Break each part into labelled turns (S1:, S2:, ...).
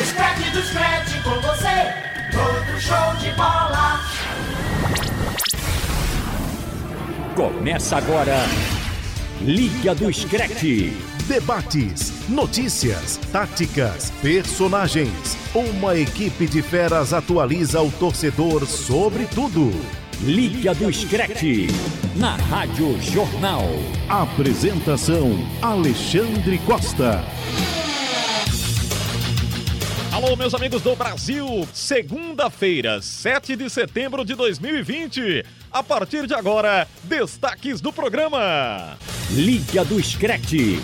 S1: O scratch do scratch com você, todo show de bola.
S2: Começa agora, Liga do Screte.
S3: Debates, notícias, táticas, personagens. Uma equipe de feras atualiza o torcedor sobre tudo.
S2: Liga do Screte, na Rádio Jornal.
S3: Apresentação: Alexandre Costa.
S4: Alô, meus amigos do Brasil! Segunda-feira, 7 de setembro de 2020. A partir de agora, destaques do programa.
S2: Liga do Screte.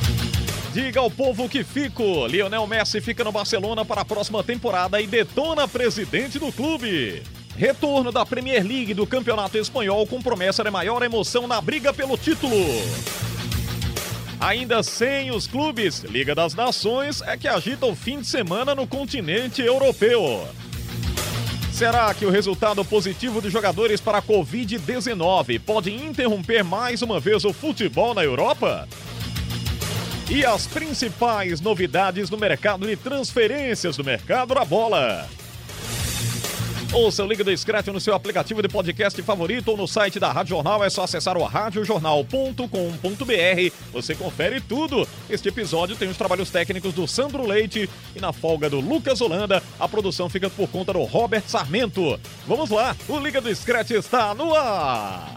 S4: Diga ao povo que fico. Lionel Messi fica no Barcelona para a próxima temporada e detona presidente do clube. Retorno da Premier League do Campeonato Espanhol com promessa de maior emoção na briga pelo título. Ainda sem os clubes, Liga das Nações é que agita o fim de semana no continente europeu. Será que o resultado positivo de jogadores para a Covid-19 pode interromper mais uma vez o futebol na Europa? E as principais novidades no mercado de transferências do mercado da bola. Ouça o Liga do Scratch no seu aplicativo de podcast favorito ou no site da Rádio Jornal. É só acessar o radiojornal.com.br. Você confere tudo. Este episódio tem os trabalhos técnicos do Sandro Leite e na folga do Lucas Holanda. A produção fica por conta do Robert Sarmento. Vamos lá, o Liga do Scratch está no ar.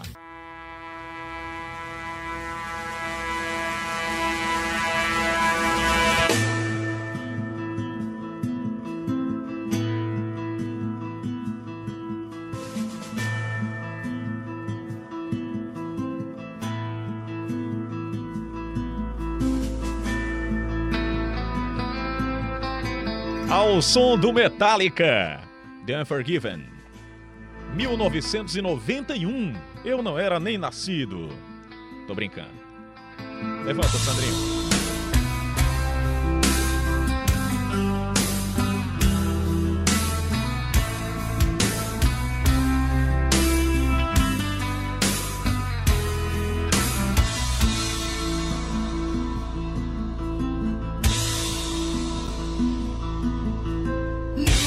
S4: Ao som do Metallica, The Unforgiven. 1991, eu não era nem nascido. Tô brincando. Levanta, Sandrinho.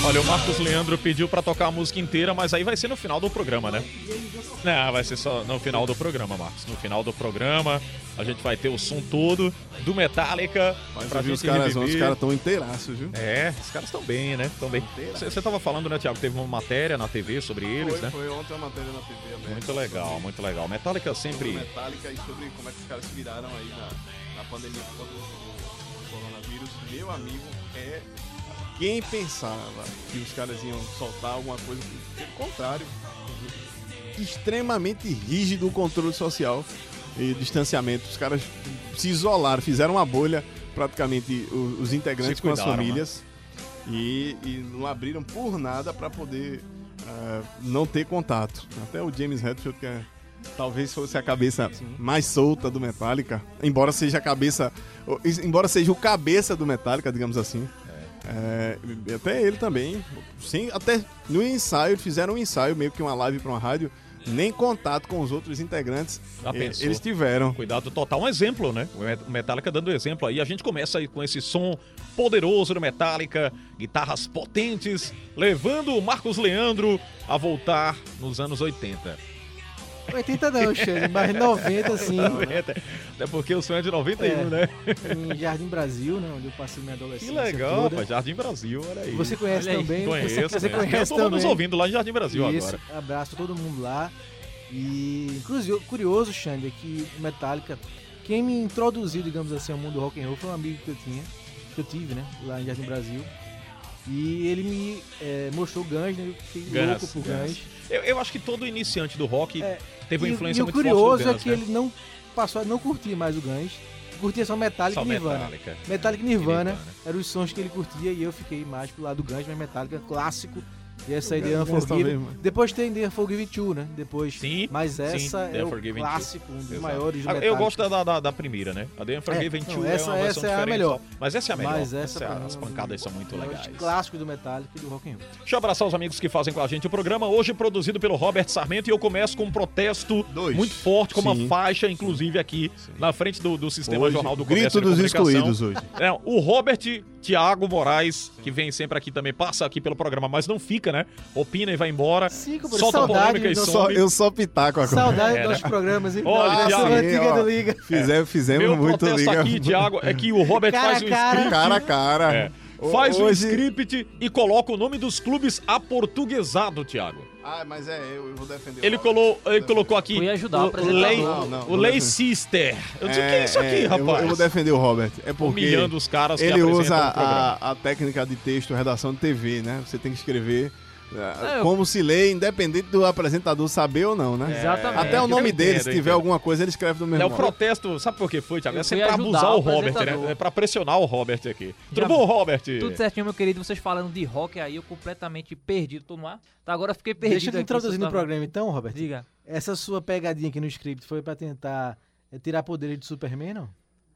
S4: Olha, o Marcos Leandro pediu pra tocar a música inteira, mas aí vai ser no final do programa, né? Não, vai ser só no final do programa, Marcos. No final do programa, a gente vai ter o som todo do Metallica
S5: Mas
S4: pra gente
S5: os caras,
S4: reviver.
S5: os caras tão inteiraços, viu?
S4: É, os caras estão bem, né? Estão bem. Você tava falando, né, Thiago? Teve uma matéria na TV sobre eles,
S5: foi,
S4: né?
S5: foi ontem a matéria na TV aberta.
S4: Muito legal, muito legal. Metallica
S5: Sobre
S4: sempre.
S5: Metallica e sobre como é que os caras se viraram aí na, na pandemia do coronavírus. Meu amigo, é... Quem pensava que os caras iam soltar alguma coisa, pelo contrário, extremamente rígido o controle social e distanciamento. Os caras se isolaram, fizeram uma bolha, praticamente, o- os integrantes
S4: Se
S5: com as
S4: cuidaram, né?
S5: famílias. E, e não abriram por nada para poder ah, não ter contato. Até o James Hetfield, que é, talvez fosse a cabeça mais solta do Metallica, embora seja a cabeça, embora seja o cabeça do Metallica, digamos assim. É, até ele também, sem, até no ensaio, fizeram um ensaio, meio que uma live para uma rádio, nem contato com os outros integrantes
S4: pensou?
S5: eles tiveram.
S4: Cuidado total, um exemplo, né? O Met- Metallica dando exemplo aí. A gente começa aí com esse som poderoso do Metallica, guitarras potentes, levando o Marcos Leandro a voltar nos anos 80.
S6: 80 não, Xande, mas 90 sim.
S4: 90. Até porque o som é de 91,
S6: É.
S4: né?
S6: Em Jardim Brasil, né? Onde eu passei minha
S4: Que
S6: adolescência.
S4: legal,
S6: toda.
S4: rapaz. Jardim Brasil, olha aí.
S6: Você conhece
S4: aí.
S6: também?
S4: Conheço,
S6: você, você
S4: conheço.
S6: conhece
S4: Eu tô
S6: também.
S4: nos ouvindo lá em Jardim Brasil
S6: Isso,
S4: agora.
S6: abraço pra todo mundo lá. E inclusive, curioso, Xande, é que o Metallica, quem me introduziu, digamos assim, ao mundo do rock and roll foi um amigo que eu tinha, que eu tive, né? Lá em Jardim Brasil. E ele me eh, mostrou o Guns, né? Eu fiquei
S4: Guns,
S6: louco por
S4: Guns.
S6: Guns.
S4: Eu, eu acho que todo iniciante do rock
S6: É,
S4: teve uma
S6: E-
S4: influência
S6: e, o
S4: muito forte
S6: curioso
S4: do Guns,
S6: é que
S4: né?
S6: ele não passou a não curtir mais o Guns. Curtia só Metallica
S4: Só
S6: e Nirvana.
S4: Metallica.
S6: Metallica e Nirvana,
S4: Nirvana.
S6: eram os sons que ele curtia e eu fiquei mais pro lado do Guns, mas Metallica clássico. E essa aí The Unforgiven. Depois tem The Unforgiven 2, né? Depois.
S4: Sim,
S6: Mas
S4: sim,
S6: essa
S4: The
S6: é o
S4: Unforgiven 2.
S6: clássico, um dos
S4: Exato.
S6: maiores
S4: Ah. Eu gosto da, da, da primeira, né? A The Unforgiven
S6: É,
S4: 2
S6: não,
S4: é
S6: essa-
S4: uma versão
S6: essa é a melhor.
S4: Mas essa é a melhor.
S6: Mas essa,
S4: é-
S6: pra mim,
S4: as
S6: é
S4: pancadas são muito legais.
S6: clássicos do Metallica e do rock and roll.
S4: Deixa eu abraçar os amigos que fazem com a gente o programa, hoje produzido pelo Robert Sarmento, e eu começo com um protesto
S5: Dois.
S4: muito forte, com uma
S5: Sim.
S4: faixa, inclusive aqui na frente do, do Sistema
S5: Hoje,
S4: Jornal do
S5: grito
S4: Comércio e
S5: dos excluídos hoje.
S4: É, o Robert Tiago Moraes, que vem sempre aqui também, passa aqui pelo programa, mas não fica, né? Opina e vai embora.
S6: Sim, companheiro,
S4: solta
S6: saudade
S4: polêmica e
S5: só, eu só pitaco agora.
S6: Saudade
S4: É,
S6: dos nossos programas, hein?
S4: Olha,
S6: Nossa,
S4: Thiago,
S6: antiga
S5: ó,
S6: do Liga.
S5: Fizemos, fizemos
S4: Meu
S5: muito liga.
S4: aqui, Tiago, é que o Robert
S6: Cara
S4: faz um
S6: cara.
S4: script.
S5: Cara a cara.
S4: É. Faz um
S5: Hoje-
S4: script e coloca o nome dos clubes aportuguesado, Thiago.
S5: Ah, mas é, eu, eu vou defender.
S4: Ele,
S5: o
S4: colo, ele colocou aqui.
S7: Fui ajudar o
S4: o
S7: apresentador.
S4: Lei,
S5: Não, não,
S4: o Lei
S5: defender.
S4: Sister. Eu disse, o que é isso aqui,
S5: eu vou-
S4: rapaz?
S5: Eu vou defender o Robert. É porque
S4: Humilhando os caras que
S5: ele
S4: apresentam
S5: usa
S4: o programa.
S5: a, a técnica de texto, redação de TV, né? Você tem que escrever é,
S7: É, eu-
S5: como se lê, independente do apresentador saber ou não, né?
S7: Exatamente.
S5: Até o nome dele, se tiver alguma coisa, ele escreve do mesmo
S4: É o protesto, sabe por que foi, Thiago? É sempre pra abusar o
S7: o
S4: Robert, né? É pra pressionar o Robert aqui. Tudo
S7: Já-
S4: bom, Robert?
S7: Tudo certinho, meu querido. Vocês falando de rock aí, eu completamente perdido. Tô no ar. Tá, agora eu fiquei perdido.
S6: Deixa eu te introduzir no programa então, Robert.
S7: Diga.
S6: Essa sua pegadinha aqui no script foi pra tentar é, tirar poderes de Superman, não?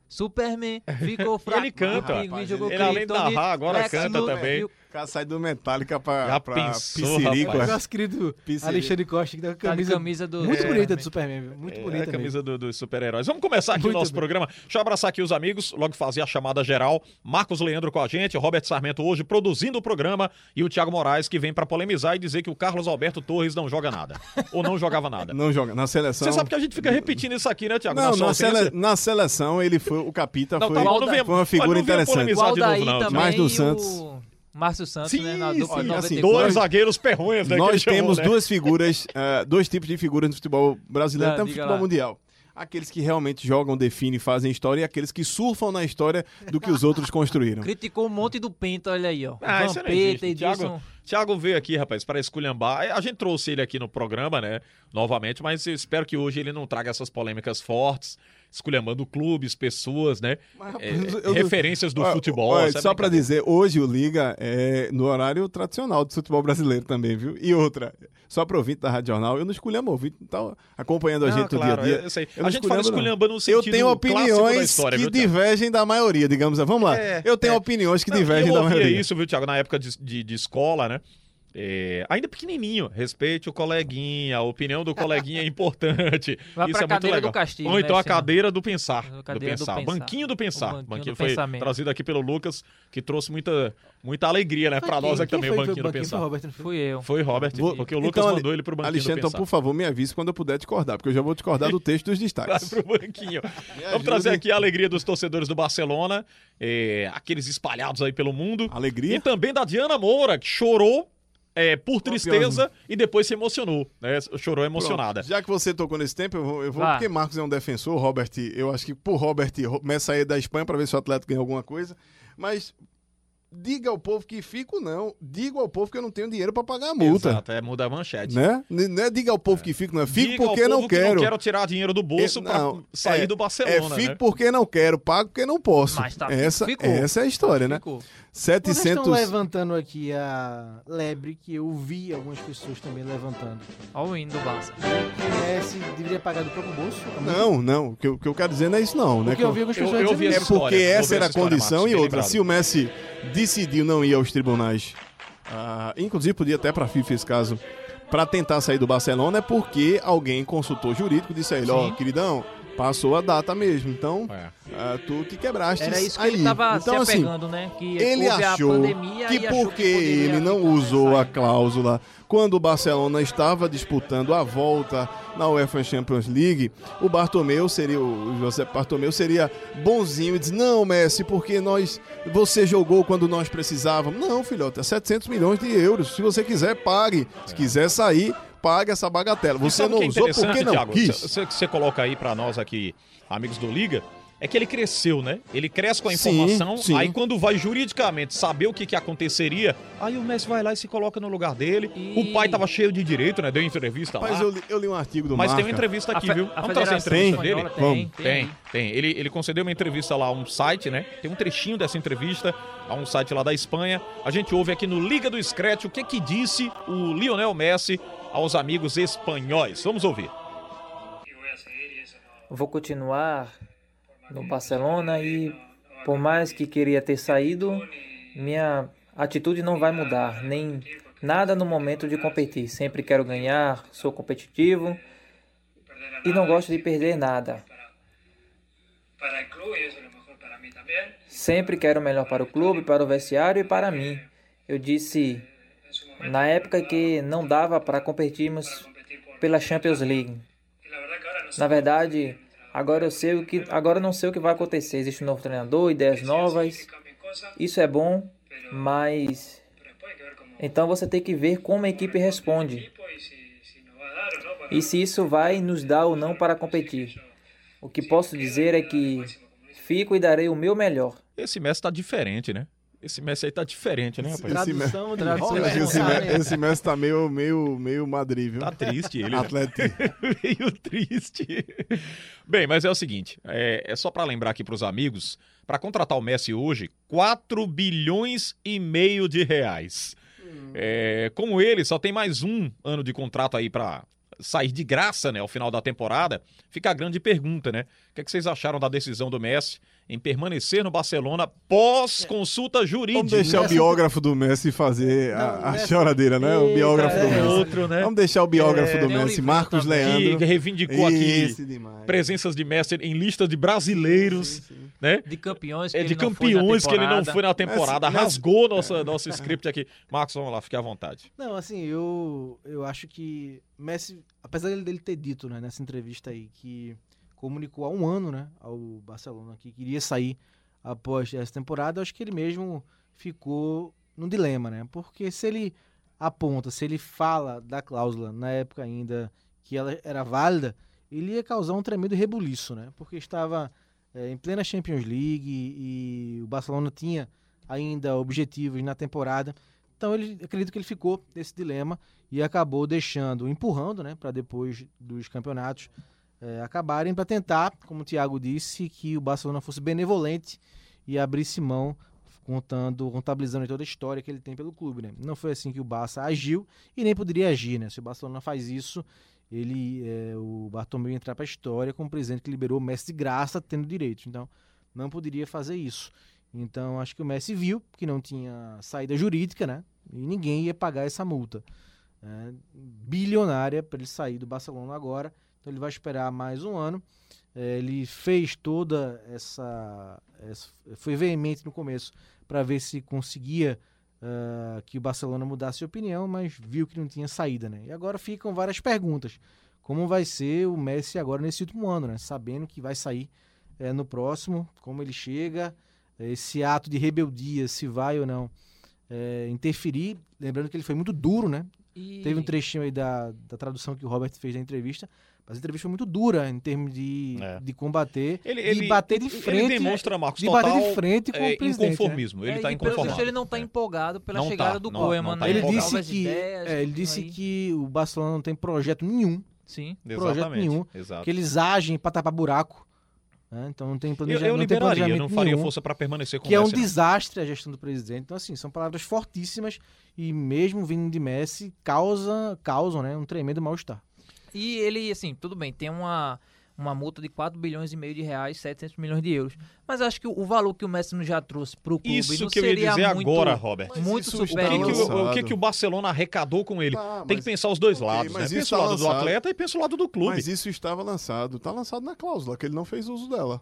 S7: Superman ficou fraco.
S4: ele canta,
S5: rapaz,
S7: jogou
S4: ele além de narrar, agora
S7: Lex
S4: canta
S7: Luthor
S4: também.
S7: e o-
S5: O cara sai do Metallica pra,
S4: Já
S5: pra
S4: pensou,
S5: Piscirico,
S4: rapaz?
S5: é.
S6: Nosso querido
S5: Piscirico.
S6: Alexandre Costa, que tá com a
S7: Tá
S6: camisa,
S7: camisa do-
S6: muito
S7: é,
S6: bonita de Superman, viu? muito
S4: É
S6: bonita
S4: a camisa
S6: mesmo.
S4: do- dos super-heróis. Vamos começar aqui
S6: Muito
S4: o nosso
S6: bem.
S4: programa. Deixa eu abraçar aqui os amigos, logo fazer a chamada geral. Marcos Leandro com a gente, Robert Sarmento hoje produzindo o programa e o Thiago Moraes que vem pra polemizar e dizer que o Carlos Alberto Torres não joga nada. Ou não jogava nada.
S5: Não joga. Na seleção.
S4: Você sabe que a gente fica repetindo isso aqui, né, Thiago?
S5: Não, na,
S4: ausência.
S5: sele- na seleção ele foi. O Capita
S4: Não,
S5: foi,
S4: tá
S5: foi uma figura interessante.
S7: O
S4: de novo,
S7: também
S5: do
S7: e
S5: Santos.
S7: o Márcio Santos,
S4: Sim,
S7: né? Na dupla
S5: sim,
S7: 94.
S5: assim,
S4: Dois zagueiros perrunhas, né?
S5: Nós
S4: ele chamou,
S5: temos
S4: né?
S5: duas figuras, eh, dois tipos de figuras no futebol brasileiro,
S7: Ah,
S5: até no futebol
S7: lá.
S5: mundial. Aqueles que realmente jogam, definem, fazem história e aqueles que surfam na história do que os outros construíram.
S7: Criticou um monte do Penta, olha aí, ó.
S4: Ah, isso existe.
S7: Edilson.
S4: Thiago, Thiago veio aqui, rapaz, para esculhambar. A gente trouxe ele aqui no programa, né? Novamente, mas eu espero que hoje ele não traga essas polêmicas fortes, esculhambando clubes, pessoas, né? É,
S5: eu-
S4: referências do
S5: Olha,
S4: futebol. é
S5: só pra
S4: brincadeira.
S5: dizer, hoje o Liga é no horário tradicional do futebol brasileiro também, viu? E outra, só pro ouvinte da Rádio Jornal, eu não esculhamo, o ouvinte tá acompanhando a
S4: Não,
S5: gente
S4: claro,
S5: no dia a dia.
S4: eu sei.
S5: Eu
S4: A gente fala
S5: esculhambo, não.
S4: esculhambando no
S5: Eu
S4: sentido
S5: tenho
S4: clássico da
S5: opiniões
S4: história,
S5: que
S4: viu,
S5: divergem da maioria, digamos. Vamos lá.
S4: É,
S5: eu tenho
S4: é.
S5: opiniões que
S4: Não,
S5: divergem
S4: eu
S5: da maioria.
S4: isso, viu, Thiago, na época de, de, de escola, né? É, ainda pequenininho, respeite o coleguinha, a opinião do coleguinha é importante.
S7: Vai
S4: Isso
S7: pra
S4: é muito
S7: cadeira
S4: legal.
S7: do castigo,
S4: Ou
S7: né,
S4: então a
S7: Senna?
S4: cadeira do pensar.
S7: A
S4: Do
S7: cadeira do
S4: pensar.
S7: pensar.
S4: Banquinho do pensar.
S7: O banquinho
S4: banquinho
S7: do
S4: foi
S7: pensamento.
S4: trazido aqui pelo Lucas, que trouxe muita, muita alegria, né? Pra nós aqui também, o
S6: foi-
S4: banquinho do
S6: foi
S4: pensar.
S6: Robert, não foi?
S7: Fui eu.
S4: Foi Robert,
S5: Vou-
S4: porque o Lucas
S5: Então,
S4: mandou ele pro banquinho
S5: Alexandre,
S4: do
S5: então,
S4: pensar.
S5: por favor, me avise quando eu puder discordar, porque eu já vou discordar do texto dos
S4: Vai
S5: destaques.
S4: pro banquinho. Vamos trazer aqui a alegria dos torcedores do Barcelona, é, aqueles espalhados aí pelo mundo.
S5: Alegria?
S4: E também da Diana Moura, que chorou é, por tristeza e depois se emocionou, né? Chorou emocionada.
S5: Pronto, já que você tocou nesse tempo, eu vou, eu vou
S7: Vá.
S5: porque Marcos é um defensor, Robert, eu acho que por Robert começa a ir da Espanha para ver se o Atlético ganha alguma coisa, mas diga ao povo que fico não, diga ao povo que eu não tenho dinheiro para pagar a multa,
S4: Exato, é, muda a manchete.
S5: né? Não é diga ao povo que fico, não é fico
S4: Diga ao
S5: porque não
S4: povo que
S5: quero.
S4: não quero tirar dinheiro do bolso
S5: É,
S4: pra
S5: não,
S4: sair
S5: é-
S4: do
S5: É,
S4: Barcelona,
S5: fico
S4: né?
S5: porque não quero, pago porque não posso.
S7: Mas tá,
S5: essa,
S7: ficou.
S5: essa é a história, né?
S7: Ficou.
S6: Vocês estão
S5: 700
S6: levantando aqui a lebre, que eu vi algumas pessoas também levantando.
S7: Olha o hino do Barça.
S6: Messi deveria pagar do próprio bolso? multa?
S5: Não, não, o que, eu- o que eu quero dizer não é isso não, né?
S6: Porque eu vi algumas
S4: Eu-
S6: pessoas
S4: eu
S6: dizendo
S4: vi
S5: É porque
S4: eu
S5: essa era a condição
S4: Marcos,
S5: e outra. Se o Messi decidiu não ir aos tribunais, ah, inclusive podia até para a FIFA esse caso, para tentar sair do Barcelona, é porque alguém consultou jurídico e disse a ele: Ó,
S7: Sim.
S5: queridão, passou a data mesmo, então
S4: É.
S5: ah, tu te quebraste.
S7: Era isso que
S5: aí.
S7: ele tava
S5: então,
S7: se
S5: assim,
S7: apegando, né? Que
S5: ele achou
S7: pandemia
S5: que
S7: e achou
S5: porque
S7: poderia
S5: ele não
S7: ficar, né,
S5: usou a cláusula quando o Barcelona estava disputando a volta na UEFA Champions League, o Bartomeu seria o José Bartomeu seria bonzinho e diz: "Não, Messi, porque nós você jogou quando nós precisávamos". Não, filhote, é 700 milhões de euros. Se você quiser, pague. Se quiser sair, pague essa bagatela. Você não
S4: que é
S5: usou porque não
S4: Thiago?
S5: quis.
S4: Você que você coloca aí pra nós aqui, amigos do Liga, é que ele cresceu, né? Ele cresce com a
S5: Sim,
S4: informação,
S5: sim.
S4: aí quando vai juridicamente saber o que, que aconteceria, aí o Messi vai lá e se coloca no lugar dele.
S7: E-
S4: O pai tava cheio de direito, né? Deu entrevista
S5: Mas
S4: lá.
S5: eu li, eu li um artigo do
S4: Mas tem
S5: Marca.
S4: uma entrevista
S7: A
S4: aqui,
S7: fe-
S4: viu?
S7: a
S4: Vamos trazer a entrevista dele?
S7: Espanhola tem,
S5: Vamos.
S4: Tem, tem. Ele, ele concedeu uma entrevista lá a um site, né? Tem um trechinho dessa entrevista a um site lá da Espanha. A gente ouve aqui no Liga do Scratch o que que disse o Lionel Messi aos amigos espanhóis. Vamos ouvir.
S8: vou continuar no Barcelona e por mais que queria ter saído, minha atitude não vai mudar, nem nada no momento de competir. Sempre quero ganhar, sou competitivo e não gosto de perder nada. Sempre quero o melhor para o clube, para o vestiário e para mim. Eu disse na época que não dava para competirmos pela Champions League. Na verdade, agora eu sei o que agora não sei o que vai acontecer. Existe um novo treinador, ideias novas. Isso é bom, mas então você tem que ver como a equipe responde. E se isso vai nos dar ou não para competir. O que posso dizer é que fico e darei o meu melhor.
S4: Esse Messi tá diferente, né? Esse Messi aí tá diferente, né, rapaz?
S5: Esse me-
S6: Tradução de
S7: Tradução de
S5: Esse,
S6: Gonçalves.
S5: me- esse Messi tá meio, meio, meio Madrid, viu?
S4: Tá triste ele, né?
S5: Atlético.
S4: meio triste. Bem, mas é o seguinte, é, é só pra lembrar aqui pros amigos, pra contratar o Messi hoje, 4 bilhões e meio de reais. É, como ele só tem mais um ano de contrato aí pra sair de graça, né, ao final da temporada, fica a grande pergunta, né? O que, é que vocês acharam da decisão do Messi em permanecer no Barcelona pós consulta jurídica?
S5: Vamos deixar o
S6: Messi-
S5: biógrafo do Messi fazer
S6: Não,
S5: a, a
S6: Messi-
S5: choradeira, né? O biógrafo do
S4: É
S5: Messi.
S4: outro, né?
S5: Vamos deixar o biógrafo
S4: É,
S5: do Messi, Marcos
S7: também.
S5: Leandro.
S4: Que reivindicou aqui
S5: demais.
S4: presenças de Messi em lista de brasileiros,
S5: Sim, sim.
S4: né?
S7: De campeões que
S4: É
S7: ele
S4: de
S7: não na
S4: campeões que ele não foi na temporada.
S5: Messi-
S4: Rasgou nossa, nosso script aqui. Marcos, vamos lá, fique à vontade.
S6: Não, assim, eu, eu acho que Messi, apesar dele, dele ter dito né, nessa entrevista aí que comunicou há um ano né, ao Barcelona que queria sair após essa temporada, acho que ele mesmo ficou num dilema, né? Porque se ele aponta, se ele fala da cláusula na época ainda que ela era válida, ele ia causar um tremendo rebuliço, né? Porque estava eh, em plena Champions League e, o Barcelona tinha ainda objetivos na temporada. Então ele acredito que ele ficou nesse dilema e acabou deixando, empurrando, né, para depois dos campeonatos eh, acabarem para tentar, como o Thiago disse, que o Barcelona fosse benevolente e abrisse mão contando, contabilizando toda a história que ele tem pelo clube, né? Não foi assim que o Barça agiu e nem poderia agir, né? Se o Barcelona faz isso, ele, eh, o Bartomeu entrar para a história como presidente que liberou o Messi de graça, tendo direito. Então, não poderia fazer isso. Então, acho que o Messi viu que não tinha saída jurídica, né? E ninguém ia pagar essa multa né? bilionária para ele sair do Barcelona agora. Então, ele vai esperar mais um ano. Eh, ele fez toda essa, essa- Foi veemente no começo para ver se conseguia ah, que o Barcelona mudasse de opinião, mas viu que não tinha saída, né? E agora ficam várias perguntas. Como vai ser o Messi agora nesse último ano, né? Sabendo que vai sair eh, no próximo, como ele chega, esse ato de rebeldia, se vai ou não eh, interferir. Lembrando que ele foi muito duro, né?
S7: E-
S6: Teve um trechinho aí da, da tradução que o Robert fez da entrevista. Mas a entrevista foi muito dura em termos de,
S4: É.
S6: de combater,
S4: Ele,
S6: de
S4: ele,
S6: bater de
S4: ele
S6: frente.
S4: demonstra, Marcos,
S6: de
S4: total
S6: bater de frente com
S4: é,
S6: o presidente. né?
S4: inconformismo. Ele
S7: É,
S4: tá
S7: pelo visto
S4: inconformado.
S7: ele não tá
S4: É.
S7: empolgado pela
S4: Não tá,
S7: chegada do
S4: não-
S7: Koeman,
S4: não tá
S7: né?
S6: Ele
S4: empolgado.
S6: disse que,
S7: ideias,
S6: é, ele disse
S7: aí.
S6: que o Barcelona não tem projeto nenhum,
S7: Sim.
S6: projeto
S4: Exatamente.
S6: nenhum,
S4: Exato.
S6: que eles agem para tapar buraco. né? Então não tem
S4: Eu,
S6: planejamento,
S4: eu
S6: não tem
S4: liberaria,
S6: planejamento
S4: não faria
S6: nenhum,
S4: força para permanecer com
S6: que é um
S4: não.
S6: desastre a gestão do presidente. Então assim, são palavras fortíssimas e mesmo vindo de Messi causa, causam, né, um tremendo mal-estar.
S7: E ele, assim, tudo bem, tem uma, uma multa de 4 bilhões e meio de reais, 700 milhões de euros. Mas acho que o, o valor que o Messi já trouxe pro clube
S4: Isso
S7: não
S4: que eu ia
S7: seria
S4: dizer
S7: muito,
S4: agora, Robert.
S7: Muito
S5: isso
S4: O
S5: está
S4: que, que
S7: superior.
S4: o, o que, que o Barcelona arrecadou com ele?
S5: Tá,
S4: Tem que pensar os dois
S5: ok,
S4: lados,
S5: mas
S4: né? Pensa o
S5: tá
S4: lado do
S5: lançado.
S4: atleta e pensa o lado do clube.
S5: Mas isso estava lançado. Tá lançado na cláusula, que ele não fez uso dela.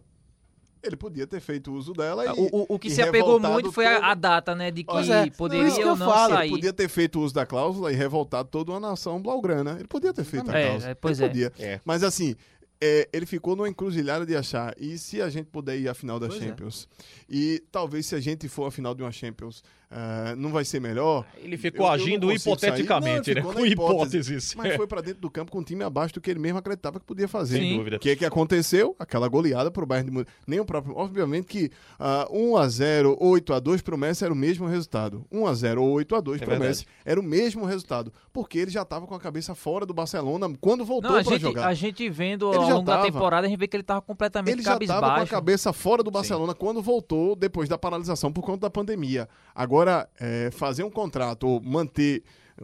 S5: Ele podia ter feito uso dela e.
S7: O, o, que
S5: e
S7: se apegou muito foi
S5: todo-
S7: a, data, né? De que
S6: é,
S7: poderia
S6: isso que
S7: ou não
S6: falo,
S7: sair.
S5: Podia ter feito uso da cláusula e revoltado toda uma nação blaugrana. Ele podia ter feito a
S7: É,
S5: cláusula.
S7: é, pois
S5: ele
S7: é.
S5: podia.
S4: É.
S5: Mas assim, é, ele ficou numa encruzilhada de achar. E se a gente puder ir à final da
S6: Pois é.
S5: Champions? E talvez se a gente for à final de uma Champions, ah, não vai ser melhor?
S4: Ele ficou
S5: Eu- eu não
S4: agindo
S5: consigo
S4: hipoteticamente,
S5: sair.
S4: né?
S5: Não,
S4: Com
S5: na hipótese.
S4: hipóteses.
S5: Mas foi pra dentro do campo com um time abaixo do que ele mesmo acreditava que podia fazer.
S4: Sem
S7: Sim.
S4: dúvida.
S5: O que, que aconteceu? Aquela goleada pro Bayern de Munique. Nem o próprio. Obviamente que ah, 1x0 ou 8x2 pro Messi era o mesmo resultado. 1x0 ou 8x2
S4: É
S5: pro
S4: verdade.
S5: Messi era o mesmo resultado. Porque ele já tava com a cabeça fora do Barcelona quando voltou
S7: Não, a
S5: pra
S7: gente,
S5: jogar.
S7: a gente vendo
S5: Ele
S7: ao longo da
S5: tava.
S7: temporada, a gente vê que ele tava completamente
S5: Ele já estava com a cabeça fora do Barcelona quando voltou depois da paralisação por conta da pandemia. Agora, é, fazer um contrato ou manter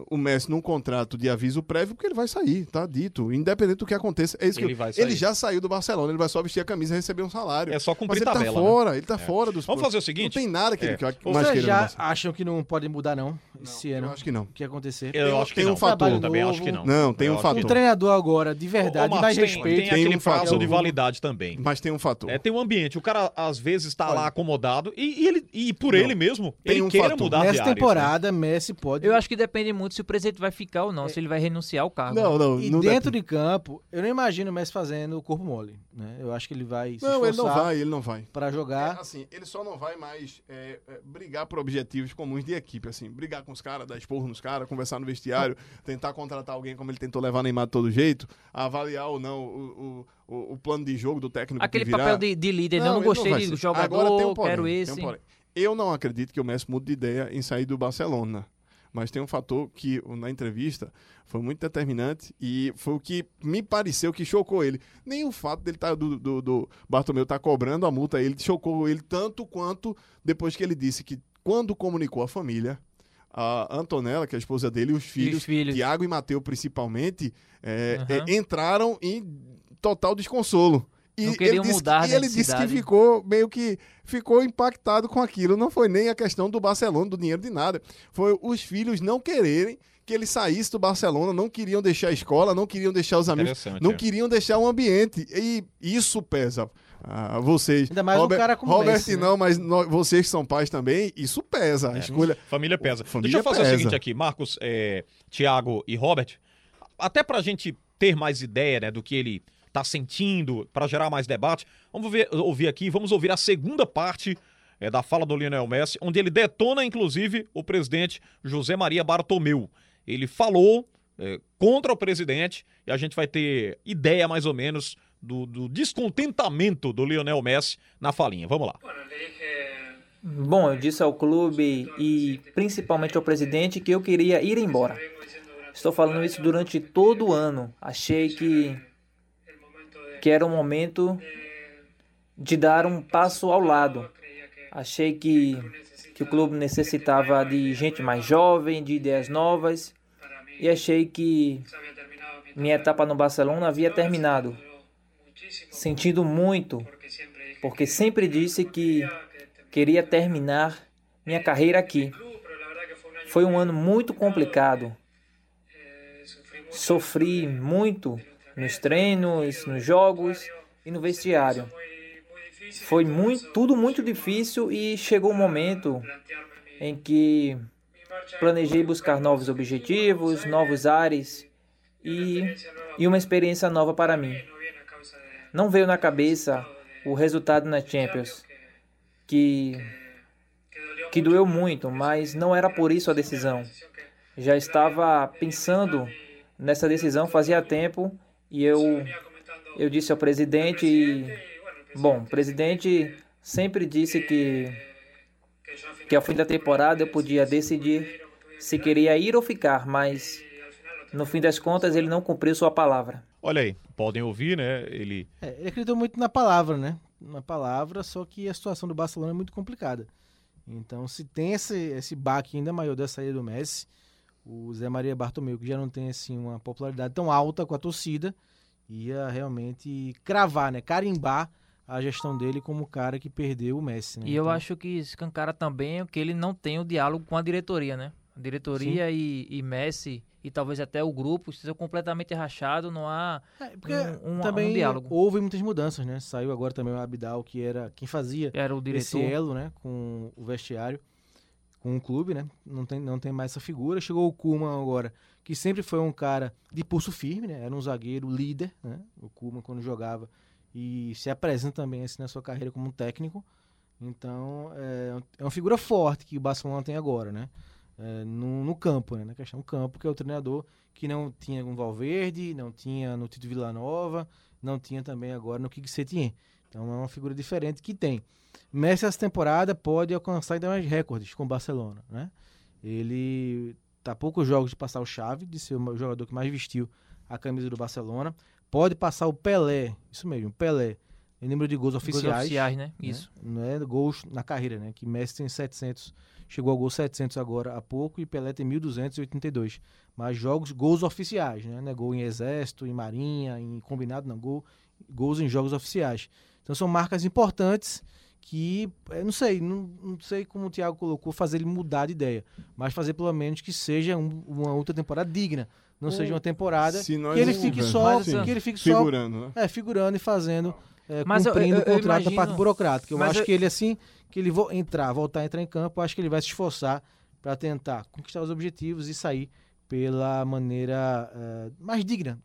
S5: o Messi num contrato de aviso prévio, porque ele vai sair, tá dito. Independente do que aconteça. É isso que
S4: Ele
S5: eu-
S4: vai sair.
S5: ele já saiu do Barcelona, ele vai só vestir a camisa e receber um salário.
S4: É só
S5: Mas
S4: cumprir
S5: ele tá
S4: tabela, né?
S5: fora, ele tá
S4: É.
S5: fora dos
S4: Vamos fazer o seguinte?
S5: Não tem nada que
S4: É.
S5: ele que mais
S6: Vocês já acham que não pode mudar, não, esse ano?
S5: Eu acho que não.
S6: O que acontecer?
S4: Eu
S5: Tem-
S4: acho que
S5: tem
S4: não.
S5: um fator.
S4: Eu também acho que não.
S5: Não, tem
S4: Eu
S5: um fator.
S4: que
S6: Um
S4: não.
S6: treinador agora, de verdade, mais respeito.
S4: tem
S5: Tem
S4: aquele
S5: um
S4: prazo
S5: fator.
S4: de validade também.
S5: Mas tem um fator.
S4: É, tem um ambiente. O cara, às vezes, está lá acomodado e, ele, e por
S5: Não.
S4: ele mesmo,
S5: Tem
S4: ele
S5: um
S4: queira
S5: fator.
S4: mudar de
S6: Nessa
S4: né?
S6: temporada, Messi pode.
S9: Eu acho que depende muito se o presidente vai ficar ou não, se ele vai renunciar ao cargo.
S5: Não, não.
S6: E
S5: não
S6: dentro de campo, eu não imagino o Messi fazendo o corpo mole. Né? Eu acho que ele vai se
S5: Não, ele não
S6: esforçar
S5: vai, ele não vai.
S6: pra
S5: É,
S6: jogar.
S5: assim, ele só não vai mais é, é, brigar por objetivos comuns de equipe, assim, brigar com os caras, dar esporro nos caras, conversar no vestiário, tentar contratar alguém como ele tentou levar Neymar de todo jeito, avaliar ou não o, o, o, o plano de jogo do técnico
S9: Aquele papel de, de líder, não, não
S5: ele
S9: gostei
S5: vai
S9: de jogador,
S5: Agora tem um porém,
S9: quero
S5: tem um
S9: esse.
S5: porém. Eu não acredito que o Messi mude de ideia em sair do Barcelona. Mas tem um fator que na entrevista foi muito determinante e foi o que me pareceu que chocou ele. Nem o fato dele tá, do, do, do Bartomeu estar cobrando a multa, ele chocou ele tanto quanto depois que ele disse que quando comunicou a família, a Antonella, que é a esposa dele, e os filhos,
S9: filhos.
S5: Tiago e Mateu principalmente, é,
S9: Aham.
S5: é, entraram em total desconsolo. E
S9: Não queriam
S5: ele disse
S9: mudar
S5: que,
S9: de
S5: e ele disse que ficou meio que ficou impactado com aquilo. Não foi nem a questão do Barcelona, do dinheiro de nada. Foi os filhos não quererem que ele saísse do Barcelona, não queriam deixar a escola, não queriam deixar os amigos, não
S4: é.
S5: queriam deixar o ambiente. E isso pesa. a vocês.
S6: Ainda mais um cara como
S5: Robert
S6: né?
S5: não, mas nó- vocês que são pais também, isso pesa. A escolha.
S4: Família pesa.
S5: Família
S4: Deixa eu fazer
S5: pesa.
S4: o seguinte aqui, Marcos, é, Thiago e Robert. Até pra gente ter mais ideia né, do que ele tá sentindo, pra gerar mais debate, vamos ver- ouvir aqui, vamos ouvir a segunda parte é, da fala do Lionel Messi, onde ele detona, inclusive, o presidente José Maria Bartomeu. Ele falou é, contra o presidente e a gente vai ter ideia, mais ou menos, do, do descontentamento do Lionel Messi na falinha. Vamos lá.
S7: Bom, eu disse ao clube e principalmente ao presidente que eu queria ir embora. Estou falando isso durante todo o ano. Achei que que era o momento de dar um passo ao lado. Achei que que o clube necessitava de gente mais jovem, de ideias novas, e achei que minha etapa no Barcelona havia terminado. Sentindo muito, porque sempre disse que queria terminar minha carreira aqui. Foi um ano muito complicado. Sofri muito nos treinos, nos jogos e no vestiário. Foi muito, tudo muito difícil e chegou um momento em que planejei buscar novos objetivos, novos ares e, e uma experiência nova para mim. Não veio na cabeça o resultado na Champions, que, que doeu muito, mas não era por isso a decisão. Já estava pensando nessa decisão fazia tempo e eu, eu disse ao presidente, e, bom, o presidente sempre disse que, que ao fim da temporada eu podia decidir se queria ir ou ficar, mas no fim das contas ele não cumpriu sua palavra.
S4: Olha aí, podem ouvir, né? Ele
S6: É, ele acreditou muito na palavra, né? Na palavra, só que a situação do Barcelona é muito complicada. Então, se tem esse, esse baque ainda maior da saída do Messi, o Zé Maria Bartomeu, que já não tem assim uma popularidade tão alta com a torcida, ia realmente cravar, né? Carimbar a gestão dele como o cara que perdeu o Messi, né?
S9: E eu
S6: Então,
S9: acho que escancara também que ele não tem o diálogo com a diretoria, né? A diretoria e, e Messi e talvez até o grupo estejam completamente rachados, não há
S6: É, porque
S9: um- um-
S6: também
S9: um diálogo.
S6: houve muitas mudanças, né? Saiu agora também o Abidal, que era quem fazia
S9: era o
S6: esse
S9: diretor.
S6: elo, né, com o vestiário, com o clube, né? Não tem, não tem mais essa figura. Chegou o Kuman agora, que sempre foi um cara de pulso firme, né? Era um zagueiro líder, né? O Kuman quando jogava e se apresenta também assim na sua carreira como um técnico. Então, é, é uma figura forte que o Barcelona tem agora, né? É, no, no campo, né? Na questão campo, que é o treinador que não tinha com Valverde, não tinha no Tito Villanova, não tinha também agora no Kik Setien. Então é uma figura diferente que tem. Messi essa temporada pode alcançar ainda mais recordes com o Barcelona, né? Ele tá a poucos jogos de passar o chave, de ser o jogador que mais vestiu a camisa do Barcelona. Pode passar o Pelé, isso mesmo, o Pelé, em número de gols
S7: Gols
S6: oficiais.
S7: oficiais, né?
S6: né?
S7: Isso.
S6: Não é gols na carreira, né? Que Messi tem 700, chegou ao gol 700 agora há pouco e Pelé tem 1282. Mas jogos, gols oficiais, né? É gol em exército, em marinha, em combinado, não, gol, gols em jogos oficiais. Então são marcas importantes que, eu não sei, não, não sei como o Thiago colocou, fazer ele mudar de ideia, mas fazer pelo menos que seja um- uma outra temporada digna, não
S7: O-
S6: seja uma temporada
S5: Se nós
S6: que ele fique só,
S7: Sim.
S6: que ele fique só
S5: Figurando, né?
S6: é, figurando e fazendo, é,
S7: Mas eu-
S6: cumprindo
S7: eu-
S6: o
S7: eu
S6: contrato da parte
S7: imagino-
S6: burocrática. Eu
S7: mas
S6: acho
S7: eu-
S6: que ele, assim, que ele vo- entrar, voltar a entrar em campo, eu acho que ele vai se esforçar para tentar conquistar os objetivos e sair pela maneira é, mais digna,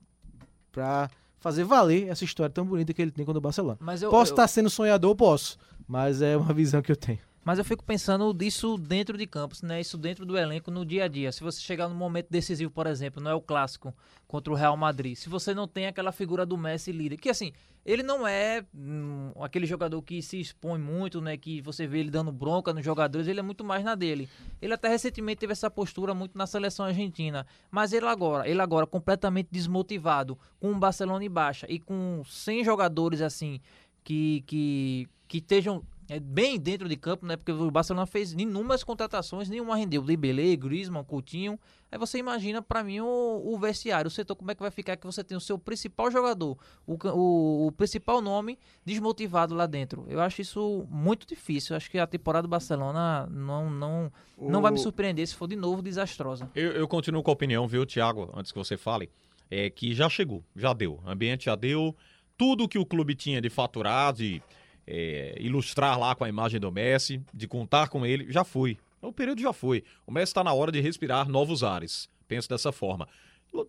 S6: para fazer valer essa história tão bonita que ele tem com o Barcelona.
S7: Mas eu,
S6: Posso
S7: eu-
S6: estar sendo sonhador? Posso, mas é uma visão que eu tenho.
S7: Mas eu fico pensando disso dentro de campos, né? Isso dentro do elenco no dia a dia. Se você chegar num momento decisivo, por exemplo, não é o clássico contra o Real Madrid. Se você não tem aquela figura do Messi líder, que assim, ele não é hum, aquele jogador que se expõe muito, né? Que você vê ele dando bronca nos jogadores, ele é muito mais na dele. Ele até recentemente teve essa postura muito na seleção argentina. Mas ele agora, ele agora completamente desmotivado, com o Barcelona em baixa e com 100 jogadores assim que, que, que estejam é, bem dentro de campo, né? Porque o Barcelona fez inúmeras contratações, nenhuma rendeu. Dembélé, Griezmann, Coutinho. Aí você imagina, pra mim, o, o vestiário, o setor, como é que vai ficar que você tem o seu principal jogador, o, o, o principal nome desmotivado lá dentro. Eu acho isso muito difícil. Eu acho que a temporada do Barcelona não, não, não vai me surpreender se for de novo desastrosa.
S4: Eu, eu continuo com a opinião, viu, Thiago, antes que você fale, é que já chegou, já deu. O ambiente já deu. Tudo que o clube tinha de faturar, de é, ilustrar lá com a imagem do Messi, de contar com ele, já foi. O período já foi. O Messi está na hora de respirar novos ares. Penso dessa forma.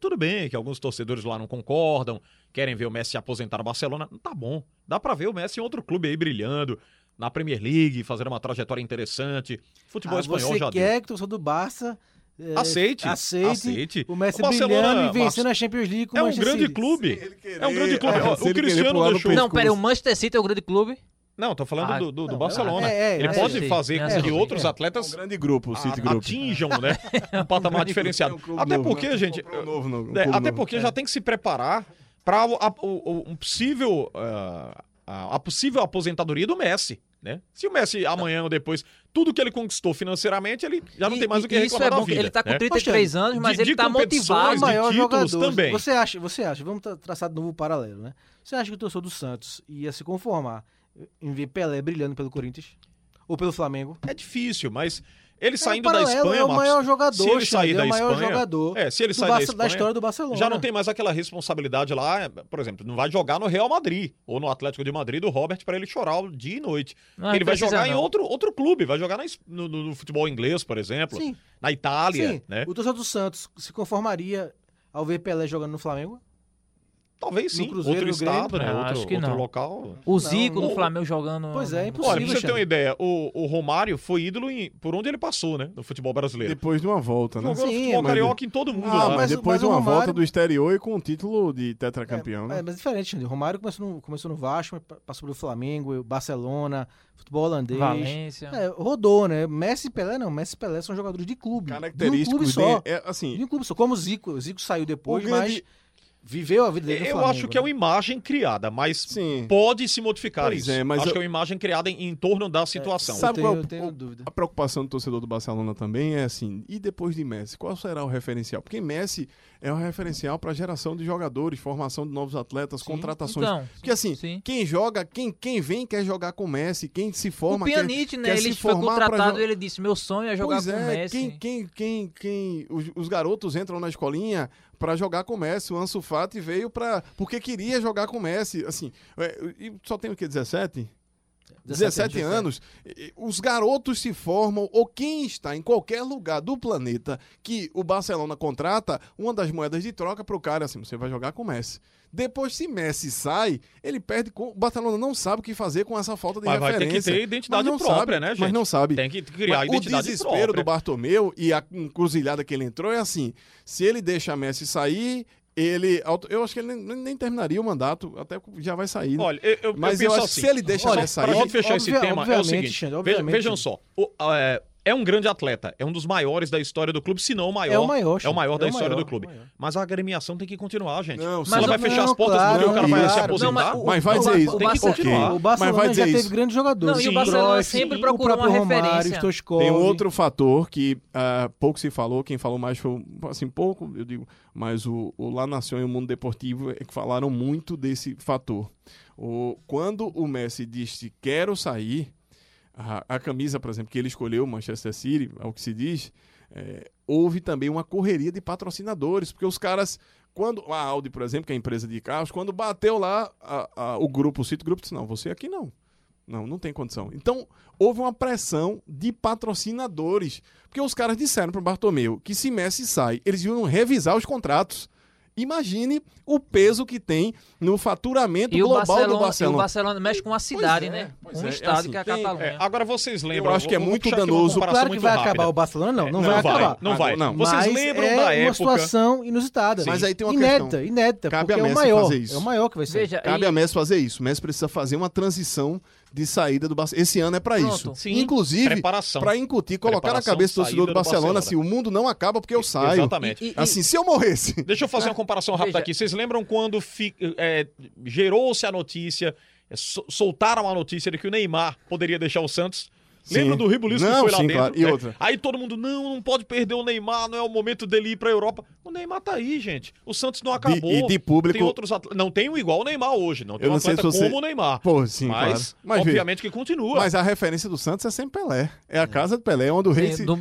S4: Tudo bem que alguns torcedores lá não concordam, querem ver o Messi se aposentar no Barcelona. Tá bom. Dá pra ver o Messi em outro clube aí brilhando, na Premier League, fazendo uma trajetória interessante. Futebol
S6: Ah,
S4: espanhol
S6: você
S4: já deu.
S6: quer que o torcedor do Barça é,
S4: Aceite,
S6: aceite,
S4: aceite.
S6: o Messi
S4: O
S6: brilhando e vencendo a Champions League com o
S4: É um
S6: Manchester
S4: grande
S6: City.
S4: clube. É um grande clube.
S5: é,
S4: o Cristiano deixou.
S7: Não, pera, o Manchester City é o grande clube?
S4: Não, tô falando
S7: Ah,
S4: do, do- do
S6: não,
S4: Barcelona.
S6: é, é,
S4: Ele
S6: é,
S4: pode fazer
S7: é,
S4: com que outros
S6: É.
S5: É um
S4: atletas
S5: grande grupo, o City
S4: a-
S5: Group.
S4: atinjam, né? Um patamar diferenciado.
S5: É um
S4: Até
S5: novo,
S4: porque,
S5: né?
S4: gente.
S5: Um novo, não, um
S4: é, até
S5: novo.
S4: porque já tem que se preparar para um possível. a, a possível aposentadoria do Messi. Né? Se o Messi amanhã ou depois, tudo que ele conquistou financeiramente, ele já não
S7: E-
S4: tem mais o que
S7: isso
S4: reclamar
S7: é bom
S4: vida.
S7: ele tá com
S4: né?
S7: 33 anos, mas
S4: De-
S7: ele
S4: de
S7: tá
S4: competições,
S7: motivado.
S6: o maior
S4: de títulos
S6: jogador.
S4: também.
S6: Você acha, você acha, vamos tra traçar de novo o paralelo, né? Você acha que o torcedor do Santos ia se conformar em ver Pelé brilhando pelo Corinthians? Ou pelo Flamengo?
S4: É difícil, mas ele
S6: É
S4: saindo
S6: um
S4: da
S6: paralelo,
S4: Espanha.
S6: é o
S4: Marcos,
S6: maior jogador,
S4: se ele sair da
S6: é o maior
S4: Espanha,
S6: jogador
S4: é, se ele sair da Espanha,
S6: da história do Barcelona.
S4: já não tem mais aquela responsabilidade lá, por exemplo, não vai jogar no Real Madrid ou no Atlético de Madrid do Robert para ele chorar o dia e noite.
S7: Não,
S4: ele vai jogar em
S7: não.
S4: outro, outro clube, vai jogar na no- no futebol inglês, por exemplo,
S6: Sim,
S4: na Itália,
S6: sim.
S4: né?
S6: O torcedor do Santos se conformaria ao ver Pelé jogando no Flamengo?
S4: Talvez sim,
S6: no Cruzeiro,
S4: outro
S6: no Grêmio?
S4: estado, né?
S7: Ah,
S4: outro,
S7: acho que
S4: outro
S7: não.
S4: local.
S7: O Zico
S6: não.
S7: do Flamengo jogando.
S6: Pois é, é impossível.
S4: Olha, pra você ter uma ideia, o, o Romário foi ídolo em- por onde ele passou, né? No futebol brasileiro.
S5: Depois de uma volta, né?
S4: Jogou
S6: Sim,
S4: futebol
S5: mas-
S4: carioca em todo mundo
S5: Ah,
S4: lá.
S5: mas,
S6: mas-
S5: depois
S6: mas
S5: de uma
S6: Romário-
S5: volta do exterior e com o título de tetracampeão,
S6: É,
S5: né?
S6: é, mas é diferente, Xande. O Romário começou no, começou no Vasco, mas pa- passou pelo Flamengo, Barcelona, futebol holandês.
S7: Valência.
S6: É, rodou, né? Messi e Pelé não. Messi e Pelé são jogadores de clube. De um
S5: Característico
S6: clube só.
S5: de, é, assim,
S6: De um clube só. Como o Zico. O Zico saiu depois,
S5: O grande-
S6: mas viveu a vida dele
S4: Eu
S6: Flamengo,
S4: acho que é uma
S6: né?
S4: imagem criada, mas
S5: sim.
S4: pode se modificar
S5: Pois
S4: isso.
S5: é, mas
S4: acho
S5: eu-
S4: que é uma imagem criada em, em torno da situação.
S5: Sabe
S6: eu
S5: qual
S6: tenho,
S5: é o-
S6: tenho
S5: o-
S6: dúvida.
S5: A preocupação do torcedor do Barcelona também é assim, e depois de Messi, qual será o referencial? Porque Messi é o referencial para a geração de jogadores, formação de novos atletas, contratações.
S7: Então,
S5: Porque assim,
S7: sim.
S5: quem joga, quem, quem vem quer jogar com Messi, quem se
S7: O
S5: forma
S7: Pjanic,
S5: quer,
S7: né?
S5: quer
S7: Ele
S5: se
S7: foi contratado e ele disse: Meu sonho é jogar
S5: pois
S7: com o
S5: é,
S7: Messi.
S5: quem, quem, quem, quem, os, os garotos entram na escolinha para jogar com o Messi. O Ansu Fati veio para porque queria jogar com o Messi. Assim, é, e só tem o que 17? 17 anos, e- os garotos se formam, ou quem está em qualquer lugar do planeta que o Barcelona contrata, uma das moedas de troca para o cara, assim, você vai jogar com o Messi. Depois, se Messi sai, ele perde. Com... O Barcelona não sabe o que fazer com essa falta de
S4: Mas vai
S5: referência.
S4: ter que ter identidade
S5: Mas não
S4: própria,
S5: sabe,
S4: né, gente?
S5: Mas não sabe.
S4: Tem que criar
S5: Mas
S4: identidade
S5: O desespero
S4: própria.
S5: do Bartomeu e a encruzilhada que ele entrou é assim: se ele deixa Messi sair, ele. Eu acho que ele nem, nem terminaria o mandato, até já vai sair. né?
S4: Olha, eu, eu,
S5: Mas
S4: eu
S5: eu acho que
S4: assim.
S5: se ele deixa
S4: Olha, pra
S5: sair.
S4: gente fechar esse
S6: obvia-
S4: tema, é o seguinte.
S6: Xande,
S4: veja-
S6: obviamente.
S4: vejam só. o- é, é um grande atleta, é um dos maiores da história do clube, se não o maior.
S6: É o maior,
S4: É o maior
S6: É
S4: da
S6: o
S4: história
S6: maior,
S4: do clube.
S6: é.
S4: Mas a agremiação tem que continuar, gente.
S5: Não, sim.
S4: ela vai
S6: Mas
S4: fechar
S6: não,
S4: as portas
S6: claro,
S4: porque o cara vai se aposentar.
S7: Não, mas o-
S5: Mas vai dizer
S7: o-
S5: isso.
S7: o
S4: tem que
S7: Barcelona-
S4: continuar.
S6: O Barcelona
S5: vai dizer
S6: já teve
S5: isso.
S6: grandes jogadores.
S7: Não, e o. Barcelona
S6: Cruyff,
S7: sempre procurou uma
S6: Romário,
S7: referência.
S5: Tem um outro fator que ah, pouco se falou, quem falou mais foi, assim, pouco, eu digo, mas o, o La Nación e o Mundo Deportivo é que falaram muito desse fator. O, quando o Messi disse quero sair, a, a camisa, por exemplo, que ele escolheu, Manchester City, ao que se diz, é, houve também uma correria de patrocinadores, porque os caras, quando a Audi, por exemplo, que é a empresa de carros, quando bateu lá a- a- o grupo, o City Group, disse, não, você aqui não. Não, não tem condição. Então, houve uma pressão de patrocinadores, porque os caras disseram para o Bartomeu que se Messi sai, eles iam revisar os contratos. Imagine o peso que tem no faturamento
S7: E o,
S5: global
S7: Barcelona,
S5: do
S7: e o
S5: Barcelona.
S7: Barcelona mexe com uma cidade,
S5: é,
S7: né? Um
S5: é, é
S7: estado
S5: assim,
S7: que é a
S5: tem-
S7: Catalunha.
S4: É, agora vocês lembram.
S5: acho que é muito
S4: uma
S5: danoso.
S6: Claro que vai
S4: rápida.
S6: acabar o Barcelona, não. Não,
S4: Não
S6: vai,
S4: vai,
S6: acabar.
S4: não vai.
S5: Não.
S4: Vocês
S6: Mas
S4: lembram
S6: é
S4: da
S6: uma
S4: época?
S6: situação inusitada.
S5: Mas aí tem uma
S6: inédita,
S5: questão.
S6: inédita.
S5: Cabe
S6: porque
S5: a
S6: é o
S5: Messi
S6: maior.
S5: fazer isso.
S6: É o maior que vai ser.
S7: Veja,
S5: Cabe
S7: e-
S5: a Messi fazer isso. Messi precisa fazer uma transição de saída do Barcelona. Esse ano é para isso.
S4: Sim.
S5: Inclusive,
S4: Preparação.
S5: para incutir, colocar na
S4: Preparação,
S5: cabeça do torcedor do Barcelona,
S4: Barcelona.
S5: assim, o mundo não acaba porque eu saio.
S4: Exatamente.
S7: E- e-
S5: Assim, se eu morresse.
S4: Deixa eu fazer uma comparação rápida
S7: Veja.
S4: aqui. Vocês lembram quando fi- é, gerou-se a notícia, é, so- soltaram a notícia de que o Neymar poderia deixar o Santos?
S5: Sim.
S4: Lembra do Ribuliço que foi lá
S5: sim,
S4: dentro?
S5: claro. E
S4: É.
S5: outra?
S4: Aí todo mundo, não, não pode perder o Neymar, não é o momento dele ir pra Europa. O Neymar tá aí, gente. O Santos não acabou.
S5: e de público-
S4: Tem outros atletas. Não tem um igual o Neymar hoje. Não tem
S5: Eu
S4: um
S5: não sei
S4: atleta
S5: se você-
S4: como o Neymar.
S5: Pô, sim,
S4: mas,
S5: claro. Mas, veja,
S4: obviamente que continua.
S5: Mas a referência do Santos é sempre Pelé. É a casa de Pelé, onde o rei
S7: Sim,
S5: se...
S7: do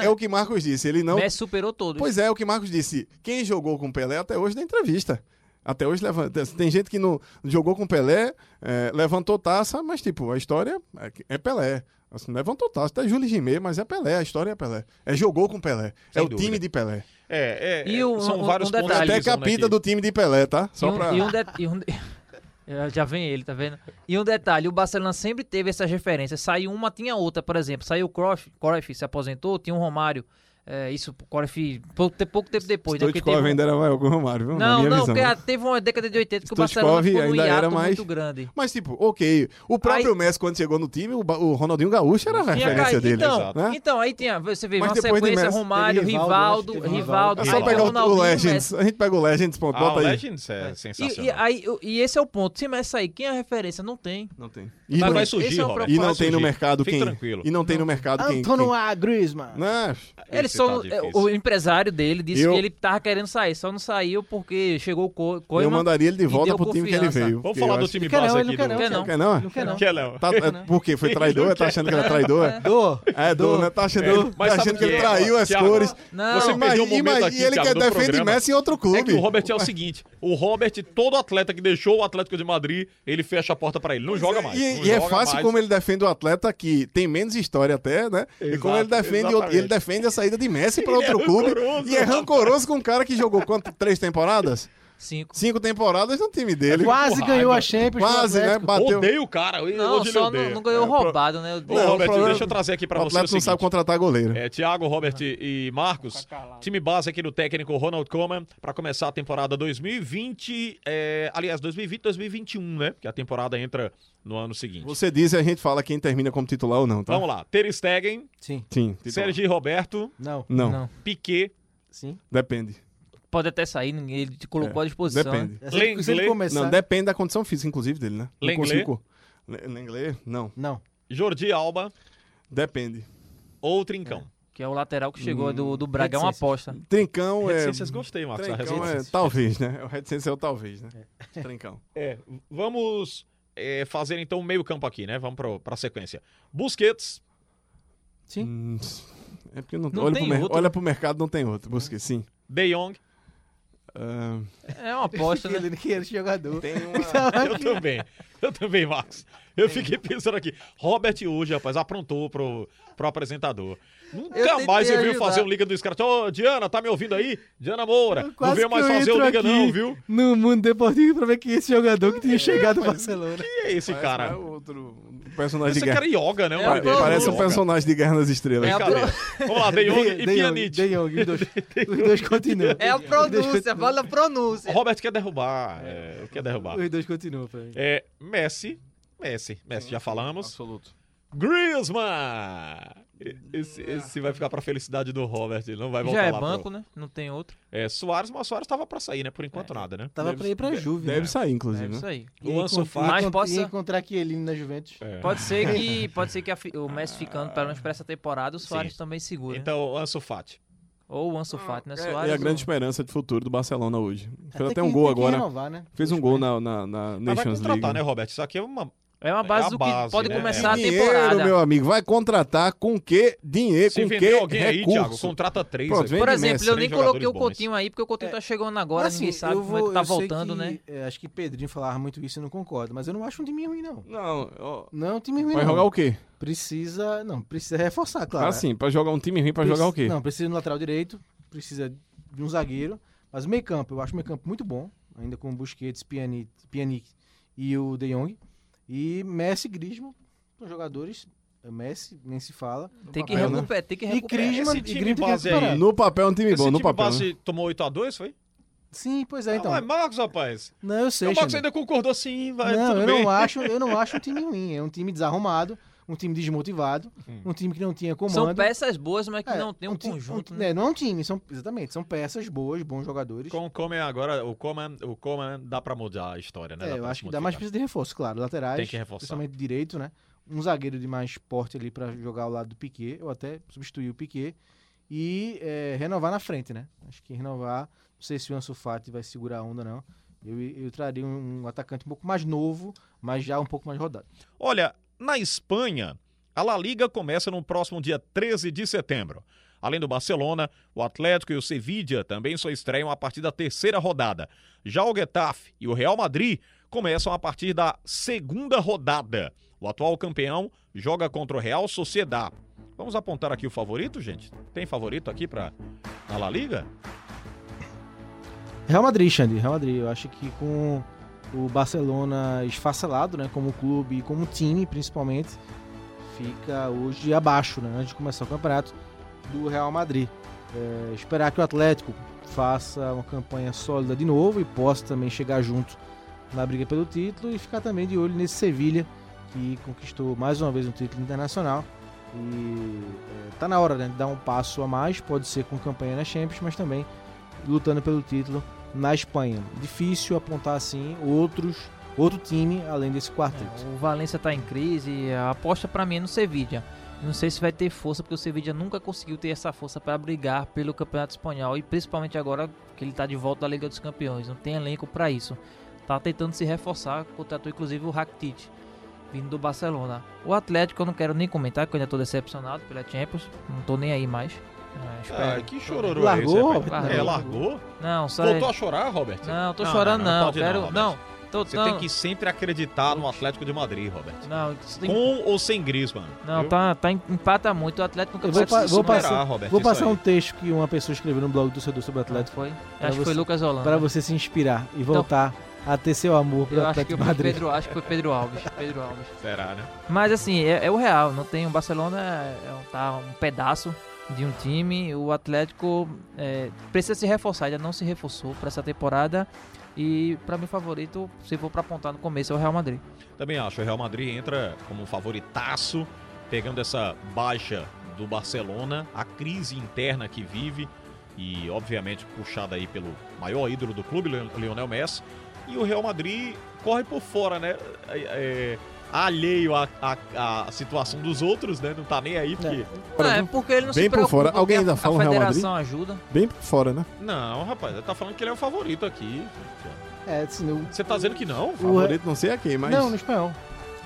S5: é, é o que Marcos disse. Ele não.
S7: Messi superou todos.
S5: Pois é, o que Marcos disse. Quem jogou com Pelé até hoje na entrevista. Até hoje levanta. Tem gente que não jogou com Pelé, é, levantou taça, mas tipo, a história é, é Pelé. Assim, levantou taça, até Júlio Gimê, mas é Pelé, a história é Pelé. É jogou com Pelé.
S4: Sem
S5: é o
S4: dúvida.
S5: time de Pelé.
S4: É, é,
S7: E
S4: é,
S7: o-
S4: são
S7: um-
S4: vários
S7: um
S4: pontos
S5: Até capita do time de Pelé, tá?
S7: E
S5: Só
S7: um,
S5: pra.
S7: e um de- e um Já vem ele, tá vendo? E um detalhe, o Barcelona sempre teve essas referências. Saiu uma, tinha outra, por exemplo. Saiu o Cruyff, Cruyff se aposentou, tinha um Romário. É, isso, o Cruyff, pouco, pouco tempo depois, né?
S5: Stoichkov
S7: teve um-
S5: ainda era maior que o Romário, viu?
S7: Não, não,
S5: visão.
S7: porque a- teve uma década de 80 que o Barcelona ficou num
S5: ainda era
S7: hiato
S5: mais-
S7: muito grande.
S5: Mas, tipo, ok. O próprio
S7: Aí-
S5: Messi, quando chegou no time, o, o Ronaldinho Gaúcho era a referência
S7: caído.
S5: dele.
S7: Então,
S4: Exato.
S5: né?
S7: então, aí tinha, você vê
S5: Mas
S7: uma sequência,
S5: Messi,
S7: Romário, Rivaldo,
S6: Rivaldo, teve
S7: Rivaldo,
S5: É
S6: Rivaldo.
S5: só pegar o, o
S7: Ronaldinho,
S5: Legends.
S7: Messi.
S5: A gente pega o Legends, ponto,
S4: Ah,
S5: bota
S4: o
S5: aí.
S4: Legends é
S7: E,
S4: sensacional.
S7: e, aí, e esse é o ponto. Se Messi sair, quem é a referência? Não tem.
S5: Não tem.
S4: Mas
S5: E, não,
S4: vai surgir,
S7: é o
S4: Robert.
S5: e não tem no
S4: surgir.
S5: mercado quem.
S4: tranquilo.
S5: E não tem no mercado quem.
S6: Antônio. Griezmann.
S5: Não,
S7: Ele
S4: Esse
S7: só,
S4: tá
S7: é, o empresário dele disse
S5: Eu-
S7: que ele tava querendo sair, só não saiu porque chegou o Co-
S5: eu mandaria ele de volta pro time que ele veio.
S4: Vamos falar do time base
S6: não,
S4: aqui
S6: ele não quer não.
S7: Quer não.
S5: Quer não?
S6: Não quer não.
S4: Quer não.
S5: Tá, é, por quê? Foi traidor? Tá achando que ele é traidor?
S6: Dô.
S5: É, do, né? Tá achando,
S4: É,
S5: tá achando
S4: o
S5: que
S4: que
S5: ele
S4: é,
S5: traiu as
S4: Thiago?
S5: cores.
S7: Não,
S4: Você perdeu um momento aqui,
S5: e ele
S4: Thiago,
S5: quer
S4: do
S5: defende
S4: programa.
S5: Messi em outro clube.
S4: É que o Robert é o seguinte: o Robert, todo atleta que deixou o Atlético de Madrid, ele fecha a porta pra ele. Não joga mais.
S5: E,
S4: não
S5: é fácil
S4: mais.
S5: como ele defende o atleta que tem menos história até, né? e como ele defende, ele defende a saída de Messi para
S4: Ele é
S5: outro clube.
S4: rancoroso,
S5: e é rancoroso com um cara que jogou quanto? Três temporadas?
S7: Cinco.
S5: Cinco temporadas no time dele.
S6: Quase
S4: com
S6: ganhou a Champions.
S5: Quase, né? Bateu.
S4: Odeio o cara. Hoje
S7: Não, só não, não ganhou
S5: É,
S7: roubado, né? Eu-
S4: Ô,
S5: Não,
S4: Robert,
S5: problema-
S4: deixa eu trazer aqui pra
S5: o
S4: você o
S5: não
S4: seguinte.
S5: sabe contratar goleiro.
S4: É, Thiago, Robert e Marcos, time base aqui do técnico Ronald Koeman para começar a temporada 2020, é, aliás, 2020, 2021, né? Que a temporada entra no ano seguinte.
S5: Você diz e a gente fala quem termina como titular ou não, tá?
S4: Vamos lá, Ter Stegen,
S6: Sim.
S5: Sim.
S4: Sergi Roberto,
S6: Não.
S5: Não,
S7: Não.
S4: Piquet,
S6: Sim.
S5: depende.
S7: Pode até sair, ninguém- ele te colocou
S5: É,
S7: à disposição.
S5: Depende.
S7: né?
S6: Se se ele começar...
S5: Não, depende da condição física, inclusive, dele, né? Não
S4: Lenglet.
S5: consigo- Le- Lenglet? Não.
S6: Não.
S4: Jordi Alba
S5: Depende.
S4: ou Trincão.
S7: Que é o lateral que chegou
S5: Hum,
S7: do, do Braga, é uma aposta.
S5: Trincão é.
S4: Reticências gostei, Marcos. a
S5: Trincão é talvez, né? O reticência é o talvez, né? Trincão.
S4: É, vamos é, fazer então o meio campo aqui, né? Vamos pro, pra sequência. Busquets,
S6: Sim.
S5: Hum, é porque não,
S7: Não
S5: olha,
S7: tem
S5: pro mer- olha pro mercado, não tem outro. Busque, sim.
S4: De Jong,
S5: Ah,
S7: É uma aposta, né?
S6: Ele que era esse jogador.
S5: tem uma...
S4: eu também. Eu também, Marcos. Eu fiquei pensando aqui. Robert hoje, rapaz, aprontou pro, pro apresentador. Nunca
S7: Eu
S4: mais eu vi fazer um Liga do Scratch. Ô, Diana, tá me ouvindo aí? Diana Moura. Não veio
S6: que
S4: mais fazer o Liga, não, viu?
S6: No mundo deportivo pra ver que esse jogador que tinha chegado no Barcelona.
S4: Quem é esse
S5: Parece
S4: cara?
S5: mais outro personagem
S4: Esse
S5: de guerra.
S4: cara é yoga, né?
S7: É
S5: Parece um
S4: yoga.
S5: personagem de Guerra nas Estrelas.
S7: É.
S4: Vamos lá, De Jong e
S6: De. De Jong, os dois, os dois continuam.
S7: É a pronúncia, fala a pronúncia.
S4: O Robert quer derrubar. É, quer derrubar.
S6: Os dois continuam.
S4: É, Messi. Messi. Messi, já falamos.
S5: Absoluto.
S4: Griezmann. Esse, esse vai ficar pra felicidade do Robert, ele não vai voltar
S7: Já é
S4: lá
S7: banco,
S4: pro...
S7: né? Não tem outro.
S4: É, Soares, mas Soares tava pra sair, né? Por enquanto nada, né?
S6: Tava pra ir pra Juve,
S5: Deve
S6: né?
S5: sair, inclusive,
S7: É
S5: né?
S6: Ia
S4: O
S6: encont-
S4: Fati-
S7: Mas possa-
S6: encontrar Chiellini na Juventus.
S4: É.
S7: Pode ser que, pode ser que a o Messi ficando, pelo menos pra essa temporada, o Soares
S4: Sim.
S7: também segura.
S4: Então, Ansu Fati.
S7: Ou o Ansu Fati, né?
S5: É,
S7: Soares
S5: é a
S7: ou-
S5: grande esperança de futuro do Barcelona hoje. Fez
S6: Até
S5: até um gol agora.
S6: renovar, né?
S5: Fez um gol
S6: caras.
S5: na, na, na
S4: vai
S5: Nations
S4: contratar,
S5: League.
S4: né, Roberto? Isso aqui é uma...
S7: É uma base
S4: É a
S7: do que
S4: base,
S7: pode
S4: né?
S7: começar a
S5: Dinheiro,
S7: temporada.
S5: meu amigo. Vai contratar com que dinheiro,
S4: Se
S5: com que
S4: alguém aí, Thiago,
S5: recurso.
S4: contrata três.
S5: Pronto,
S7: Por
S5: de
S7: exemplo,
S5: Messi,
S7: eu nem coloquei o
S4: bons.
S7: Coutinho aí, porque o Coutinho tá chegando agora,
S6: Mas,
S7: ninguém
S6: assim,
S7: sabe
S6: eu
S7: como é que
S6: vou-
S7: tá
S6: eu
S7: voltando,
S6: que,
S7: né?
S6: é, acho que Pedrinho falava muito isso e eu não concordo. Mas eu não acho um time ruim, não.
S5: Não, ó,
S6: Não é um time ruim,
S5: vai
S6: não.
S5: jogar o quê?
S6: Precisa. Não, precisa reforçar, claro.
S5: Assim, pra jogar um time ruim, pra
S6: Preci-
S5: jogar o quê?
S6: Não, precisa no lateral direito, precisa de um zagueiro. Mas o meio campo, eu acho o meio campo muito bom. Ainda com o Busquets, Pjanic, Pjanic e o De Jong. E Messi e Griezmann são jogadores. é Messi, nem se fala.
S7: Tem que,
S5: papel, né?
S7: recuperar, tem que
S6: E
S7: recuperar.
S6: Griezmann,
S4: esse
S6: e
S4: time
S6: Griezmann tem que
S4: base aí.
S5: No papel é um time
S4: Esse
S5: bom, no
S4: time
S5: papel. né?
S4: base tomou 8x2, foi?
S6: Sim, pois é, então.
S4: Não, é Marcos, rapaz.
S6: Não, eu sei.
S4: o Marcos
S6: Xander.
S4: ainda concordou sim, vai,
S6: não,
S4: tudo
S6: eu
S4: bem.
S6: não acho, eu não acho um time ruim. É um time desarrumado, um time desmotivado, um time que não tinha comando.
S7: São peças boas, mas que
S6: É,
S7: não tem um,
S6: time-
S7: conjunto,
S6: um-
S7: né?
S6: é, não é um time, são, exatamente, são peças boas, bons jogadores.
S4: Com o Coman agora, o Coman, o Coman dá pra mudar a história, né?
S6: É, eu acho que dá mais precisa de reforço, claro. Laterais,
S4: Tem que reforçar.
S6: principalmente direito, né? Um zagueiro de mais porte ali pra jogar ao lado do Piquet, ou até substituir o Piquet. E é, renovar na frente, né? Acho que renovar. Não sei se o Ansu Fati vai segurar a onda, não. Eu, eu traria um, um atacante um pouco mais novo, mas já um pouco mais rodado.
S4: Olha, na Espanha, a La Liga começa no próximo dia 13 de setembro. Além do Barcelona, o Atlético e o Sevilla também só estreiam a partir da terceira rodada. Já o Getafe e o Real Madrid começam a partir da segunda rodada. O atual campeão joga contra o Real Sociedad. Vamos apontar aqui o favorito, gente? Tem favorito aqui para a La Liga?
S6: Real Madrid, Xande, Real Madrid. Eu acho que com o Barcelona esfacelado, né, como clube e como time, principalmente, fica hoje abaixo, né, antes de começar o campeonato, do Real Madrid. É, esperar que o Atlético faça uma campanha sólida de novo e possa também chegar junto na briga pelo título e ficar também de olho nesse Sevilha, que conquistou mais uma vez um título internacional. E é, tá na hora né, de dar um passo a mais, pode ser com campanha na Champions, mas também lutando pelo título na Espanha. Difícil apontar assim outros outro time além desse quarteto.
S7: É, o Valência tá em crise, a aposta pra mim é no Sevilla. Não sei se vai ter força, porque o Sevilla nunca conseguiu ter essa força para brigar pelo Campeonato Espanhol e principalmente agora que ele tá de volta da Liga dos Campeões. Não tem elenco para isso. Tá tentando se reforçar, contratou inclusive o Rakitic, vindo do Barcelona. O Atlético eu não quero nem comentar, porque eu ainda tô decepcionado pela Champions. Não tô nem aí mais. É.
S4: Ah, que chororô
S6: Largou,
S4: é esse,
S6: Robert?
S4: rapaz? É, largou?
S7: Não, só
S4: Voltou a chorar, Robert?
S7: Não, tô chorando não,
S4: pode
S7: quero
S4: Robert.
S7: não. Tô,
S4: Você
S7: não,
S4: tem que sempre acreditar no Atlético de Madrid, Robert.
S7: não, tem-
S4: Com ou sem Griezmann?
S7: não,
S4: viu?
S7: tá, tá em- empata muito. O Atlético nunca
S6: vou, pa- vou
S7: superar.
S6: passar,
S4: Robert,
S6: vou passar
S4: aí.
S6: um texto que uma pessoa escreveu no blog do torcedor sobre o Atlético
S7: Foi? Acho que foi Lucas Holanda.
S6: para você se inspirar e voltar a ter seu amor pelo
S7: Eu acho que
S6: Atlético de Madrid.
S7: Pedro, acho que foi Pedro Alves. Pedro Alves.
S4: Será, né?
S7: Mas assim, é, é o real. Não tem o Barcelona, é, é um- tá um pedaço de um time. O Atlético é, precisa se reforçar, ainda não se reforçou para essa temporada. E para mim favorito, se for para apontar no começo, é o Real Madrid.
S4: Também acho. O Real Madrid entra como favoritaço, pegando essa baixa do Barcelona, a crise interna que vive e, obviamente, puxada aí pelo maior ídolo do clube, Lionel Messi. E o Real Madrid corre por fora, né? É, é, alheio à, à, à situação dos outros, né? Não tá nem aí, porque...
S7: Não, é porque ele não
S5: bem
S7: se
S5: por fora. Alguém ainda
S7: a,
S5: fala
S7: a federação ajuda.
S5: Bem por fora, né?
S4: Não, rapaz, ele tá falando que ele é o favorito aqui.
S6: É, assim, o-
S4: Você tá dizendo que não?
S6: o-
S5: Favorito não sei a quem, mas...
S6: Não, no espanhol.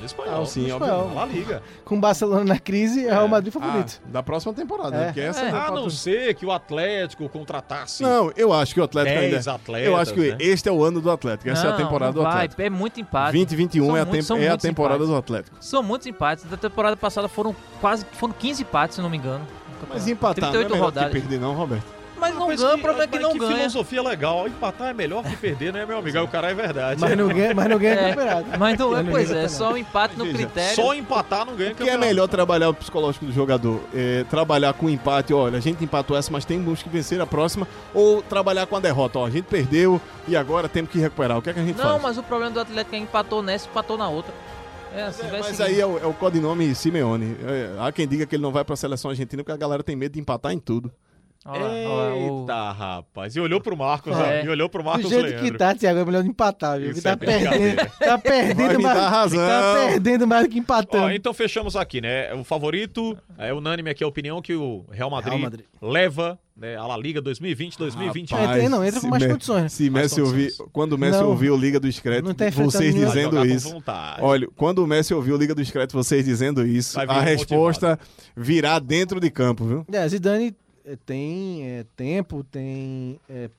S4: Espanhol.
S5: Ah, sim,
S6: espanhol.
S4: La Liga.
S6: Com o Barcelona na crise, é o Real Madrid favorito.
S5: Ah, da próxima temporada,
S6: É.
S5: né? Porque essa
S7: É.
S5: não
S4: A
S5: pode-
S4: não ser que o Atlético contratasse
S5: Não, eu acho que o Atlético
S4: 10
S5: ainda...
S4: atletas,
S5: Eu acho que
S4: né?
S5: este é o ano do Atlético. Essa é a
S7: Não,
S5: temporada
S7: não
S5: do
S7: vai,
S5: Atlético.
S7: É muito empate.
S5: 2021
S7: São
S5: é a, tem-
S7: são
S5: é a
S7: muitos
S5: temporada
S7: empates.
S5: do Atlético.
S7: São muitos empates. Da temporada passada foram quase foram 15 empates, se não me engano. no
S5: Mas empatar não é
S7: 38 rodadas.
S5: que perder não, Roberto?
S7: Mas não
S4: Mas
S7: ganha, o problema é que
S4: mas
S7: não
S4: que
S7: ganha.
S4: filosofia legal. Empatar é melhor que perder, né, meu amigo? Aí o cara é verdade.
S6: Mas não ganha, mas não ganha
S7: É,
S6: campeonato.
S7: Mas não é, pois é,
S6: campeonato.
S7: só o empate no critério.
S4: Só empatar não ganha
S5: O que é melhor trabalhar o psicológico do jogador? É, trabalhar com empate, olha, a gente empatou essa, mas temos que vencer a próxima, ou trabalhar com a derrota, ó, a gente perdeu e agora temos que recuperar. O que é que a gente
S7: Não,
S5: faz?
S7: mas o problema do Atlético é que empatou nessa e empatou na outra. É assim, vai
S5: Mas
S7: seguir.
S5: aí é o, é o codinome Simeone. É, há quem diga que ele não vai pra seleção argentina porque a galera tem medo de empatar em tudo.
S7: Olha lá, olha lá, o-
S4: Eita, rapaz. E olhou pro Marcos,
S7: É.
S4: ó. E olhou pro
S6: Do
S4: Marcos
S6: jeito
S4: Leandro.
S6: que tá, Thiago, é melhor não empatar, viu? Tá,
S4: é
S6: perdendo, tá perdendo mais.
S5: razão.
S6: Tá perdendo mais do que empatando.
S4: Ó, então fechamos aqui, né? O favorito, é unânime aqui a opinião que o Real Madrid,
S6: Real Madrid.
S4: leva né, a La Liga 2020-2021.
S6: Rapaz. É, não, entra com mais
S5: Me-
S6: condições, né?
S5: Se
S4: Mais
S5: Messi ouvir, quando o Messi
S6: Não.
S5: ouviu Liga do Discreto, vocês
S4: Vai
S5: dizendo isso. Olha, quando o Messi ouviu Liga do Discreto, vocês dizendo isso, a
S4: motivado.
S5: resposta virá dentro de campo, viu?
S6: É, Zidane tem é, tempo, tem é,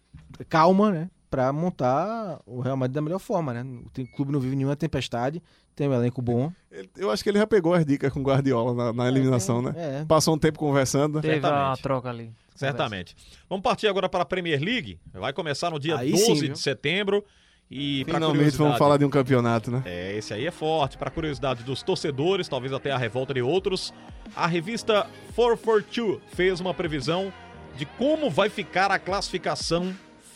S6: calma, né? Pra montar o Real Madrid da melhor forma, né? O tem- clube não vive nenhuma tempestade, tem um elenco bom.
S5: Eu acho que ele já pegou as dicas com o Guardiola na, na eliminação, né?
S6: É,
S5: Passou um tempo conversando.
S7: Teve uma
S4: Certamente.
S7: troca ali.
S4: Certamente. Vamos partir agora para a Premier League. Vai começar no dia
S6: Aí
S4: 12
S6: sim,
S4: de setembro. E
S5: Finalmente vamos falar de um campeonato, né?
S4: É, esse aí é forte. Para curiosidade dos torcedores, talvez até a revolta de outros, a revista 442 fez uma previsão de como vai ficar a classificação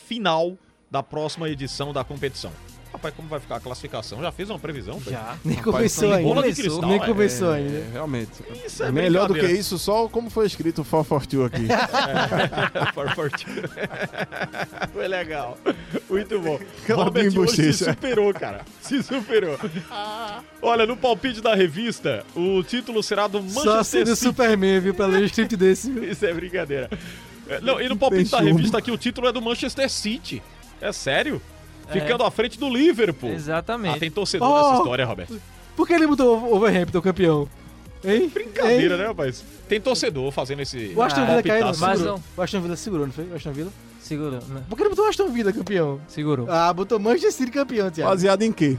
S4: final da próxima edição da competição. Rapaz, como vai ficar a classificação? Já fez uma previsão? Pedro?
S7: Já.
S6: nem
S5: Rapaz,
S6: começou ainda.
S4: bola de cristal,
S6: nem
S4: é.
S6: começou ainda.
S5: É, realmente.
S4: Isso é
S5: Melhor do que isso, só como foi escrito 442 aqui.
S4: 442. Foi legal. Muito bom. Robert hoje se superou, cara. Se superou. Olha, no palpite da revista, o título será do
S6: Só
S4: Manchester
S6: sendo
S4: City.
S6: Superman, viu? Pra ler um script desse, viu?
S4: Isso é brincadeira. É, Não, e no palpite da
S5: Tem chumbo.
S4: revista aqui, o título é do Manchester City. É sério?
S7: É.
S4: Ficando à frente do Liverpool.
S7: Exatamente.
S4: Ah, tem torcedor
S6: Oh!
S4: nessa história, Roberto.
S6: Por que ele botou o Overhampton campeão? Hein?
S4: Brincadeira,
S6: Hein?
S4: né, rapaz? Tem torcedor fazendo esse.
S6: O Aston Villa caiu.
S7: Mas não.
S6: O Aston Villa segurou, não foi? O Aston Villa?
S7: Segurou, né?
S6: Por que ele botou o Aston Villa campeão?
S7: Segurou.
S6: Ah, botou Manchester City campeão, Thiago.
S5: Baseado em quê?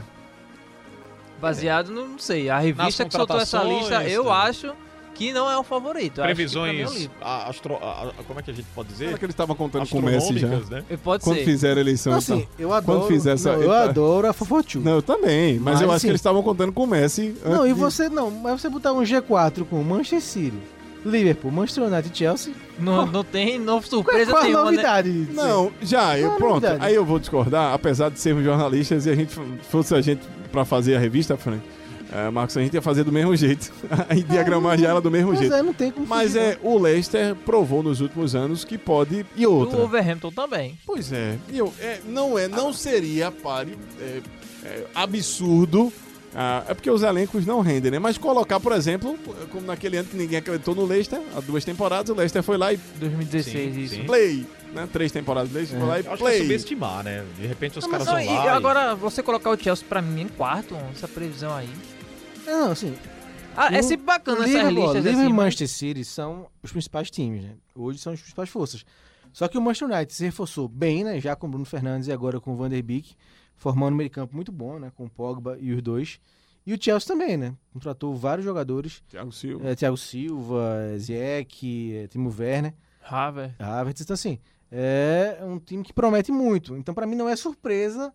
S7: Baseado no, não sei, a revista que soltou essa lista, eu
S4: né?
S7: acho que não é o favorito. É o
S4: Previsões. A- astro- a- a- como é que a gente pode dizer?
S5: Será que eles estavam contando com o Messi já?
S4: Né?
S7: Pode
S5: Quando
S7: ser.
S5: fizeram a eleição.
S6: Não, assim, eu adoro.
S5: Quando fizer essa-
S6: não, eu
S5: Eita.
S6: adoro a Fofotu.
S5: Não, eu também. Mas,
S6: Mas,
S5: eu acho
S6: assim-
S5: que eles estavam contando com o Messi.
S6: Não, e
S5: de-
S6: você não, mas você botar um G4 com Manchester City, Liverpool, Manchester United e Chelsea,
S7: Não, não tem no,
S6: qual,
S7: surpresa
S6: qual a
S7: nenhuma, né?
S6: novidade?
S5: Não, já, eu,
S6: Qual
S5: pronto.
S6: novidade?
S5: Aí eu vou discordar, apesar de sermos jornalistas e a gente fosse a gente pra fazer a revista, Frank, é, Marcos, a gente ia fazer do mesmo jeito. e diagramar já ela do mesmo
S6: Mas
S5: jeito.
S6: é, não tem como
S5: Mas
S6: fugir,
S5: é, o Leicester provou nos últimos anos que pode. E
S7: O
S5: outra.
S7: Wolverhampton também.
S5: Pois é, e eu, é, não é, não seria pare, é, é, absurdo. ah, é porque os elencos não rendem, né? Mas colocar, por exemplo, como naquele ano que ninguém acreditou no Leicester, há duas temporadas, o Leicester foi lá e
S7: 2016,
S4: Sim,
S7: isso.
S4: sim.
S5: play, né? Três temporadas do Leicester, foi lá e
S4: Eu acho que é
S5: play.
S4: subestimar, né? De repente os
S7: Não,
S4: caras
S7: mas
S4: vão
S7: não,
S4: lá.
S7: e
S4: e-
S7: agora, você colocar o Chelsea pra mim em quarto, essa previsão aí.
S6: Não, não, assim,
S7: Ah, é sempre bacana essas
S6: Liverpool,
S7: listas
S6: Liverpool
S7: assim.
S6: e
S7: mas-
S6: Manchester City são os principais times, né? Hoje são as principais forças. Só que o Manchester United se reforçou bem, né? Já com o Bruno Fernandes e agora com o Van der Beek, formando um meio campo muito bom, né? Com o Pogba e os dois. E o Chelsea também, né? Contratou vários jogadores.
S5: Thiago Silva.
S6: É, Thiago Silva, Ziyech, é, Timo Werner,
S7: Havertz.
S6: Havertz. Então, assim, é um time que promete muito. Então, pra mim, não é surpresa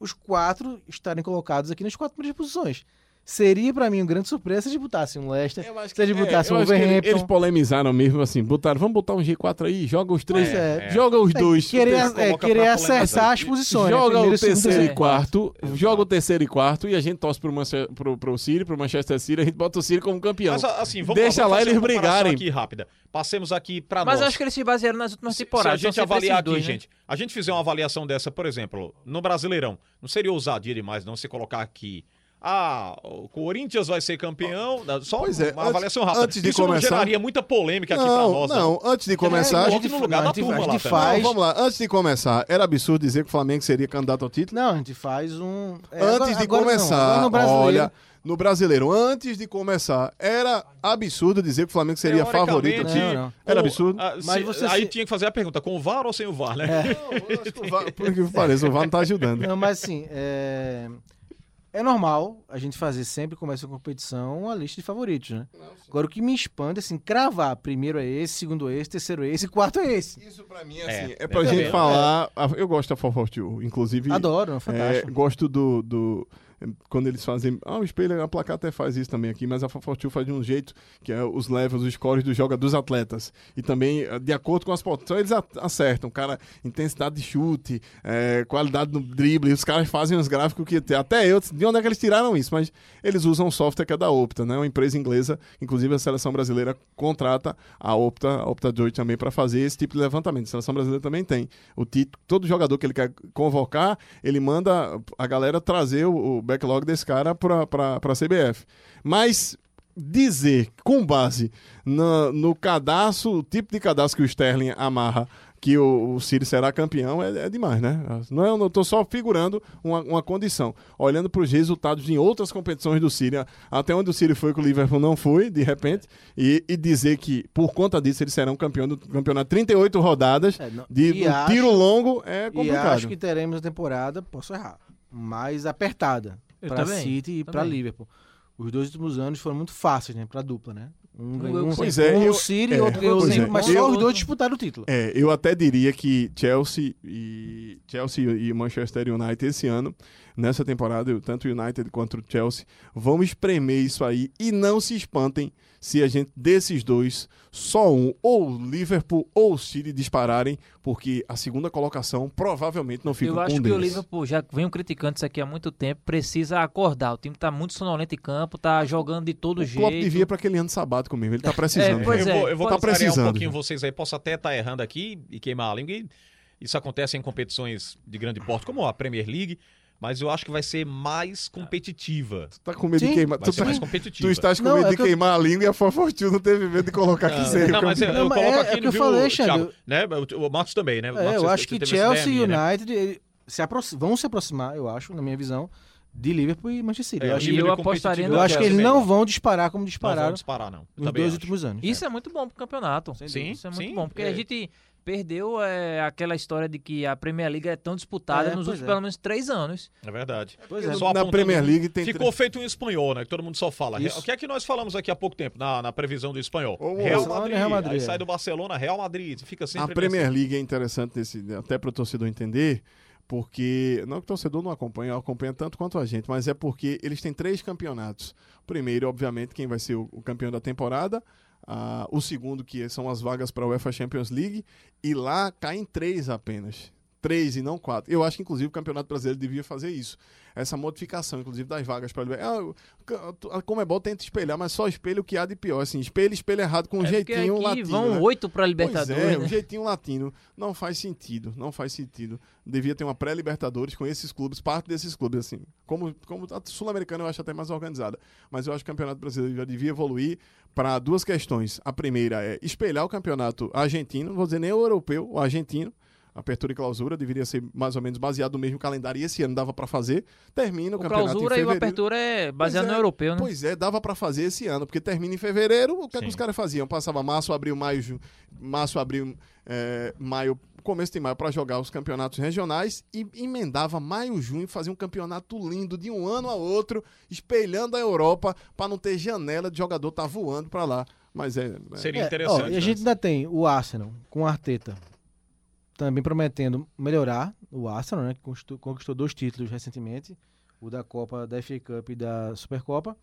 S6: os quatro estarem colocados aqui nas quatro primeiras posições. Seria, pra mim, uma grande surpresa se botassem um Leicester,
S5: Eu acho
S6: se eles botassem
S5: eu
S6: o
S5: acho que ele-
S6: Wolverhampton.
S5: eles polemizaram mesmo assim, botaram, vamos botar um G4 aí, joga os três,
S6: Pois é.
S5: joga os
S6: É,
S5: dois,
S6: querer, é, querer
S4: polemizar.
S6: as posições. né?
S5: joga
S6: Primeiro,
S5: o terceiro e
S6: terceiro.
S5: quarto, joga o terceiro e quarto e a gente torce pro, Manchester, pro, pro City, pro Manchester City, a gente bota o City como campeão.
S4: Mas assim, vamos
S5: Deixa
S4: vamos
S5: lá
S4: fazer
S5: eles brigarem.
S4: aqui rápida. Passemos aqui pra
S7: Mas
S4: nós.
S7: eu acho que eles se basearam nas últimas temporadas.
S4: Se a gente
S7: sempre
S4: avaliar aqui,
S7: dois, né?
S4: gente, a gente fizer uma avaliação dessa, por exemplo, no Brasileirão, não seria ousadia demais não se colocar aqui. Ah, o Corinthians vai ser campeão. Só
S5: Pois é,
S4: uma
S5: antes-
S4: avaliação rápida.
S5: antes de
S4: Isso não
S5: começar-
S4: geraria muita polêmica aqui pra
S5: não,
S4: nós.
S5: não, antes de começar, a
S4: coloque
S5: gente,
S4: no lugar
S6: não,
S4: da
S6: a gente-
S4: turma
S6: a gente faz-
S5: não, vamos lá, antes de começar, era absurdo dizer que o Flamengo seria candidato ao título?
S6: Não, a gente faz um. é,
S5: antes
S6: agora-
S5: de
S6: agora não,
S5: começar,
S6: agora no
S5: olha, no brasileiro, antes de começar, era absurdo dizer que o Flamengo seria favorito.
S6: Não, não.
S5: Era
S4: com-
S5: absurdo.
S4: ah,
S6: Mas
S4: se-
S6: você
S4: aí
S6: se-
S4: tinha que fazer a pergunta, com o VAR ou sem o VAR, né?
S6: É.
S5: Não, eu acho que o VAR- Por que pareça, o VAR não tá ajudando.
S6: Não, mas assim, é... é normal a gente fazer sempre, começa a competição, a lista de favoritos, né? Agora o que me expande, assim, cravar, primeiro é esse, segundo é esse, terceiro é esse, quarto é esse.
S5: Isso pra mim,
S4: É,
S5: assim, é,
S4: é
S5: pra
S4: também.
S5: gente falar. Eu gosto da 442, inclusive.
S6: Adoro,
S5: é,
S6: fantástico.
S5: gosto do, do, quando eles fazem. Ah, o espelho, a placar até faz isso também aqui, mas a Fortune faz de um jeito que é os levels, os scores do joga dos atletas. E também, eh, de acordo com as pontuações, eles a- acertam. Cara, intensidade de chute, eh, qualidade no drible. Os caras fazem uns gráficos que até eu, de onde é que eles tiraram isso? Mas eles usam um software que é da Opta, né? Uma empresa inglesa, inclusive a seleção brasileira contrata a Opta, a Opta Joy também para fazer esse tipo de levantamento. A seleção brasileira também tem. O título, todo jogador que ele quer convocar, ele manda a galera trazer o backlog desse cara para a CBF. Mas dizer com base no, no cadastro, o tipo de cadastro que o Sterling amarra que o, o será campeão é, é demais, né? Não é, eu tô só figurando uma, uma condição. Olhando para os resultados em outras competições do City, até onde o City foi que o Liverpool não foi, de repente, e, e dizer que por conta disso eles serão campeão do campeonato 38 rodadas
S6: É, não-
S5: de
S6: e
S5: um
S6: acho-
S5: tiro longo é
S6: E
S5: complicado.
S6: acho que teremos a temporada, posso errar, mais apertada para City e para. Liverpool. Os dois últimos anos foram muito fáceis, né, para dupla, né? Um ganhou um,
S5: Pois é,
S6: um
S5: eu-
S6: o City e
S5: é,
S6: outro ganhou
S5: é.
S6: mas
S5: Eu-
S6: só os dois disputaram o título.
S5: É, eu até diria que Chelsea e Chelsea e Manchester United esse ano, nessa temporada, tanto o United quanto o Chelsea, vão espremer isso aí e não se espantem se a gente desses dois, só um, ou o Liverpool ou o City dispararem, porque a segunda colocação provavelmente não fica
S7: Eu
S5: com
S7: acho
S5: um
S7: que o. Liverpool, já venho criticando isso aqui há muito tempo, precisa acordar. O time tá muito sonolento em campo, tá jogando de todo
S5: O
S7: jeito.
S5: Klopp devia para aquele ano sabático mesmo, ele tá precisando.
S7: É, pois
S4: eu
S7: é,
S4: vou, eu vou
S5: Tá
S4: contrariar um
S5: precisando,
S4: pouquinho vocês aí. Posso até estar errando aqui e queimar a língua. Isso acontece em competições de grande porte, como a Premier League, mas eu acho que vai ser mais competitiva.
S5: Tu tá com medo
S6: Sim.
S5: de queimar.
S4: Vai
S5: Tu,
S4: ser
S5: tá,
S4: mais
S5: tu
S4: competitiva.
S5: estás com
S6: Não,
S5: medo
S6: é
S5: de
S6: que eu-
S5: queimar a língua e a Fortune não teve medo de colocar que seria
S4: não, mas eu,
S5: campeão.
S4: eu
S6: Não, mas
S4: coloco
S6: é-
S4: aqui,
S6: é que eu
S4: viu,
S6: falei,
S4: Thiago, né? O, o Marcos também, né?
S6: É,
S4: Marcos,
S6: eu
S4: você-
S6: acho que Chelsea e
S4: né?
S6: United ele- se vão se aproximar, eu acho, na minha visão, de Liverpool e Manchester City.
S4: É,
S6: eu acho,
S7: eu apostaria
S6: eu
S7: no
S6: acho que
S4: é
S6: eles não vão disparar como
S4: Não vão
S6: dispararam
S4: disparar, não. Eu
S6: nos dois
S4: acho.
S6: últimos anos.
S7: Isso é muito bom pro campeonato.
S4: Sim,
S7: Isso é muito bom, porque
S4: é.
S7: a gente perdeu é, aquela história de que a Premier League é tão disputada
S6: É,
S7: nos últimos
S6: é.
S7: pelo menos três anos.
S4: É verdade.
S6: Pois é.
S4: Só
S5: Na Premier League tem
S4: Ficou feito um espanhol, né? Que todo mundo só fala.
S6: Isso.
S4: O que é que nós falamos aqui há pouco tempo, na, na previsão do espanhol?
S5: Ô,
S4: Real
S6: Barcelona e
S4: Madrid,
S6: Real Madrid,
S4: Aí
S6: é.
S4: sai do Barcelona, Real Madrid. Fica sempre
S5: A Premier
S4: nessa-
S5: League é interessante nesse, até para o torcedor entender, porque não que o torcedor não acompanha, acompanha tanto quanto a gente, mas é porque eles têm três campeonatos. Primeiro, obviamente, quem vai ser o, o campeão da temporada. Ah, o segundo, que são as vagas para a UEFA Champions League, e lá caem três apenas. Três e não quatro. Eu acho que, inclusive, o Campeonato Brasileiro devia fazer isso. Essa modificação, inclusive, das vagas para a Comebol tenta espelhar, mas só espelha o que há de pior. Assim, espelha, espelha errado com um
S7: É
S5: jeitinho latino.
S7: vão
S5: né?
S7: oito pra
S5: Pois
S7: Libertadores,
S5: é,
S7: né?
S5: o jeitinho latino não faz sentido, não faz sentido. Devia ter uma pré-Libertadores com esses clubes, parte desses clubes, assim. Como, como a Sul-Americana eu acho até mais organizada. Mas eu acho que o Campeonato Brasileiro já devia evoluir para duas questões. A primeira é espelhar o campeonato argentino, não vou dizer nem o europeu, o argentino. Apertura e clausura deveria ser mais ou menos baseado no mesmo calendário e esse ano dava para fazer. Termina o,
S7: O
S5: campeonato
S7: clausura
S5: em
S7: e o
S5: fevereiro.
S7: apertura é baseado
S5: Pois
S7: no
S5: é,
S7: europeu, né?
S5: Pois é, dava pra fazer esse ano, porque termina em fevereiro, o que, é que os caras faziam? Passava março, abril, maio, ju... março, abril, é, maio, começo de maio pra jogar os campeonatos regionais e emendava maio, junho, fazia um campeonato lindo de um ano a outro, espelhando a Europa pra não ter janela de jogador tá voando pra lá. Mas é, é-
S4: Seria
S6: É,
S4: interessante.
S6: ó, e
S4: né?
S6: a gente ainda tem o Arsenal com o Arteta também prometendo melhorar o Arsenal, né? Que conquistou, dois títulos recentemente, o da Copa, da FA Cup e da Supercopa.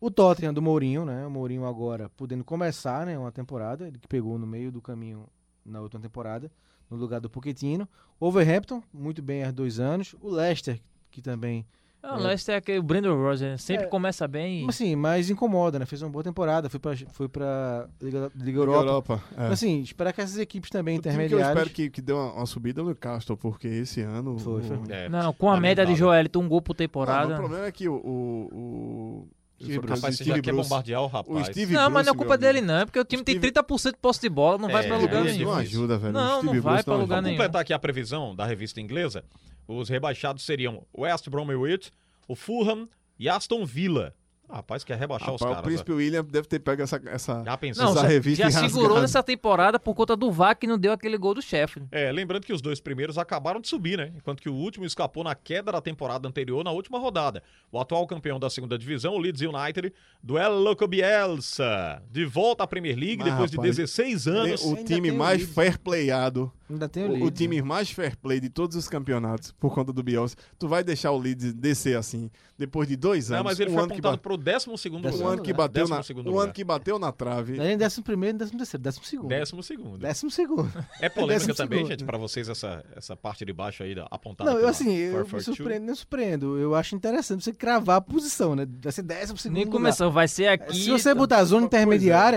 S6: O Tottenham do Mourinho, né? O Mourinho agora podendo começar, né, uma temporada, ele que pegou no meio do caminho na última temporada, no lugar do Pochettino. Overhampton, muito bem há dois anos. O Leicester, que também
S7: Ah, o Leicester é aquele o Brandon Rogers, sempre
S6: É.
S7: começa bem. e-
S6: Assim, mas incomoda, né? Fez uma boa temporada, foi pra, foi pra Liga, Liga
S5: Liga
S6: Europa.
S5: Europa. é.
S6: Mas, Assim, esperar que essas equipes também
S5: O que eu espero que, que dê uma, uma subida é o Newcastle, porque esse ano.
S6: Foi,
S5: o-
S6: foi ruim.
S4: É,
S7: Não, com a média de
S4: lamentável.
S7: Joelito, um gol por
S5: Não,
S7: temporada.
S5: mas o problema é que o. o, o...
S6: Steve Bruce.
S4: Rapaz, você já
S5: Steve
S4: quer
S5: Bruce.
S4: bombardear o rapaz.
S5: O Steve
S7: Não, mas não é
S5: Bruce,
S7: culpa dele,
S5: amigo.
S7: não. É porque o time tem
S5: Steve-
S7: 30% de posse de bola, não vai
S4: É,
S7: pra
S4: é
S7: lugar nenhum.
S5: Não ajuda, velho.
S7: Não, não vai
S5: Bruce
S7: pra lugar nenhum.
S4: completar aqui a previsão da revista inglesa, os rebaixados seriam West Bromwich, o Fulham e Aston Villa. Rapaz, quer rebaixar os
S5: Rapaz,
S4: caras.
S5: o Príncipe William deve ter pego essa. essa...
S4: Já pensou?
S7: Não,
S5: essa
S7: já,
S5: revista
S7: já segurou nessa temporada por conta do VAR que não deu aquele gol do Sheffield.
S4: É, lembrando que os dois primeiros acabaram de subir, né? Enquanto que o último escapou na queda da temporada anterior na última rodada. O atual campeão da segunda divisão, o Leeds United, duelo com Bielsa. De volta à Premier League
S5: Mas,
S4: depois
S5: rapaz,
S4: de 16 anos.
S5: O time mais fair playado
S6: Ainda tem o,
S5: o, o
S6: Leeds,
S5: time mais fair play de todos os campeonatos por conta do Bielsa. Tu vai deixar o Leeds descer assim depois de dois anos?
S4: Não, mas ele
S5: um
S4: foi
S5: ano que
S4: apontado
S5: ba-
S4: pro 12 segundo
S6: Décimo
S5: um
S4: lugar.
S5: ano que bateu na, um
S4: lugar.
S5: ano que bateu na trave.
S6: Não é nem décimo primeiro, décimo terceiro, décimo segundo.
S4: Décimo segundo.
S6: Décimo segundo.
S4: É polêmica também,
S6: segundo.
S4: gente, pra vocês essa, essa parte de baixo aí da- apontada
S6: Não, eu assim, eu
S4: 442?
S6: me surpreendo, não surpreendo. Eu acho interessante você cravar a posição, né? Vai ser décimo segundo
S7: Nem
S6: lugar.
S7: começou, vai ser aqui.
S6: Se você botar a zona
S5: Pois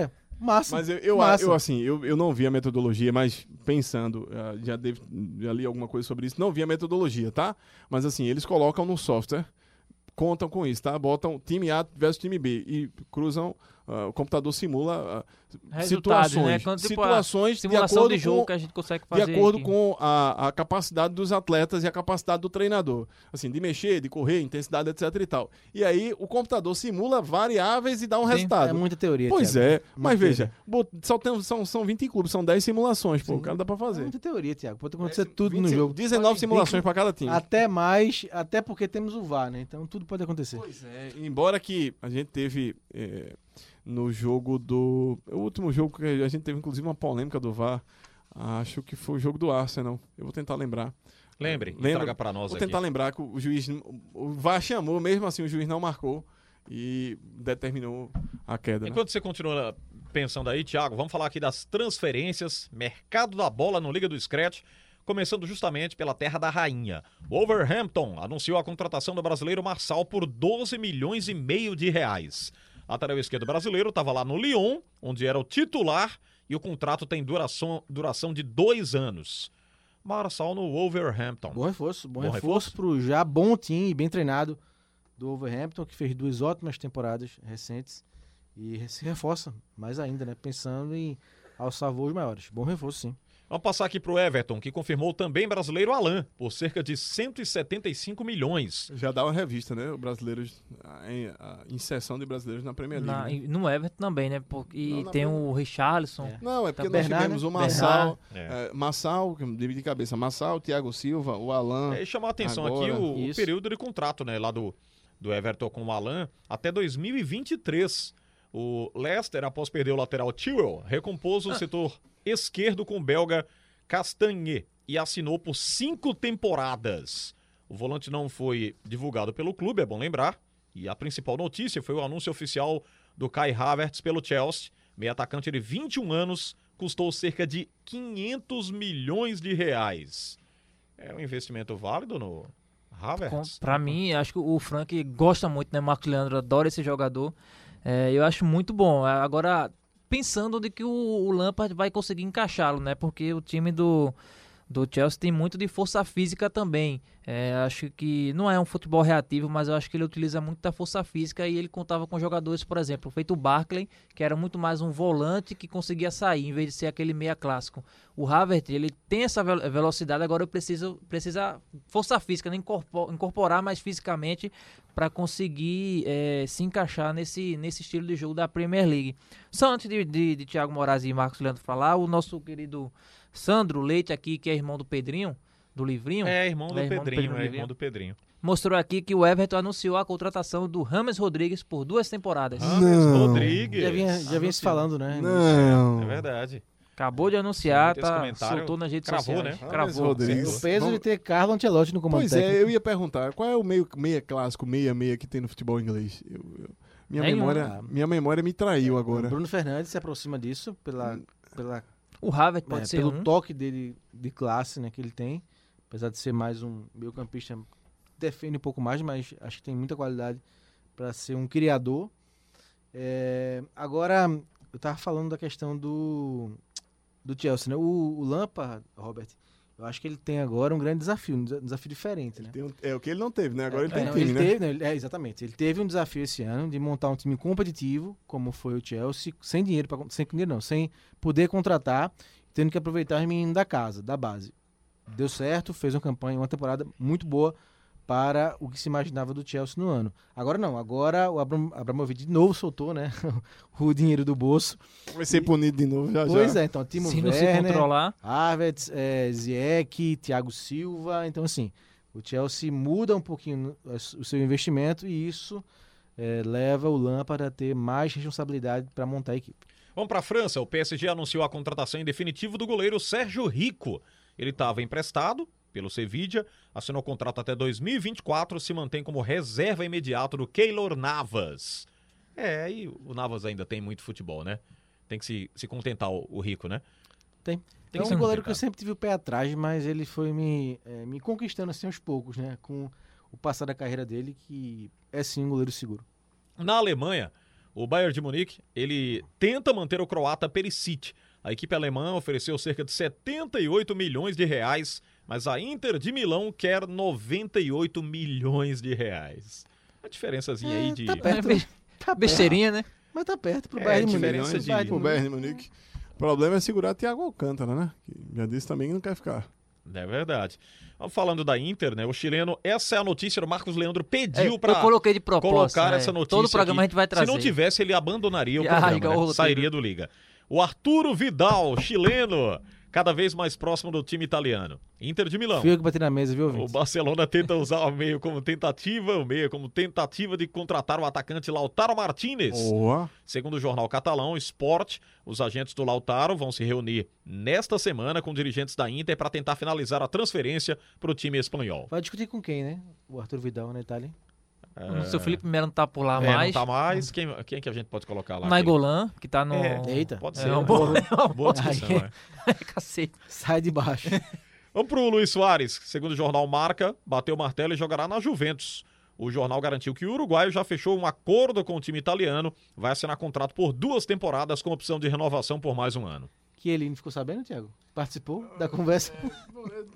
S5: é.
S6: Massa.
S5: Mas eu, eu,
S6: massa.
S5: eu, assim, eu, eu não vi a metodologia, mas pensando, ah, já, devo- já li alguma coisa sobre isso, não vi a metodologia, tá? Mas assim, eles colocam no software, contam com isso, tá? Botam time A versus time B e cruzam, ah, o computador simula
S7: Resultados,
S5: situações,
S7: né? Quando, tipo,
S5: situações de
S7: Simulação
S5: acordo
S7: de jogo
S5: com
S7: que a gente consegue
S5: de
S7: fazer.
S5: acordo
S7: aqui.
S5: com a, a capacidade dos atletas e a capacidade do treinador. Assim, de mexer, de correr, intensidade, etc e tal. E aí o computador simula variáveis e dá um
S7: Sim,
S5: resultado.
S6: É muita teoria.
S5: Pois
S6: Thiago.
S5: é, mas
S6: Muita
S5: veja, bot- só tem, são, são 20 clubes, são 10 simulações, pô,
S6: Sim.
S5: o cara dá pra
S6: É
S5: fazer.
S6: muita teoria, Thiago. Pode acontecer tudo no
S5: 20
S6: jogo.
S5: 19
S6: Pode-
S5: simulações pra cada time.
S6: Até mais, até porque temos o VAR, né? Então tudo pode acontecer.
S5: Pois é, embora que a gente teve é, no jogo do. O último jogo que a gente teve, inclusive, uma polêmica do VAR. Acho que foi o jogo do Arsenal. Eu vou tentar lembrar.
S4: Lembre,
S5: Lembra?
S4: traga pra nós
S5: Vou
S4: aqui.
S5: tentar lembrar que o juiz. O VAR chamou, mesmo assim o juiz não marcou e determinou a queda. né?
S4: Enquanto você continua pensando aí, Thiago, vamos falar aqui das transferências, mercado da bola no Liga do Scratch, começando justamente pela Terra da Rainha. Wolverhampton anunciou a contratação do brasileiro Marçal por 12 milhões e meio de reais. Lateral esquerdo brasileiro estava lá no Lyon, onde era o titular, e o contrato tem duração, duração de dois anos. Marçal no Wolverhampton.
S6: Bom reforço, bom,
S4: Bom
S6: reforço, pro já bom time, bem treinado do Wolverhampton, que fez duas ótimas temporadas recentes e se reforça mais ainda, né? Pensando em alçar voos maiores. Bom reforço, sim.
S4: Vamos passar aqui pro Everton, que confirmou também brasileiro Alain, por cerca de 175 milhões.
S5: Já dá uma revista, né? O brasileiros, a, inserção de brasileiros na Premier League.
S7: Na-
S5: né?
S7: e no Everton também, né? Porque, e
S5: Não,
S7: tem
S5: Premier-
S7: o Richarlison.
S6: É.
S5: Não, é porque
S6: Tá
S5: nós
S6: Bernard,
S5: tivemos
S6: né?
S5: o Massal,
S4: É.
S5: é, Massal, de cabeça, Massal, Thiago Silva, o Alan.
S4: É, e chamou a atenção
S5: Agora,
S4: aqui o, o período de contrato, né, lá do, do Everton com o Alan, até 2023. O Leicester, após perder o lateral Tyrrell, recompôs o
S6: Ah.
S4: setor esquerdo com o belga Castanhe e assinou por cinco temporadas. O volante não foi divulgado pelo clube, é bom lembrar. E a principal notícia foi o anúncio oficial do Kai Havertz pelo Chelsea. Meio atacante de 21 anos, custou cerca de 500 milhões de reais. É um investimento válido no Havertz?
S7: pra mim, acho que o Frank gosta muito, né? Marco Leandro adora esse jogador. É, eu acho muito bom. Agora, pensando de que o, o Lampard vai conseguir encaixá-lo, né? Porque o time do, do Chelsea tem muito de força física também. É, acho que não é um futebol reativo, mas eu acho que ele utiliza muito da força física e ele contava com jogadores, por exemplo, feito o Barkley, que era muito mais um volante que conseguia sair, em vez de ser aquele meia clássico. O Havertz, ele tem essa ve- velocidade, agora eu preciso precisa força física? Incorpor- incorporar mais fisicamente para conseguir é, se encaixar nesse, nesse estilo de jogo da Premier League. Só antes de, de, de Thiago Moraes e Marcos Leandro falar, o nosso querido Sandro Leite aqui, que é irmão do Pedrinho, do Livrinho,
S4: É, irmão do
S7: É, irmão do
S4: Pedrinho,
S7: Pedrinho
S4: é irmão do Pedrinho.
S7: mostrou aqui que o Everton anunciou a contratação do Rames Rodrigues por duas temporadas.
S4: Rames. Rodrigues.
S6: Já vinha, já vinha se falando, né?
S5: Não.
S4: É verdade.
S7: Acabou de anunciar, tá, soltou nas redes
S4: cravou,
S7: sociais.
S4: né?
S7: Cravou.
S5: Rames Rodrigues.
S6: O peso de ter Carlo Ancelotti no comando
S5: Pois
S6: técnico.
S5: é, eu ia perguntar, qual é o meio meia clássico, meia-meia que tem no futebol inglês? Eu- eu- minha,
S7: Nenhum.
S5: memória, minha memória me traiu agora.
S6: O Bruno Fernandes se aproxima disso pela, pela,
S7: O Havertz pode
S6: é,
S7: ser
S6: pelo
S7: um.
S6: toque dele de classe né, que ele tem. Apesar de ser mais um meio campista, defende um pouco mais, mas acho que tem muita qualidade para ser um criador. É, agora, eu tava falando da questão do, do Chelsea, né? O, o Lampard, Robert, eu acho que ele tem agora um grande desafio, um desa- desafio diferente, né?
S5: Um- é o que ele não teve, né? Agora ele
S6: É,
S5: tem
S6: não,
S5: time,
S6: ele
S5: né?
S6: teve, não, ele- é, exatamente. Ele teve um desafio esse ano de montar um time competitivo, como foi o Chelsea, sem dinheiro, pra, sem dinheiro não, sem poder contratar, tendo que aproveitar os meninos da casa, da base. Deu certo, fez uma campanha, uma temporada muito boa para o que se imaginava do Chelsea no ano. Agora não, agora o Abram, Abramovich de novo soltou, né, o dinheiro do bolso.
S5: Vai ser punido de novo já
S6: Pois
S5: já.
S6: é, então Timo
S7: Se não se
S6: Werner,
S7: controlar,
S6: Havertz, é, Ziyech, Thiago Silva. Então, assim, o Chelsea muda um pouquinho no- o seu investimento e isso é, leva o Lampard a ter mais responsabilidade para montar a equipe.
S4: Vamos para a França. O PSG anunciou a contratação em definitivo do goleiro Sérgio Rico, Ele estava emprestado pelo Sevilla, assinou contrato até 2024, se mantém como reserva imediato do Keylor Navas. É, e o Navas ainda tem muito futebol, né? Tem que se, se contentar o, o rico, né?
S6: Tem.
S4: Tem
S6: é um goleiro que eu sempre tive o pé atrás, mas ele foi me, eh, me conquistando assim aos poucos, né? Com o passar da carreira dele, que é sim um goleiro seguro.
S4: Na Alemanha, o Bayern de Munique, ele tenta manter o croata Perisic. A equipe alemã ofereceu cerca de 78 milhões de reais, mas a Inter de Milão quer 98 milhões de reais. A diferençazinha aí de...
S6: Tá perto.
S7: Be-
S6: Tá perto.
S7: Besteirinha, né?
S6: Mas tá perto pro
S4: É,
S6: Bayern de
S4: diferença
S6: Munique.
S4: de-
S5: Pro. Bayern de Munique. O problema é segurar Thiago Alcântara, né? Que já disse também que não quer ficar.
S4: É verdade. Vamos Falando da Inter, né? O chileno, essa é a notícia, o Marcos Leandro
S7: É,
S4: pediu
S7: eu
S4: para
S7: coloquei de propósito.
S4: colocar
S7: né?
S4: essa notícia.
S7: Todo programa
S4: aqui.
S7: a gente vai trazer.
S4: Se não tivesse, ele abandonaria o
S7: Ah,
S4: programa, né? Sairia do Liga. O Arturo Vidal, chileno, cada vez mais próximo do time italiano. Inter de Milão.
S6: Fui eu que bati na mesa, viu,
S4: O
S6: ouvinte?
S4: Barcelona tenta usar o meio como tentativa, o meio como tentativa de contratar o atacante Lautaro Martinez.
S5: Boa.
S4: Segundo o jornal catalão Sport, os agentes do Lautaro vão se reunir nesta semana com dirigentes da Inter para tentar finalizar a transferência para o time espanhol.
S6: Vai discutir com quem, né? O Arthur Vidal na Itália.
S7: Se o Felipe Melo não tá por lá
S4: É,
S7: mais.
S4: não tá mais. Quem, quem que a gente pode colocar lá?
S7: Naigolan, que tá no.
S4: É.
S6: Eita.
S4: Pode
S7: É
S4: ser.
S7: uma
S4: né?
S7: boa-
S4: boa discussão,
S6: Aí.
S4: é.
S7: Cacete.
S6: Sai de baixo.
S4: Vamos pro Luiz Soares. Segundo o jornal Marca, bateu o martelo e jogará na Juventus. O jornal garantiu que o uruguaio já fechou um acordo com o time italiano, vai assinar contrato por duas temporadas com opção de renovação por mais um ano.
S6: Que ele não ficou sabendo, Thiago? Participou da conversa?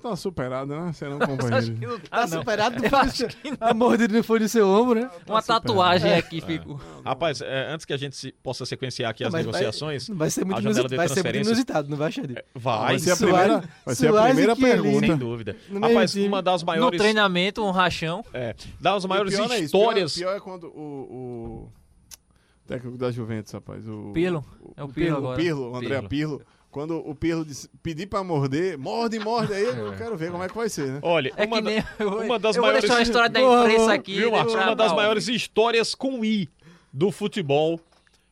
S5: Tá superado, né? Você não companheiro.
S7: não
S6: Tá
S7: tá, não.
S6: superado?
S7: Eu acho que
S6: A mordida não foi no seu ombro, né?
S7: Uma tatuagem aqui ficou.
S4: Rapaz, é, antes que a gente se- possa sequenciar aqui as
S6: Mas vai-
S4: negociações,
S6: Não vai ser muito, inusitado, vai ser muito inusitado, não vai, Xande?
S4: vai,
S5: Vai ser a primeira, vai ser a primeira pergunta.
S4: sem dúvida.
S6: No
S4: Rapaz,
S6: time.
S4: uma das
S7: No
S4: maiores,
S7: treinamento, um rachão.
S4: é, das maiores
S5: O pior não é
S4: histórias.
S5: Pior, pior é quando o, o técnico da Juventus, rapaz. O,
S7: Pirlo. É o Pirlo agora.
S5: Pirlo, o André
S4: Pirlo.
S5: Pirlo. Quando o Pirlo disse, pedir pra morder, morde, morde aí, eu quero ver como é que vai ser, né?
S4: Olha,
S7: É
S4: uma,
S7: que
S4: da-
S7: nem. Eu,
S4: uma das
S7: eu vou
S4: maiores-
S7: deixar uma história da imprensa aqui.
S4: Viu, Marcos? Uma das maiores histórias com I do futebol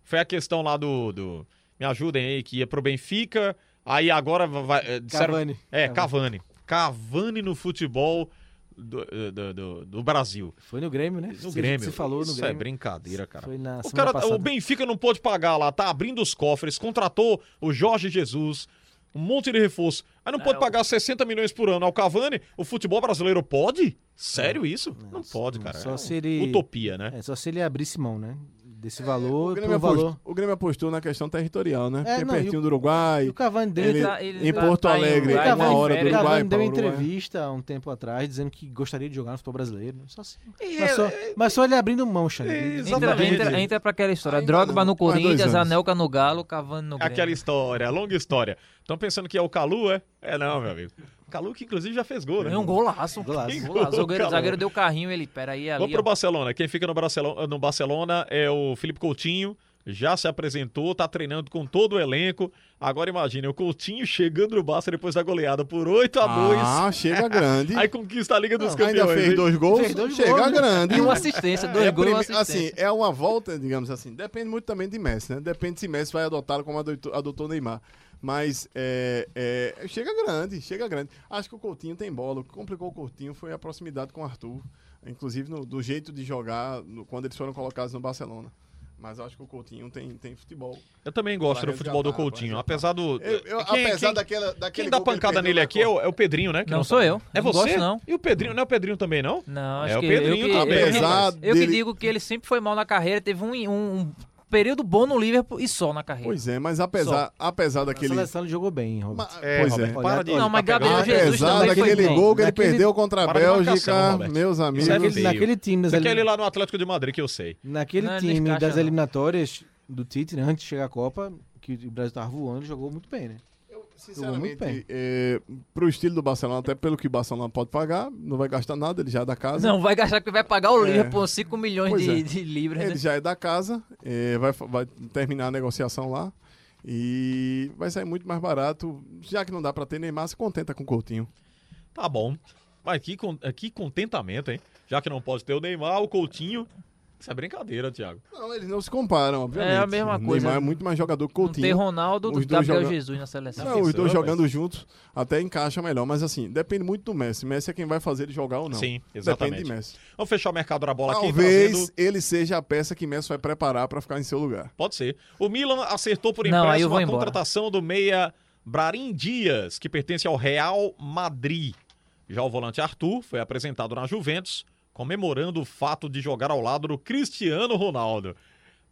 S4: foi a questão lá do. do- me ajudem aí, que ia pro Benfica, aí agora vai. é, disseram-
S6: Cavani.
S4: É, Cavani. Cavani no futebol do, do, do- do Brasil.
S6: Foi no Grêmio, né?
S4: No Grêmio.
S6: Se falou
S4: Isso
S6: no
S4: é
S6: Grêmio.
S4: brincadeira, cara.
S6: Foi na
S4: O, cara,
S6: passada.
S4: o Benfica não pôde pagar lá, tá abrindo os cofres, contratou o Jorge Jesus, um monte de reforço. Aí não pode
S7: É, o-
S4: pagar 60 milhões por ano ao Cavani? O futebol brasileiro pode? Sério isso? Não, pode, cara.
S6: só
S4: É
S6: se ele-
S4: Utopia, né?
S6: É, só se ele abrisse mão, né? Desse
S5: O
S6: valor por
S5: Grêmio,
S6: um valor.
S5: apostou, o Grêmio apostou na questão territorial, né?
S6: É,
S5: Porque
S6: não,
S5: pertinho
S6: o-
S5: do Uruguai.
S6: O Cavani deu,
S5: Ele-
S7: tá- ele
S5: em
S7: tá-
S5: Porto
S7: tá
S5: Alegre,
S6: o
S7: Uruguai,
S5: uma
S6: Cavani,
S5: hora do
S7: férias.
S6: o
S5: Uruguai
S6: Cavani deu uma
S5: o Uruguai.
S6: entrevista há um tempo atrás dizendo que gostaria de jogar no futebol brasileiro. Só
S4: E
S6: mas,
S4: é-
S6: só, mas só ele abrindo mão, Xande.
S7: Entra, entra, entra pra aquela história.
S5: Ainda
S7: Drogba
S5: não,
S7: no Corinthians. Anelka no Galo, Cavani no Grêmio.
S4: Aquela história, longa história. Estão pensando que é o Calu, é? É não, meu amigo. Calu que inclusive já fez gol, né?
S7: É um golaço.
S6: Golaço.
S7: Um golaço. O zagueiro, zagueiro deu carrinho, ele, peraí, ali.
S4: Vamos pro
S7: ó.
S4: Barcelona. Quem fica no Barcelona, no Barcelona é o Felipe Coutinho. Já se apresentou, tá treinando com todo o elenco. Agora imagine, o Coutinho chegando no Barça depois da goleada por 8 a 2
S5: Ah, chega grande.
S4: Aí conquista a Liga dos
S5: Não,
S4: Campeões.
S5: ainda fez dois gols,
S6: Fez dois
S5: chega
S6: gols, né?
S5: grande.
S7: E uma assistência, dois
S5: É
S7: gols e uma
S5: prime-
S7: assistência.
S5: Assim, é uma volta, digamos assim. Depende muito também de Messi, né? Depende se Messi vai adotá-lo como adotou, adotou o Neymar. Mas é, é, chega grande, chega grande. Acho que o Coutinho tem bola. O que complicou o Coutinho foi a proximidade com o Arthur. Inclusive no- do jeito de jogar no- quando eles foram colocados no Barcelona. Mas acho que o Coutinho tem, tem futebol.
S4: Eu também gosto do futebol do
S5: pra
S4: Coutinho.
S5: resgatar.
S4: Apesar do.
S5: Eu- eu-
S4: Quem-
S5: apesar
S4: quem-
S5: daquela, daquele
S4: Quem dá pancada nele aqui é o, é o Pedrinho, né? que
S7: Não
S4: tá-
S7: sou eu.
S4: É
S7: Não
S4: você?
S7: gosto, não.
S4: E o Pedrinho? Não é o Pedrinho também, não?
S7: Não, acho
S4: É, o
S7: que,
S4: Pedrinho
S7: eu, que,
S4: também.
S7: eu,
S5: Apesar
S7: eu que digo que ele sempre foi mal na carreira, teve um, um, um período bom no Liverpool e só na carreira.
S5: Pois é, mas apesar, apesar
S6: A
S5: daquele.
S6: seleção ele jogou bem, Robert.
S5: Ma-
S4: É,
S5: pois
S4: Roberto,
S5: é.
S4: para de.
S7: Não, mas Gabriel Jesus
S5: Apesar
S7: também
S5: daquele gol que ele
S6: Naquele-
S5: perdeu contra a
S4: marcação,
S5: Bélgica,
S4: Roberto.
S5: meus amigos.
S4: É
S6: Naquele,
S4: feio.
S6: naquele time das
S4: é ele
S6: elim-
S4: lá no Atlético de Madrid, que eu sei.
S6: Naquele
S7: Não,
S6: time das
S7: não.
S6: eliminatórias do Tite, né, antes de chegar à Copa, que o Brasil tava voando, jogou muito bem, né? Jogou muito bem.
S5: Sinceramente, é, pro estilo do Barcelona, até pelo que o Barcelona pode pagar, não vai gastar nada, ele já é da casa.
S7: Não, vai gastar porque vai pagar o
S5: É.
S7: Liverpool 5 milhões
S5: Pois
S7: de,
S5: é.
S7: de libras,
S5: Ele
S7: né?
S5: já é da casa, é, vai, vai terminar a negociação lá e vai sair muito mais barato. Já que não dá pra ter Neymar, se contenta com o Coutinho.
S4: Tá bom. Mas que, con- que contentamento, hein? Já que não pode ter o Neymar, o Coutinho Isso é brincadeira, Thiago.
S5: Não, eles não se comparam, obviamente.
S7: É a mesma
S5: O
S7: coisa.
S5: Neymar é muito mais jogador que o
S7: Não tem
S5: Coutinho.
S7: Ronaldo
S5: Os dois
S7: Gabriel
S5: joga-
S7: Jesus na seleção.
S5: Não, os dois jogando juntos até encaixa melhor, mas assim, depende muito do Messi. Messi é quem vai fazer ele jogar ou não.
S4: Sim,
S5: Depende
S4: exatamente.
S5: de Messi.
S4: Vamos fechar o mercado da bola aqui.
S5: Talvez
S4: trazendo-
S5: ele seja a peça que Messi vai preparar pra ficar em seu lugar.
S4: Pode ser. O Milan acertou por
S7: Não,
S4: empréstimo a
S7: embora.
S4: contratação do meia Brarim Dias, que pertence ao Real Madrid. Já o volante Arthur foi apresentado na Juventus, comemorando o fato de jogar ao lado do Cristiano Ronaldo.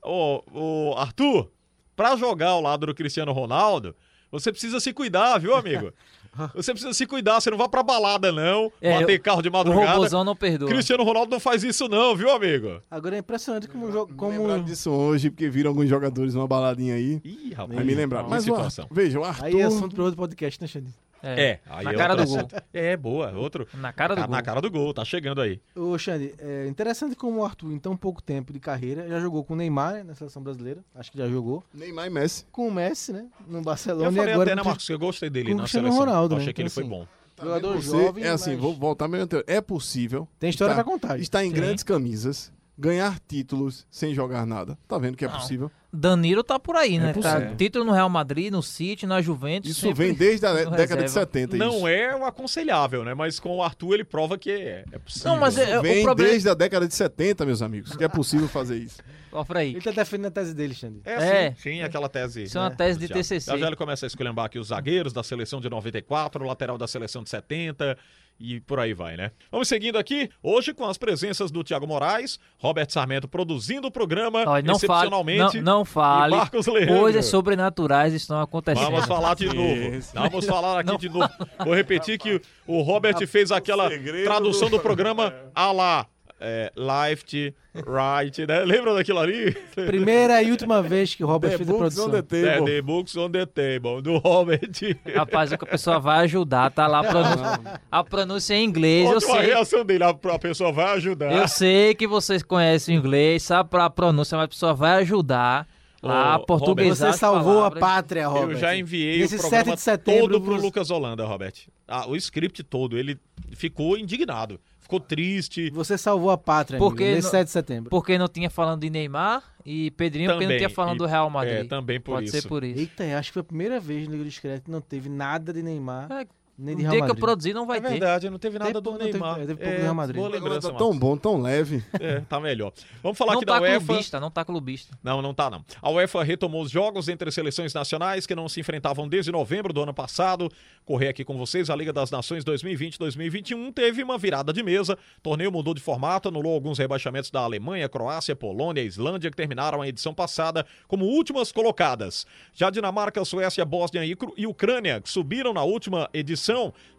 S4: Ô, ô, Arthur, pra jogar ao lado do Cristiano Ronaldo, você precisa se cuidar, viu, amigo? Você precisa se cuidar, você não vá pra balada, não.
S7: É,
S4: bater carro de
S7: O
S4: madrugada.
S7: robôzão não perdoa.
S4: Cristiano Ronaldo não faz isso, não, viu, amigo?
S6: Agora é impressionante como o jogo. Como...
S5: Lembrar disso hoje, porque viram alguns jogadores numa baladinha aí.
S4: Ih, rapaz.
S5: Vai me lembrar.
S4: que
S5: Mas o
S4: situação.
S5: Arthur, veja, o Arthur.
S6: Aí é assunto para outro podcast, né, Xande?
S4: É, aí
S7: na
S4: é
S7: cara do gol.
S4: É, boa. Outro.
S7: Na cara do
S4: Tá
S7: gol.
S4: na cara do gol, tá chegando aí.
S6: Ô, Xande, é interessante como o Arthur, em tão pouco tempo de carreira, já jogou com o Neymar né, na seleção brasileira. Acho que já jogou.
S5: Neymar e Messi.
S6: Com o Messi, né? No
S4: Eu
S6: Barcelona e
S4: falei
S6: agora.
S4: até, né,
S6: com o
S4: Marcos, que eu gostei dele
S6: com
S4: na
S6: Cristiano
S4: seleção.
S6: Ronaldo,
S4: Eu
S6: né?
S4: achei que ele
S6: Então,
S4: foi
S6: assim,
S4: bom.
S6: Jogador
S5: Você-
S6: jovem.
S5: É assim,
S6: mas
S5: vou voltar meu anterior. É possível.
S6: Tem história
S5: tá-
S6: pra contar.
S5: Está em
S7: Sim.
S5: grandes camisas, ganhar títulos sem jogar nada. Tá vendo que é
S7: Não.
S5: possível?
S7: Danilo tá por aí, né? tá,
S5: possível.
S7: título no Real Madrid, no City, na Juventus.
S5: Isso vem desde a década de
S7: reserva.
S5: 70.
S4: Não
S5: isso.
S4: é o aconselhável, né? Mas com o Arthur ele prova que é, é possível.
S7: Não, mas é,
S5: Vem
S7: o problema.
S5: desde a década de 70, meus amigos, que é possível fazer isso.
S7: Pra aí.
S6: Ele tá defendendo a tese dele, Xande.
S4: É,
S7: É.
S4: sim, sim, aquela tese.
S7: Isso é uma
S4: né,
S7: tese
S4: do
S7: de. TCC.
S4: Já já ele começa a esculhambar aqui os zagueiros da seleção de 94, o lateral da seleção de 70 e por aí vai, né? Vamos seguindo aqui, hoje com as presenças do Thiago Moraes, Robert Sarmento produzindo o programa,
S7: Olha, não fale, não,
S4: excepcionalmente.
S7: não fale.
S4: Marcos Leandro.
S7: Coisas sobrenaturais estão acontecendo.
S4: Vamos falar de novo. Vamos falar aqui de novo. Vou repetir que o Robert fez aquela tradução
S5: do-
S4: do programa a lá. É, left, right, né? Lembra daquilo ali?
S6: Primeira e última vez que o Robert
S5: The
S6: fez a
S5: books
S6: produção.
S5: on the
S4: É,
S5: table.
S4: the books on the table, do Robert.
S7: Rapaz, é que a pessoa vai ajudar, tá lá a pronúncia, a pronúncia em inglês. Eu sei,
S4: reação dele, a, a pessoa vai ajudar.
S7: eu sei que vocês conhecem o inglês, sabe pra pronúncia, mas a pessoa vai ajudar lá a
S4: Ô,
S7: portuguesar
S6: Você salvou a
S7: palavras.
S6: pátria, Robert.
S4: Eu já enviei
S6: Nesse
S4: o programa
S6: 7 de setembro,
S4: todo pro Lucas Holanda, Robert. Ah, o script todo, ele ficou indignado, ficou triste.
S6: Você salvou a pátria,
S7: Porque
S6: amigo, nesse
S7: no-
S6: 7 de setembro.
S7: Porque não tinha falando de Neymar e Pedrinho porque não
S4: Também,
S7: tinha falando
S4: e-
S7: do Real Madrid.
S4: É, também por
S7: Pode
S4: isso.
S7: ser por isso.
S6: Eita, acho que foi a primeira vez no Liga Discreto que não teve nada de Neymar,
S7: É,
S6: nem de
S7: dia
S6: Real
S7: que eu
S6: Madrid.
S7: produzir não vai
S4: É
S7: ter.
S4: verdade, não teve nada
S6: Teve
S4: do
S6: pouco, não teve-
S4: Neymar.
S6: teve pouco do Real Madrid.
S4: Boa lembrança,
S5: tá tão bom, tão leve.
S4: É, tá melhor. Vamos falar
S7: Não
S4: aqui
S7: tá
S4: da UEFA.
S7: clubista, não tá clubista.
S4: Não, não tá não. A UEFA retomou os jogos entre seleções nacionais que não se enfrentavam desde novembro do ano passado. Correr aqui com vocês, a Liga das Nações 2020-2021 teve uma virada de mesa. O torneio mudou de formato, anulou alguns rebaixamentos da Alemanha, Croácia, Polônia e Islândia que terminaram a edição passada como últimas colocadas. Já Dinamarca, Suécia, Bósnia e Cru- e Ucrânia, que subiram na última edição,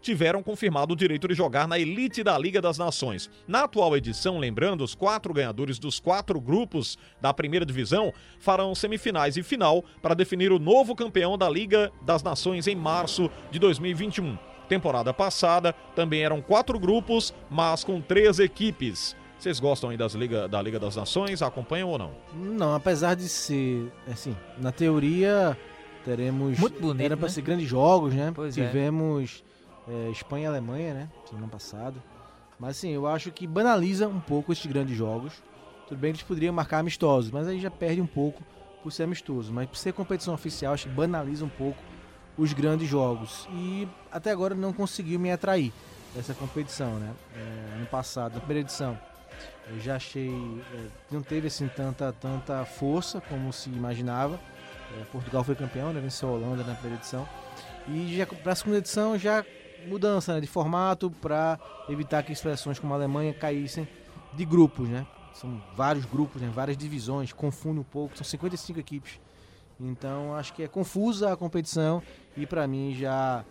S4: tiveram confirmado o direito de jogar na elite da Liga das Nações. Na atual edição, lembrando, os quatro ganhadores dos quatro grupos da primeira divisão farão semifinais e final para definir o novo campeão da Liga das Nações em março de 2021. Temporada passada também eram quatro grupos, mas com três equipes. Vocês gostam aí das Liga, da Liga das Nações? Acompanham ou não?
S6: Não, apesar de ser, assim, na teoria teremos...
S7: Muito bonito,
S6: Era pra
S7: né?
S6: ser grandes jogos, né?
S7: Pois é.
S6: Tivemos é, Espanha e Alemanha, né? Semana passada. Mas assim, eu acho que banaliza um pouco esses grandes jogos. Tudo bem que eles poderiam marcar amistosos, mas aí já perde um pouco por ser amistoso. Mas por ser competição oficial, acho que banaliza um pouco os grandes jogos. E até agora não conseguiu me atrair essa competição, né? É, no passado, na primeira edição, eu já achei. é, não teve assim tanta, tanta força como se imaginava. É, Portugal foi campeão, né? Venceu a Holanda na primeira edição. E para a segunda edição já mudança né, de formato para evitar que seleções como a Alemanha caíssem de grupos, né? São vários grupos, né, várias divisões, confunde um pouco, são 55 equipes. Então acho que é confusa a competição e para mim já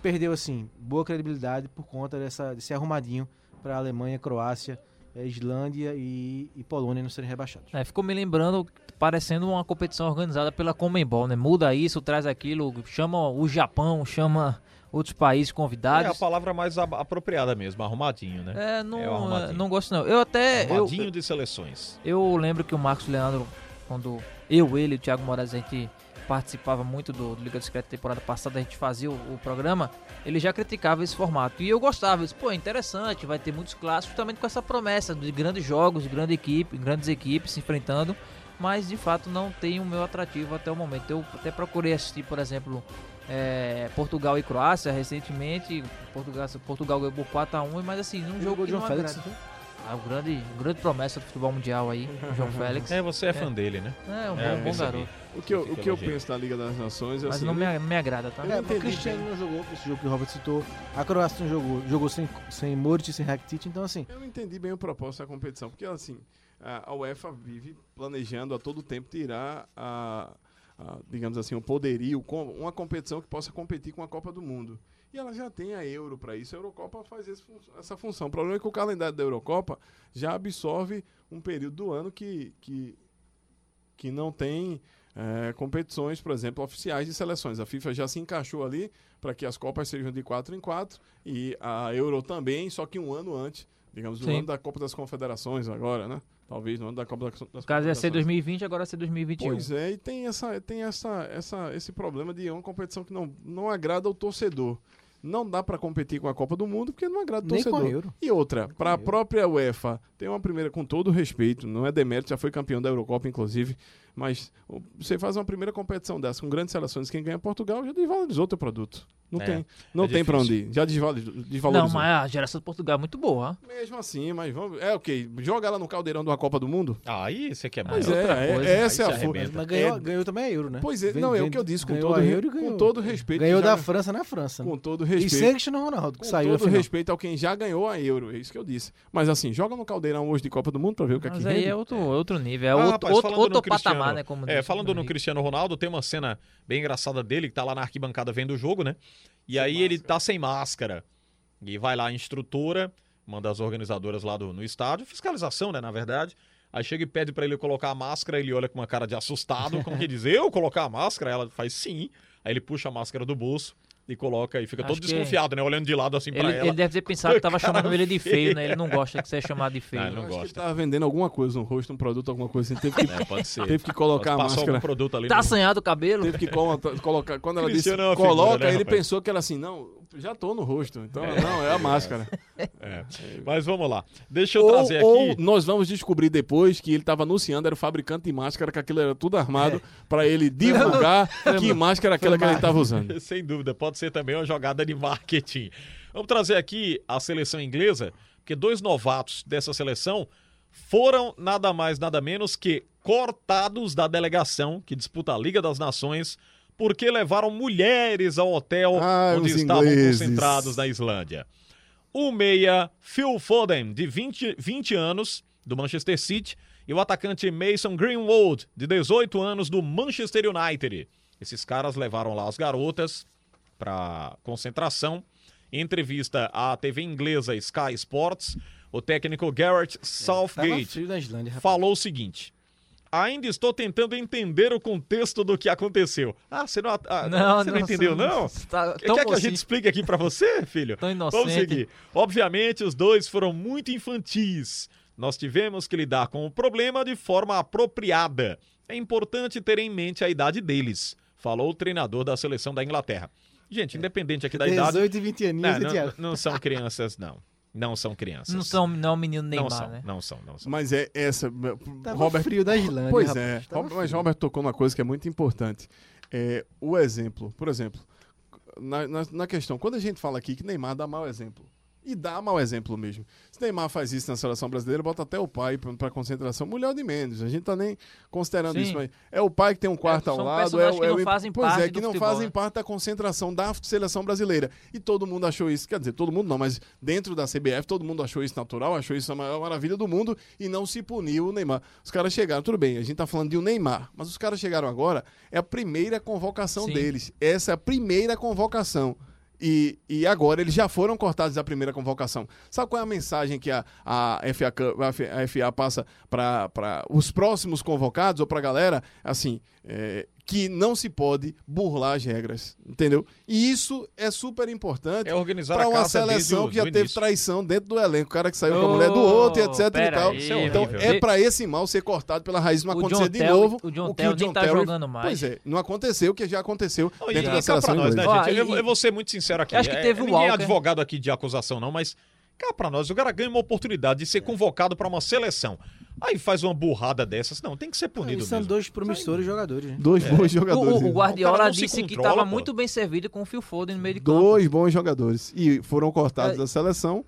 S6: perdeu assim boa credibilidade por conta dessa, desse arrumadinho para Alemanha, Croácia, eh, Islândia e, e Polônia não serem rebaixados.
S7: É, ficou me lembrando, parecendo uma competição organizada pela Comembol, né? Muda isso, traz aquilo, chama o Japão, chama outros países
S4: É a
S7: convidados.
S4: palavra mais apropriada mesmo, arrumadinho, né?
S7: É, não,
S4: É o arrumadinho.
S7: não gosto não. Eu até... Eu,
S4: Arrumadinho de seleções.
S7: eu lembro que o Marcos Leandro, quando eu, ele e o Thiago Moraes, a gente participava muito do, do Liga Discreta temporada passada, a gente fazia o, o programa. ele já criticava esse formato. E eu gostava, eu disse, pô, é interessante, vai ter muitos clássicos, justamente com essa promessa de grandes jogos, de grande equipe, grandes equipes se enfrentando, mas de fato não tem o meu atrativo até o momento. Eu até procurei assistir, por exemplo, é, Portugal e Croácia recentemente. Portugal, Portugal ganhou por 4x1, mas assim, num jogo
S6: João
S7: não
S6: Félix.
S7: agrada. Ah, o grande, o grande promessa do futebol mundial aí, o João Félix.
S4: É, você é, fã dele, né?
S7: É, um
S4: É,
S7: bom, bom garoto.
S5: O que eu, o que eu penso da Liga das Nações é
S7: Mas
S5: assim,
S7: não me, me agrada, tá?
S6: É, o Cristiano não jogou esse jogo que o Robert citou. A Croácia não jogou. Jogou sem, sem Moritz e sem Rakitic. Então, assim,
S5: Eu não entendi bem o propósito da competição, porque assim, a UEFA vive planejando a todo tempo tirar a, a, digamos assim, o poderio, uma competição que possa competir com a Copa do Mundo. E ela já tem a Euro para isso, a Eurocopa faz esse essa função. O problema é que o calendário da Eurocopa já absorve um período do ano que, que, que não tem eh, competições, por exemplo, oficiais de seleções. A FIFA já se encaixou ali para que as Copas sejam de 4 em 4 e a Euro também, só que um ano antes, digamos, no
S7: Sim.
S5: ano da Copa das Confederações agora, né? Talvez no ano da Copa das, das
S7: No caso ia ser
S5: Confederações.
S7: 2020, agora ia ser 2021.
S5: Pois é, e tem, essa, tem essa, essa, esse problema de uma competição que não, não agrada ao torcedor. Não dá para competir com a Copa do Mundo porque não agrada o
S6: nem com
S5: torcedor.
S6: a Euro.
S5: E outra, para a própria UEFA, tem uma primeira, com todo respeito, não é demérito, já foi campeão da Eurocopa, inclusive, mas o- você faz uma primeira competição dessa com grandes seleções, quem ganha é Portugal já desvalorizou teu produto. Não
S4: É,
S5: tem, não
S4: é
S5: tem para onde ir, já desvalo-
S7: Não,
S5: desvalorizou.
S7: mas a geração do Portugal é muito boa.
S5: Mesmo assim, mas vamos. É ok, joga ela no caldeirão de uma Copa do Mundo?
S4: Aí você quer
S5: Pois
S4: mais.
S5: é,
S7: outra
S5: é-
S7: coisa,
S5: essa é a força.
S6: Mas ganhou,
S5: É-
S6: ganhou também a Euro, né?
S5: Pois é,
S6: Vem-
S5: não, é o que eu disse, com todo,
S6: a
S5: re-
S6: Euro e
S5: com
S6: ganhou.
S5: todo respeito.
S6: Ganhou
S5: já-
S6: da França na França.
S5: Com todo
S6: E
S5: respeito.
S6: sem Cristiano Ronaldo, que
S5: Com
S6: saiu
S5: todo
S6: da final.
S5: respeito ao quem já ganhou a Euro, é isso que eu disse. Mas assim, joga no caldeirão hoje de Copa do Mundo pra ver o que é que
S7: Mas aí
S5: rende.
S7: é outro, outro nível, é
S4: Ah,
S7: outro,
S4: rapaz,
S7: outro,
S4: falando
S7: outro
S4: no
S7: Né? Como
S4: É, falando no. Cristiano Ronaldo, tem uma cena bem engraçada dele, que tá lá na arquibancada vendo o jogo, né? E aí ele tá sem máscara. E vai lá a instrutora, uma das organizadoras lá do, no estádio, fiscalização, né, na verdade. Aí chega e pede pra ele colocar a máscara, ele olha com uma cara de assustado, como que diz, eu colocar a máscara? Ela faz sim. Aí ele puxa a máscara do bolso e coloca e fica
S7: Acho
S4: todo
S7: que-
S4: desconfiado, né? Olhando de lado assim pra
S7: Ele,
S4: ela.
S7: ele deve ter pensado que tava chamando ele de feio, né? Ele não gosta de ser chamado de feio.
S4: Ah, ele
S5: Eu
S4: não
S5: acho que ele
S4: gosta.
S5: tava vendendo alguma coisa no rosto, um produto, alguma coisa assim. Teve que,
S4: É, pode ser.
S5: teve que colocar a
S4: Passou
S5: máscara.
S4: algum produto ali
S7: Tá
S4: no...
S7: assanhado o cabelo?
S5: Teve que colo- colocar. Quando ela disse
S4: é uma figura,
S5: coloca,
S4: né,
S5: ele
S4: rapaz?
S5: pensou que era assim, não, já tô no rosto. Então, não, é a máscara.
S4: É. Mas vamos lá. Deixa eu
S5: ou,
S4: trazer aqui.
S5: ou nós vamos descobrir depois que ele tava anunciando, era o fabricante de máscara, que aquilo era tudo armado pra ele divulgar que máscara era aquela que ele tava usando.
S4: Sem dúvida, pode ser também uma jogada de marketing. Vamos trazer aqui a seleção inglesa, porque dois novatos dessa seleção foram nada mais, nada menos que cortados da delegação que disputa a Liga das Nações porque levaram mulheres ao hotel
S5: Ah,
S4: onde estavam
S5: ingleses.
S4: concentrados na Islândia. O meia Phil Foden, de 20, 20 anos, do Manchester City, e o atacante Mason Greenwood, de 18 anos, do Manchester United. Esses caras levaram lá as garotas para concentração. Em entrevista à TV inglesa Sky Sports, o técnico Garrett
S6: Tava
S4: Southgate
S6: Islândia,
S4: falou o seguinte: Ainda estou tentando entender o contexto do que aconteceu. Ah, você não, ah, você não, entendeu, não?
S7: Tá,
S4: Quer que a gente explique aqui pra você, filho?
S7: tão inocente.
S4: Vamos seguir. Obviamente, os dois foram muito infantis. Nós tivemos que lidar com o problema de forma apropriada. É importante ter em mente a idade deles, falou o treinador da seleção da Inglaterra. Gente, independente aqui da idade.
S6: 18 e 20 aninhos,
S4: Não, não, não são crianças, não. Não são crianças.
S7: Não são não é o menino
S4: não
S7: Neymar,
S4: são,
S7: né?
S4: não são, não são.
S5: Mas é essa.
S6: Tava
S5: Robert,
S6: frio da Islândia,
S5: Pois
S6: rapaz.
S5: é,
S6: Tava
S5: Rob- mas
S6: frio.
S5: Robert tocou numa coisa que é muito importante. É, o exemplo, por exemplo, na, na, na questão, quando a gente fala aqui que Neymar dá mau exemplo, e dá mau exemplo mesmo. Se Neymar faz isso na seleção brasileira, bota até o pai pra concentração, mulher de menos. A gente tá nem considerando
S7: Sim.
S5: isso, mas é o pai que tem um quarto
S7: É,
S5: ao lado, é, o-
S7: que
S5: é
S7: não
S5: o-
S7: fazem
S5: pois
S7: parte
S5: é, que não
S7: futebol,
S5: fazem
S7: né?
S5: parte da concentração da seleção brasileira. E todo mundo achou isso, quer dizer, todo mundo não, mas dentro da CBF todo mundo achou isso natural, achou isso a maior maravilha do mundo e não se puniu o Neymar. Os caras chegaram, tudo bem, a gente tá falando de um Neymar, mas os caras chegaram agora, é a primeira convocação
S7: Sim.
S5: deles. Essa é a primeira convocação. E, e agora eles já foram cortados da primeira convocação. Sabe qual é a mensagem que a, a, FA, a FA passa para os próximos convocados ou para a galera? Assim, é, que não se pode burlar as regras, entendeu? E isso é super importante
S4: É organizar
S5: para uma seleção
S4: o-
S5: que já teve
S4: início.
S5: traição dentro do elenco, o cara que saiu com a mulher do outro, e etc e tal.
S7: aí,
S4: é
S5: Então é para esse mal ser cortado pela raiz, não
S7: O
S5: acontecer
S7: John
S5: de
S7: Terry-
S5: novo.
S7: o John
S5: que
S7: Terry nem tá jogando mais.
S5: Pois é, não aconteceu o que já aconteceu
S4: e
S5: dentro
S4: e
S5: da seleção
S4: pra nós, né.
S7: Ó,
S4: gente? Eu,
S7: e-
S4: eu vou ser muito sincero aqui.
S7: Acho que
S4: É,
S7: teve o
S4: ninguém é advogado aqui de acusação, não, mas cá pra nós, o cara ganha uma oportunidade de ser convocado pra uma seleção. Aí faz uma burrada dessas. Não, tem que ser punido
S6: Eles são
S4: mesmo.
S6: dois promissores jogadores. né?
S5: Dois bons
S7: O,
S5: jogadores.
S7: o- o?
S4: O
S7: Guardiola
S4: se
S7: disse que
S4: controla,
S7: estava
S4: pô.
S7: muito bem servido com o Phil Foden no meio de campo.
S5: Dois bons jogadores. E foram cortados
S7: É.
S5: da seleção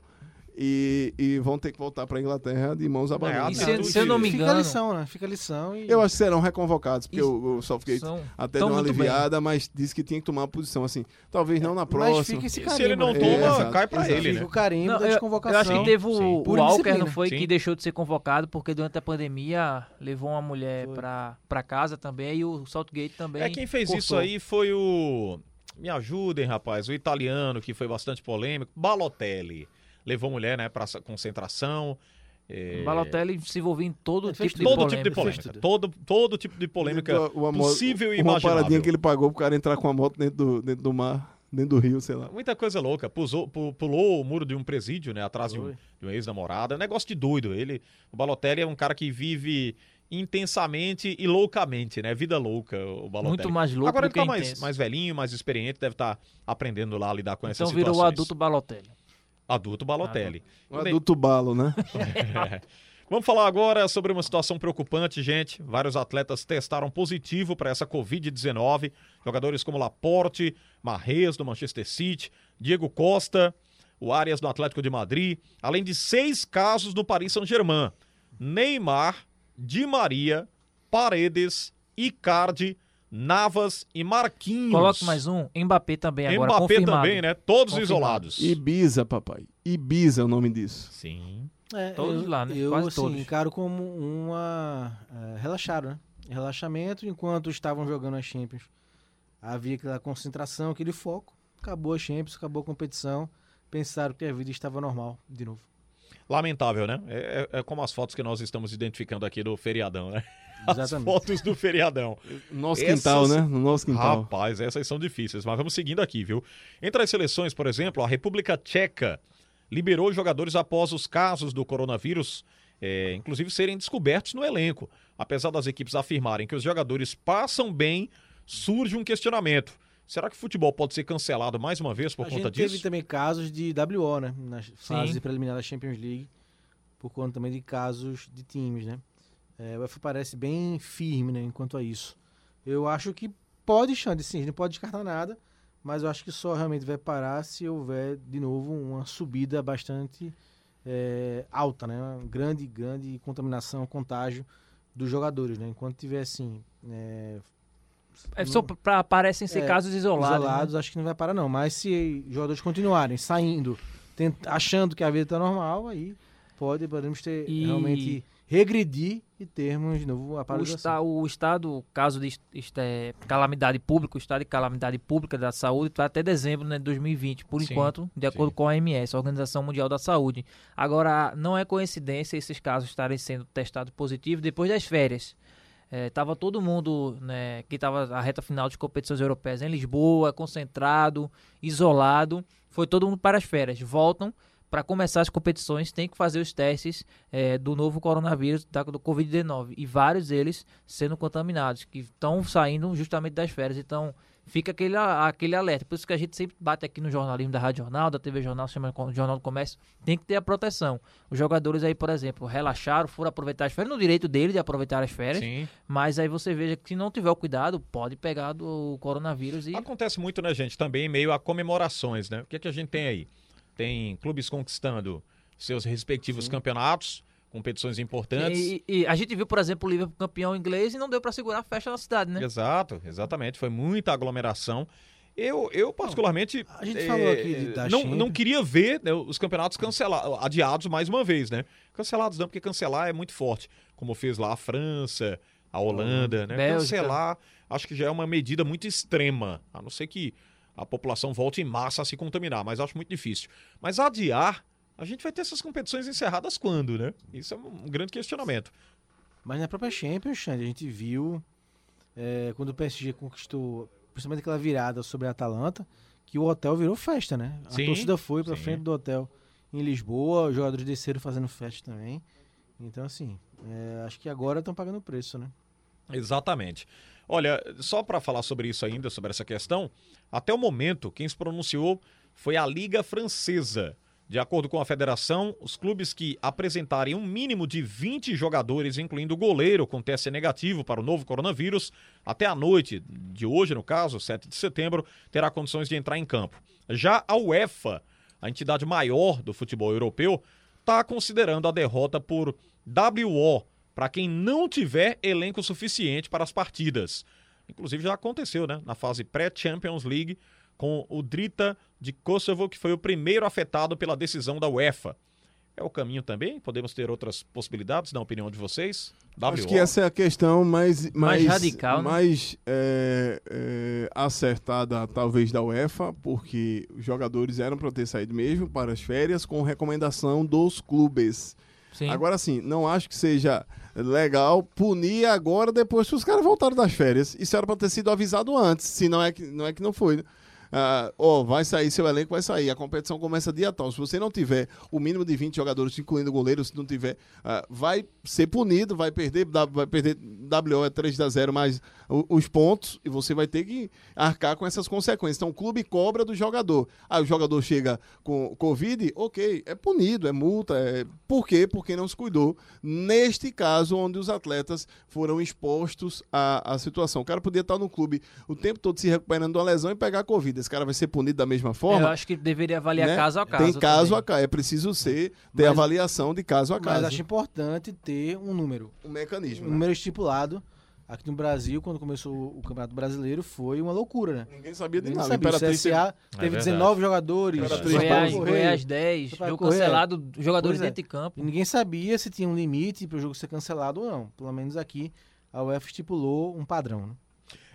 S5: e, e vão ter que voltar para a Inglaterra de mãos
S4: É,
S5: abandonadas.
S7: E
S4: a
S7: se, se eu não me
S6: Fica a
S7: engano,
S6: lição, né? Fica a lição e...
S5: Eu acho que serão reconvocados, porque
S7: Isso.
S5: o, o Southgate até deu uma
S7: muito bem.
S5: aliviada, mas disse que tinha que tomar uma posição assim. Talvez não na
S6: Mas
S5: próxima.
S6: fica esse
S4: Se
S6: carimbo.
S4: ele não
S6: né?
S5: É,
S4: toma,
S5: exato,
S4: cai pra
S5: exato.
S4: ele,
S6: Fica
S4: né?
S6: o carimbo
S7: Não,
S6: da
S7: eu, eu
S6: desconvocação.
S7: acho que teve o,
S4: Sim.
S7: o Walker, não foi?
S4: Sim.
S7: Que deixou de ser convocado porque durante a pandemia levou uma mulher pra casa também e o Saltgate também.
S4: É, quem fez
S7: cortou.
S4: isso aí foi o. Me ajudem, rapaz. O italiano, que foi bastante polêmico. Balotelli. Levou mulher, né, pra essa concentração. É,
S7: O Balotelli se envolvia em todo tipo de.
S4: Todo
S7: polêmica.
S4: tipo de polêmica. Todo, todo tipo de polêmica
S5: Uma mo-
S4: possível e
S5: Uma
S4: imaginável.
S5: paradinha que ele pagou pro cara entrar com a moto dentro do, dentro do mar, dentro do rio, sei lá.
S4: Muita coisa louca. Pusou, pu- pulou o muro de um presídio, né? Atrás de um, de uma ex-namorada. É um negócio de doido. Ele, o Balotelli é um cara que vive intensamente e loucamente, né? Vida louca, o Balotelli.
S7: Muito mais louco
S4: Agora
S7: do
S4: ele
S7: que
S4: tá mais, mais velhinho, mais experiente, deve estar aprendendo lá a lidar com essas
S7: Então virou
S4: situações.
S7: o adulto Balotelli.
S4: Adulto Balotelli.
S5: Um adulto balo, né?
S4: Vamos falar agora sobre uma situação preocupante, gente. Vários atletas testaram positivo para essa Covid-19. Jogadores como Laporte, Marrez do Manchester City, Diego Costa, o Arias do Atlético de Madrid, além de seis casos no Paris Saint-Germain. Neymar, Di Maria, Paredes, Icardi, Navas e Marquinhos.
S7: Coloque mais um. Mbappé também agora,
S4: Mbappé
S7: confirmado.
S4: também, né? Todos
S7: Confirmado.
S4: isolados.
S5: Ibiza, papai. Ibiza é o nome disso.
S4: Sim.
S6: É,
S7: Todos
S6: eu,
S7: lá, né?
S6: Eu,
S7: Quase
S6: assim,
S7: todos.
S6: encaro como uma... é, relaxaram, né? Relaxamento, enquanto estavam jogando as Champions. Havia aquela concentração, aquele foco. Acabou a Champions, acabou a competição. Pensaram que a vida estava normal, de novo.
S4: Lamentável, né? É, é- é como as fotos que nós estamos identificando aqui do feriadão, né? As
S6: Exatamente.
S4: fotos do feriadão.
S5: No nosso
S4: Essas-
S5: quintal, né? No nosso quintal.
S4: Rapaz, essas são difíceis, mas vamos seguindo aqui, viu? Entre as seleções, por exemplo, a República Tcheca liberou jogadores após os casos do coronavírus, é, inclusive serem descobertos no elenco. Apesar das equipes afirmarem que os jogadores passam bem, surge um questionamento. Será que o futebol pode ser cancelado mais uma vez por
S6: a
S4: conta disso?
S6: teve também casos de WO, né? Nas fases preliminares da Champions League, por conta também de casos de times, né? É, o UEFA parece bem firme, né? Enquanto a isso. Eu acho que pode, Xande, sim, a gente não pode descartar nada, mas eu acho que só realmente vai parar se houver, de novo, uma subida bastante é, alta, né? Uma grande, grande contaminação, contágio dos jogadores, né? Enquanto tiver, assim... É,
S7: É só pra, parecem ser
S6: É,
S7: casos isolados. né?
S6: isolados, acho que não vai parar não. Mas se os jogadores continuarem saindo, tent- achando que a vida está normal, aí pode, podemos ter
S7: E-
S6: realmente regredir e termos de novo a
S7: O, esta, o estado, caso de est- é, calamidade pública, o estado de calamidade pública da saúde está até dezembro né, de 2020, por
S4: Sim,
S7: enquanto, de acordo
S4: sim.
S7: com a OMS, a Organização Mundial da Saúde. Agora, não é coincidência esses casos estarem sendo testados positivos depois das férias. É, tava todo mundo, né, que estava a reta final de competições europeias em Lisboa, concentrado, isolado, foi todo mundo para as férias. Voltam para começar as competições, tem que fazer os testes é, do novo coronavírus, da, do Covid-19. E vários deles sendo contaminados, que estão saindo justamente das férias. Então, fica aquele, aquele alerta. Por isso que a gente sempre bate aqui no jornalismo da Rádio Jornal, da TV Jornal, chama Jornal do Comércio, tem que ter a proteção. Os jogadores aí, por exemplo, relaxaram, foram aproveitar as férias, no direito dele de aproveitar as férias,
S4: Sim.
S7: mas aí você veja que se não tiver o cuidado, pode pegar do coronavírus e...
S4: Acontece muito, né, gente? Também em meio a comemorações, né? O que, é que a gente tem aí? Tem clubes conquistando seus respectivos campeonatos, competições importantes.
S7: E, e a gente viu, por exemplo, o Liverpool campeão inglês e não deu pra segurar a festa na cidade, né?
S4: Exato, exatamente. Foi muita aglomeração. Eu, eu particularmente,
S6: a gente
S4: eh,
S6: falou aqui de- da
S4: não,
S6: Champions.
S4: não queria ver né, os campeonatos cancelados, adiados mais uma vez, né? Cancelados não, porque cancelar é muito forte, como fez lá a França, a Holanda, né?
S7: Bélgica.
S4: Cancelar, acho que já é uma medida muito extrema, a não ser que a população volte em massa a se contaminar, mas acho muito difícil. Mas adiar, a gente vai ter essas competições encerradas quando, né? Isso é um grande questionamento.
S6: Mas na própria Champions, Xande, a gente viu é, quando o PSG conquistou, principalmente aquela virada sobre a Atalanta, que o hotel virou festa, né? A
S4: Sim,
S6: torcida foi pra
S4: sim.
S6: frente do hotel em Lisboa, os jogadores desceram fazendo festa também. Então, assim, é, acho que agora estão pagando o preço, né?
S4: Exatamente. Olha, só para falar sobre isso ainda, sobre essa questão, até o momento, quem se pronunciou foi a Liga Francesa. De acordo com a federação, os clubes que apresentarem um mínimo de 20 jogadores, incluindo o goleiro com teste negativo para o novo coronavírus, até a noite de hoje, no caso, 7 de setembro, terá condições de entrar em campo. Já a UEFA, a entidade maior do futebol europeu, está considerando a derrota por WO para quem não tiver elenco suficiente para as partidas. Inclusive já aconteceu, né? Na fase pré-Champions League, com o Drita de Kosovo, que foi o primeiro afetado pela decisão da UEFA. É o caminho também? Podemos ter outras possibilidades, na opinião de vocês?
S5: Acho
S4: WO.
S5: que essa é a questão mais, mais,
S7: radical, né?
S5: mais é, é, acertada, talvez, da UEFA, porque os jogadores eram para ter saído mesmo para as férias com recomendação dos clubes.
S7: Sim.
S5: Agora sim, não acho que seja legal punir agora depois que os caras voltaram das férias. Isso era para ter sido avisado antes, se não é que não, é que não foi. né? Ah, Ó, vai sair, seu elenco vai sair. A competição começa dia tal. Se você não tiver o mínimo de 20 jogadores, incluindo goleiro, se não tiver, ah, vai ser punido, vai perder, vai perder WO é 3 a 0 mais os pontos e você vai ter que arcar com essas consequências. Então o clube cobra do jogador. Aí o jogador chega com Covid, ok, é punido, é multa. É... Por quê? Porque não se cuidou. Neste caso, onde os atletas foram expostos à, à situação. O cara podia estar no clube o tempo todo se recuperando de uma lesão e pegar Covid. Esse cara vai ser punido da mesma forma.
S7: Eu acho que deveria avaliar
S5: né?
S7: caso a caso.
S5: Tem caso
S7: também.
S5: a caso. É preciso ser, ter
S6: Mas-
S5: avaliação de caso a
S6: Mas
S5: caso.
S6: acho importante ter um número.
S5: Um mecanismo.
S6: Um
S5: né?
S6: número estipulado. Aqui no Brasil, quando começou o Campeonato Brasileiro, foi uma loucura, né?
S5: Ninguém sabia de
S6: Ninguém
S5: nada.
S6: sabia. O
S5: Imperatriz
S6: CSA
S4: É
S6: teve
S4: verdade.
S6: 19 jogadores.
S5: Imperatriz
S6: foi
S7: Goiás,
S6: correr.
S7: Goiás 10,
S6: Foi pra
S7: jogo
S6: correr.
S7: cancelado, jogadores
S6: Pois é.
S7: dentro de campo.
S6: E ninguém sabia se tinha um limite para o jogo ser cancelado ou não. Pelo menos aqui a UEFA estipulou um padrão. Né?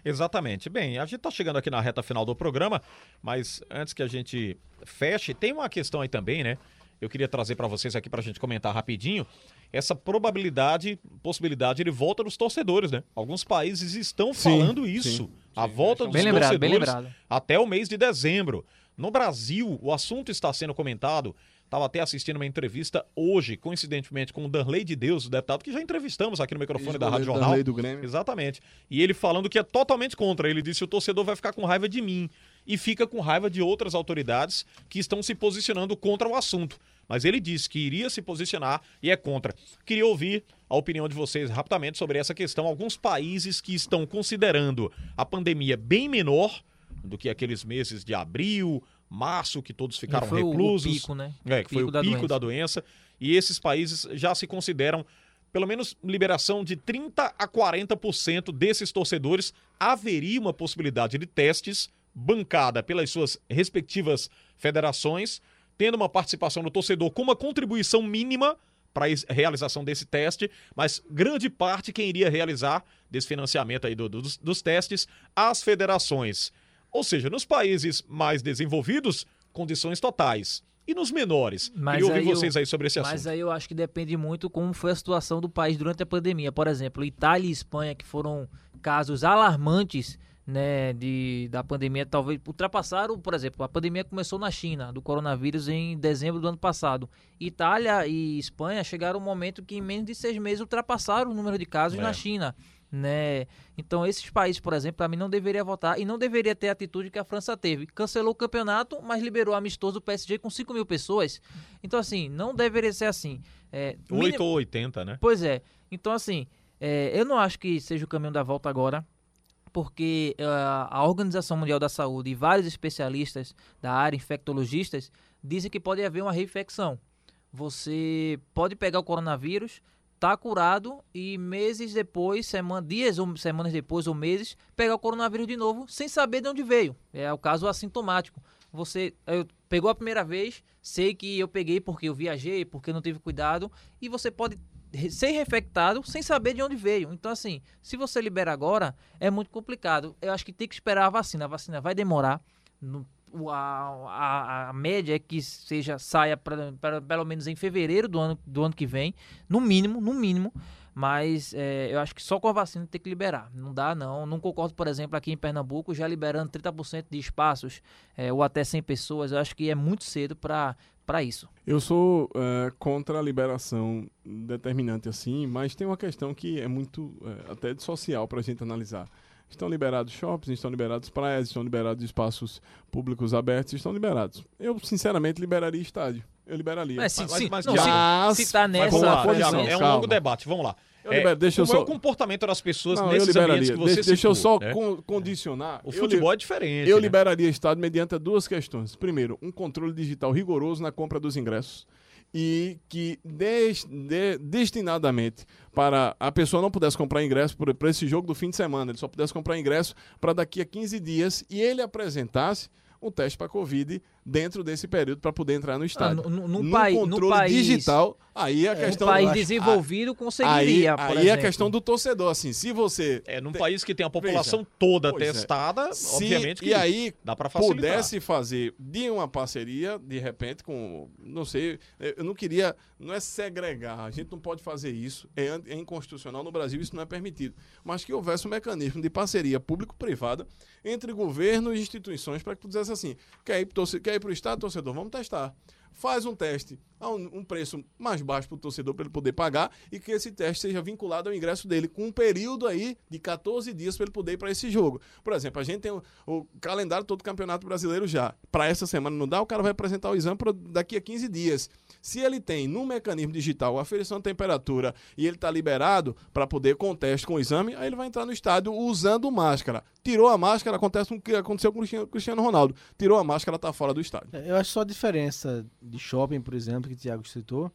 S4: Exatamente. Bem, a gente está chegando aqui na reta final do programa, mas antes que a gente feche, tem uma questão aí também, né? Eu queria trazer para vocês aqui para a gente comentar rapidinho essa probabilidade, possibilidade de volta dos torcedores, né? Alguns países estão
S5: Sim,
S4: falando isso.
S5: sim.
S4: A volta dos
S7: Bem lembrado, bem
S4: torcedores
S7: lembrado.
S4: até o mês de dezembro. No Brasil, o assunto está sendo comentado. Estava até assistindo uma entrevista hoje, coincidentemente, com o Danley de Deus, o deputado que já entrevistamos aqui no microfone da Rádio Jornal.
S5: Danley do Grêmio.
S4: Exatamente. E ele falando que é totalmente contra. Ele disse: o torcedor vai ficar com raiva de mim. E fica com raiva de outras autoridades que estão se posicionando contra o assunto. Mas ele disse que iria se posicionar e é contra. Queria ouvir a opinião de vocês rapidamente sobre essa questão. Alguns países que estão considerando a pandemia bem menor do que aqueles meses de abril, março, que todos ficaram
S7: foi
S4: reclusos.
S7: o pico, né?
S4: É, que foi o
S7: Pico da
S4: pico
S7: doença.
S4: da doença. E esses países já se consideram, pelo menos, liberação de 30% a 40% desses torcedores. Haveria uma possibilidade de testes bancada pelas suas respectivas federações, tendo uma participação do torcedor com uma contribuição mínima para a realização desse teste, mas grande parte quem iria realizar desse financiamento aí do- dos, dos testes, as federações. Ou seja, nos países mais desenvolvidos, condições totais. E nos menores?
S7: Mas
S4: Queria ouvir
S7: aí eu-
S4: vocês aí sobre esse
S7: Mas
S4: assunto.
S7: aí eu acho que depende muito como foi a situação do país durante a pandemia. Por exemplo, Itália e Espanha, que foram casos alarmantes né, de, da pandemia, talvez ultrapassaram, por exemplo, a pandemia começou na China, do coronavírus, em dezembro do ano passado. Itália e Espanha chegaram a um momento que em menos de seis meses ultrapassaram o número de casos
S4: É.
S7: na China. Né? Então, esses países, por exemplo, para mim não deveria votar e não deveria ter a atitude que a França teve. Cancelou o campeonato, mas liberou amistoso do PSG com 5 mil pessoas. Então, assim, não deveria ser assim. É,
S4: 8
S7: mínimo-
S4: ou 80, né?
S7: Pois é. Então, assim, é, eu não acho que seja o caminho da volta agora, porque ah, a Organização Mundial da Saúde e vários especialistas da área, infectologistas, dizem que pode haver uma reinfecção. Você pode pegar o coronavírus, tá curado e meses depois, semana, dias ou semanas depois ou meses, pegar o coronavírus de novo sem saber de onde veio. É o caso assintomático. Você eu, pegou a primeira vez, sei que eu peguei porque eu viajei, porque não tive cuidado, e você pode ser reinfectado sem saber de onde veio. Então, assim, se você libera agora, é muito complicado. Eu acho que tem que esperar a vacina. A vacina vai demorar. A, a, a média é que seja saia pra- pelo menos em fevereiro do ano, do ano que vem, no mínimo, no mínimo. Mas é, eu acho que só com a vacina tem que liberar. Não dá, não. Não concordo, por exemplo, aqui em Pernambuco, já liberando 30% de espaços é, ou até 100 pessoas. Eu acho que é muito cedo para para isso.
S5: Eu sou é, contra a liberação determinante assim, mas tem uma questão que é muito é, até social para a gente analisar. Estão liberados shoppings, estão liberados praias, estão liberados espaços públicos abertos, estão liberados. Eu, sinceramente, liberaria estádio. Eu liberaria.
S7: Mas, se,
S4: Mas- mas
S7: não,
S5: já-
S7: se, se tá
S4: Mas
S7: nessa
S4: vamos lá,
S5: posição,
S4: é um
S5: calma.
S4: longo debate, vamos lá.
S5: Eu
S4: É,
S5: libero- deixa eu
S4: como é
S5: só-
S4: o comportamento das pessoas
S5: Não, eu
S4: nesses ambientes que você
S5: deixa, deixa eu só
S4: né?
S5: con- condicionar.
S4: O
S5: Eu
S4: futebol
S5: li-
S4: é diferente.
S5: Eu
S4: né?
S5: liberaria Estado mediante duas questões. Primeiro, um controle digital rigoroso na compra dos ingressos. E que de- destinadamente para a pessoa não pudesse comprar ingresso para esse jogo do fim de semana, ele só pudesse comprar ingresso para daqui a 15 dias e ele apresentasse um teste para Covid dentro desse período para poder entrar no estádio.
S7: no- no
S5: Num
S7: país- no
S5: controle
S7: país-
S5: digital, aí a
S7: um
S5: questão
S7: país
S5: Ah,
S7: desenvolvido
S5: Aí,
S7: conseguiria, por
S5: aí é a questão do torcedor, assim, se você
S4: É, num país que tem a população toda
S5: Pois é.
S4: testada,
S5: se,
S4: obviamente que
S5: e aí
S4: dá para facilitar.
S5: pudesse fazer de uma parceria, de repente, com. Não sei, eu não queria. Não é segregar, a gente não pode fazer isso. É, é inconstitucional no Brasil, isso não é permitido. Mas que houvesse um mecanismo de parceria público-privada entre governo e instituições para que tu assim: quer ir para o Estado, torcedor? Vamos testar. Faz um teste a um, um preço mais baixo para o torcedor para ele poder pagar e que esse teste seja vinculado ao ingresso dele, com um período aí de 14 dias para ele poder ir para esse jogo. Por exemplo, a gente tem o, o calendário todo do Campeonato Brasileiro já. Para essa semana não dá, o cara vai apresentar o exame pra daqui a 15 dias. Se ele tem no mecanismo digital a aferição de temperatura e ele está liberado para poder com teste com o exame, aí ele vai entrar no estádio usando máscara. Tirou a máscara, acontece o que aconteceu com o Cristiano- Cristiano Ronaldo. Tirou a máscara, está fora do estádio.
S6: Eu acho só a diferença de shopping, por exemplo, que o Thiago citou,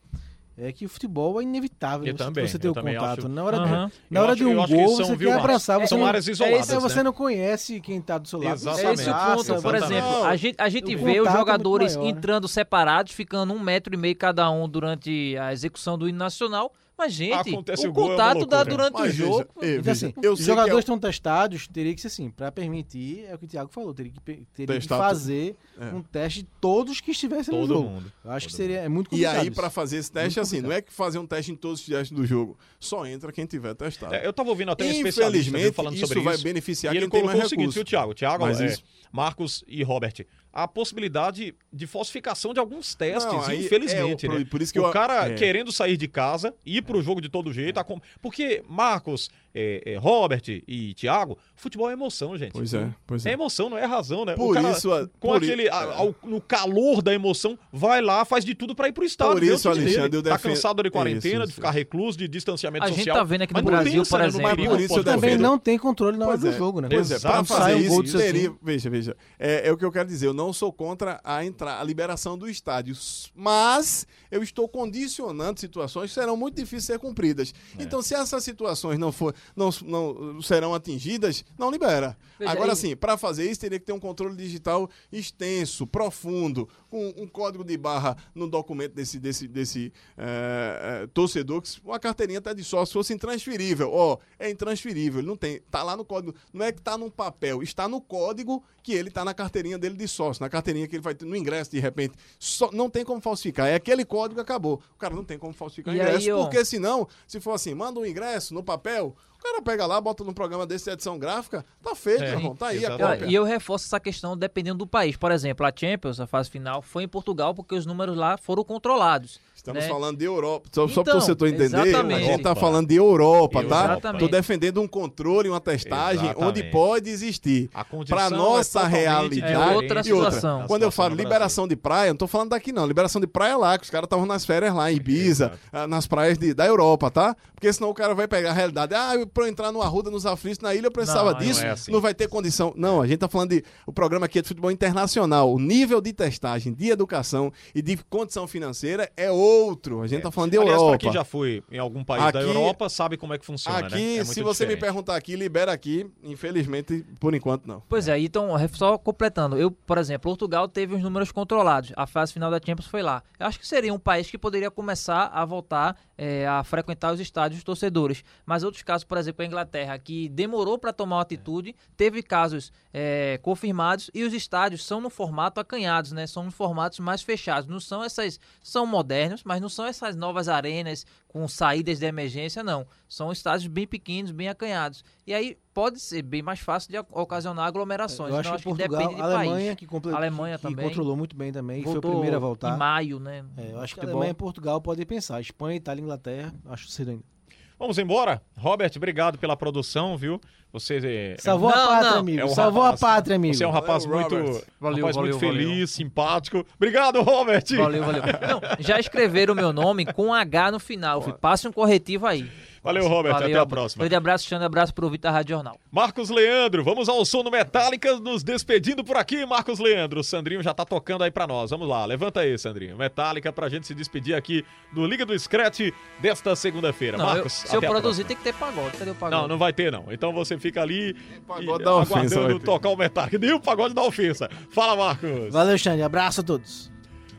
S6: é que o futebol é inevitável
S4: Eu
S6: você,
S4: também,
S6: você ter
S4: eu
S6: o contato.
S4: acho.
S6: Na hora, de, na hora
S4: acho-
S6: de um gol,
S4: são,
S6: você
S4: viu,
S6: quer abraçar. Você
S4: São
S6: não,
S4: áreas
S6: é,
S4: isoladas,
S6: você
S4: né?
S6: não conhece quem tá do seu lado.
S4: Exatamente.
S7: É esse o ponto, por
S6: você-
S7: exemplo, a gente, a gente vê os
S6: é
S7: jogadores
S6: maior, né?
S7: entrando separados, ficando um metro e meio cada um durante a execução do hino nacional, mas gente,
S4: Acontece
S7: o
S4: o gol, é
S7: contato dá durante o
S5: Mas
S7: jogo.
S5: veja, eh,
S6: Então,
S5: veja,
S6: assim,
S5: eu
S6: os
S5: sei
S6: jogadores
S5: que é
S6: estão testados, teria que ser assim, para permitir, é o que o Thiago falou, teria que, teria que fazer
S5: É.
S6: um teste de todos que estivessem no
S4: Todo
S6: jogo.
S4: mundo.
S6: Eu acho que
S4: Todo
S6: seria é muito
S5: E
S6: complicado.
S5: aí,
S6: isso.
S5: para fazer esse teste,
S6: Muito
S5: assim, não é que fazer um teste em todos os testes do jogo. Só entra quem tiver testado.
S4: É, eu tava ouvindo até um especialista falando
S5: isso
S4: sobre
S5: vai
S4: isso.
S5: beneficiar
S4: E ele
S5: quem tem
S4: colocou
S5: mais
S4: o seguinte,
S5: recursos.
S4: viu, Thiago? Thiago,
S5: Mas
S4: é,
S5: isso-
S4: Marcos e Robert. A possibilidade de falsificação de alguns testes,
S5: Não, aí
S4: infelizmente,
S5: é,
S4: né?
S5: por- por isso que
S4: o
S5: eu-
S4: cara
S5: é.
S4: querendo sair de casa, ir pro jogo de todo jeito. com- Porque, Marcos, é, é, Robert e Thiago, futebol é emoção, gente.
S5: Pois é, pois
S4: É
S5: é.
S4: emoção, não é razão, né?
S5: Por
S4: o cara,
S5: isso, a-
S4: com
S5: por
S4: aquele.
S5: i-
S4: a-
S5: é.
S4: ao- no calor da emoção, vai lá, faz de tudo pra ir pro estádio.
S5: Por isso,
S4: dele.
S5: Alexandre, eu
S4: Tá
S5: defendo-
S4: cansado de quarentena,
S5: Isso,
S4: de ficar recluso, de distanciamento
S7: A gente
S4: social.
S7: tá vendo aqui no
S4: Mas
S7: Brasil,
S4: pensa,
S7: por
S4: né,
S7: exemplo.
S4: perigo
S5: Por isso eu
S6: Também não tem controle na hora do
S5: é,
S6: jogo, né?
S5: Pois é,
S4: Exato.
S5: pra fazer
S6: um
S5: isso, teria, veja, veja, é, é o que eu quero dizer, eu não sou contra a, entra, a liberação do estádio, mas eu estou condicionando situações que serão muito difíceis de ser cumpridas.
S6: É.
S5: Então, se essas situações não, for, não, não serão atingidas, não libera.
S7: Veja,
S5: Agora
S7: e-
S5: sim, para fazer isso, teria que ter um controle digital extenso, profundo, com um código de barra no documento desse, desse, desse é, torcedor, que uma carteirinha até de sócio fosse intransferível. Ó, é intransferível, não tem. Tá lá no código. Não é que tá num papel, está no código que ele tá na carteirinha dele de sócio, na carteirinha que ele vai ter no ingresso, de repente. Só, não tem como falsificar. É aquele código acabou. O cara não tem como falsificar
S7: E
S5: ingresso,
S7: aí,
S5: porque senão, se for assim, manda um ingresso no papel. O cara pega lá, bota num programa desse de edição gráfica, tá feito,
S4: É,
S5: meu irmão. Tá aí a
S4: exatamente.
S5: cópia.
S7: E eu reforço essa questão dependendo do país. Por exemplo, a Champions, a fase final, foi em Portugal porque os números lá foram controlados.
S5: Estamos
S7: né?
S5: falando de Europa. Só, só para
S7: Então,
S5: você entender,
S7: exatamente.
S5: a gente tá
S4: Europa.
S5: falando de Europa, tá?
S7: Exatamente.
S5: Tô defendendo um controle, uma testagem
S4: Exatamente.
S5: onde pode existir.
S4: A condição
S5: Para
S4: é
S5: nossa
S4: totalmente
S5: realidade.
S7: É outra
S5: e outra,
S7: situação.
S5: Quando eu falo liberação de praia, não tô falando daqui não. Liberação de praia é lá, que os caras estavam nas férias lá em Ibiza,
S4: Exato.
S5: ah, nas praias de- da Europa, tá? Porque senão o cara vai pegar a realidade. Ah, eu entrar no Arruda, nos aflitos, na ilha, eu precisava
S7: Não, não
S5: disso.
S4: é
S5: Não,
S4: assim.
S5: vai ter condição. Não, a gente tá falando de... O programa aqui é de futebol internacional. O nível de testagem, de educação e de condição financeira é outro. A gente tá falando de
S4: Aliás,
S5: Europa.
S4: pra quem já foi em algum país da
S5: Aqui-
S4: Me sabe como é que funciona, né?
S5: Aqui,
S4: É
S5: se você me
S4: diferente.
S5: perguntar aqui, libera aqui. Infelizmente, por enquanto, não.
S7: Pois é, então, só completando, eu, por exemplo, Portugal teve os números controlados, a fase final da Champions foi lá. Eu acho que seria um país que poderia começar a voltar eh, a frequentar os estádios dos torcedores. Mas outros casos, por exemplo, a Inglaterra, que demorou para tomar uma atitude, teve casos eh, confirmados e os estádios são no formato acanhados, né? São nos formatos mais fechados. Não são essas, são modernos, mas não são essas novas arenas com saídas de emergência, não. São estádios bem pequenos, bem acanhados. E aí pode ser bem mais fácil de ocasionar aglomerações.
S6: Eu acho
S7: então,
S6: que Portugal,
S7: depende de
S6: Alemanha,
S7: país.
S6: que, comple...
S7: Alemanha
S6: que
S7: também.
S6: controlou muito bem também, foi
S7: Voltou
S6: a primeira a voltar.
S7: Em maio, né?
S6: É, eu acho que
S7: Futebol.
S6: Alemanha e Portugal podem pensar. Espanha, Itália, Inglaterra, acho cedo ainda.
S4: Vamos embora? Robert, obrigado pela produção, viu? Você é,
S6: Salvou
S7: Não,
S6: a pátria,
S7: não.
S6: amigo.
S4: É um
S6: Salvou
S4: rapaz-
S6: a pátria, amigo.
S4: você é um rapaz
S5: Valeu,
S4: muito,
S7: Valeu,
S4: rapaz muito
S7: valeu,
S4: feliz,
S7: valeu.
S4: simpático. Obrigado, Robert.
S7: Valeu, valeu. Não, já escreveram o meu nome com H no final. Passe um corretivo aí.
S4: Valeu, Robert.
S7: Valeu,
S4: Até a próxima.
S7: Grande abraço, Xandre. Abraço pro Vitor Rádio Jornal.
S4: Marcos Leandro, vamos ao som do Metallica, nos despedindo por aqui, Marcos Leandro. O Sandrinho já tá tocando aí pra nós. Vamos lá, levanta aí, Sandrinho. Metallica pra gente se despedir aqui do Liga do Scratch desta segunda-feira.
S7: Não, eu-
S4: Marcos,
S7: se eu produzir, tem que ter pagode. Cadê o pagode?
S4: Não, não vai ter não. Então você fica ali e
S5: da ofensa,
S4: aguardando
S5: ter.
S4: tocar o Metallica. Nem o pagode da ofensa. Fala, Marcos.
S6: Valeu, Xande. Abraço a todos.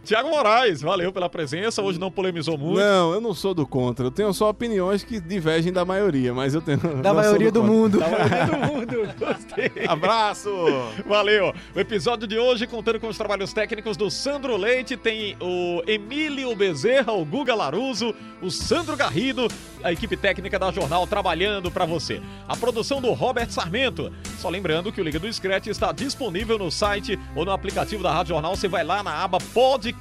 S4: Tiago Moraes, valeu pela presença. Hoje não polemizou muito.
S5: Não, eu não sou do contra. Eu tenho só opiniões que divergem da maioria, mas eu tenho.
S6: Da maioria do
S5: contra.
S6: mundo.
S4: Da maioria do mundo, gostei.
S5: Abraço!
S4: Valeu! O episódio de hoje, contando com os trabalhos técnicos do Sandro Leite, tem o Emílio Bezerra, o Guga Laruso, o Sandro Garrido, a equipe técnica da Jornal trabalhando pra você. A produção do Robert Sarmento. Só lembrando que o Liga do Scratch está disponível no site ou no aplicativo da Rádio Jornal. Você vai lá na aba Podcast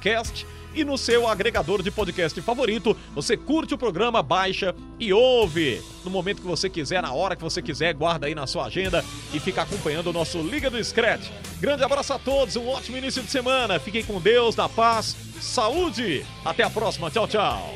S4: e no seu agregador de podcast favorito, você curte o programa, baixa e ouve. No momento que você quiser, na hora que você quiser, guarda aí na sua agenda e fica acompanhando o nosso Liga do Scratch. Grande abraço a todos, um ótimo início de semana. Fiquem com Deus, na paz, saúde. Até a próxima. Tchau, tchau.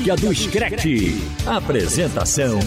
S2: Liga do Screte. Apresentação: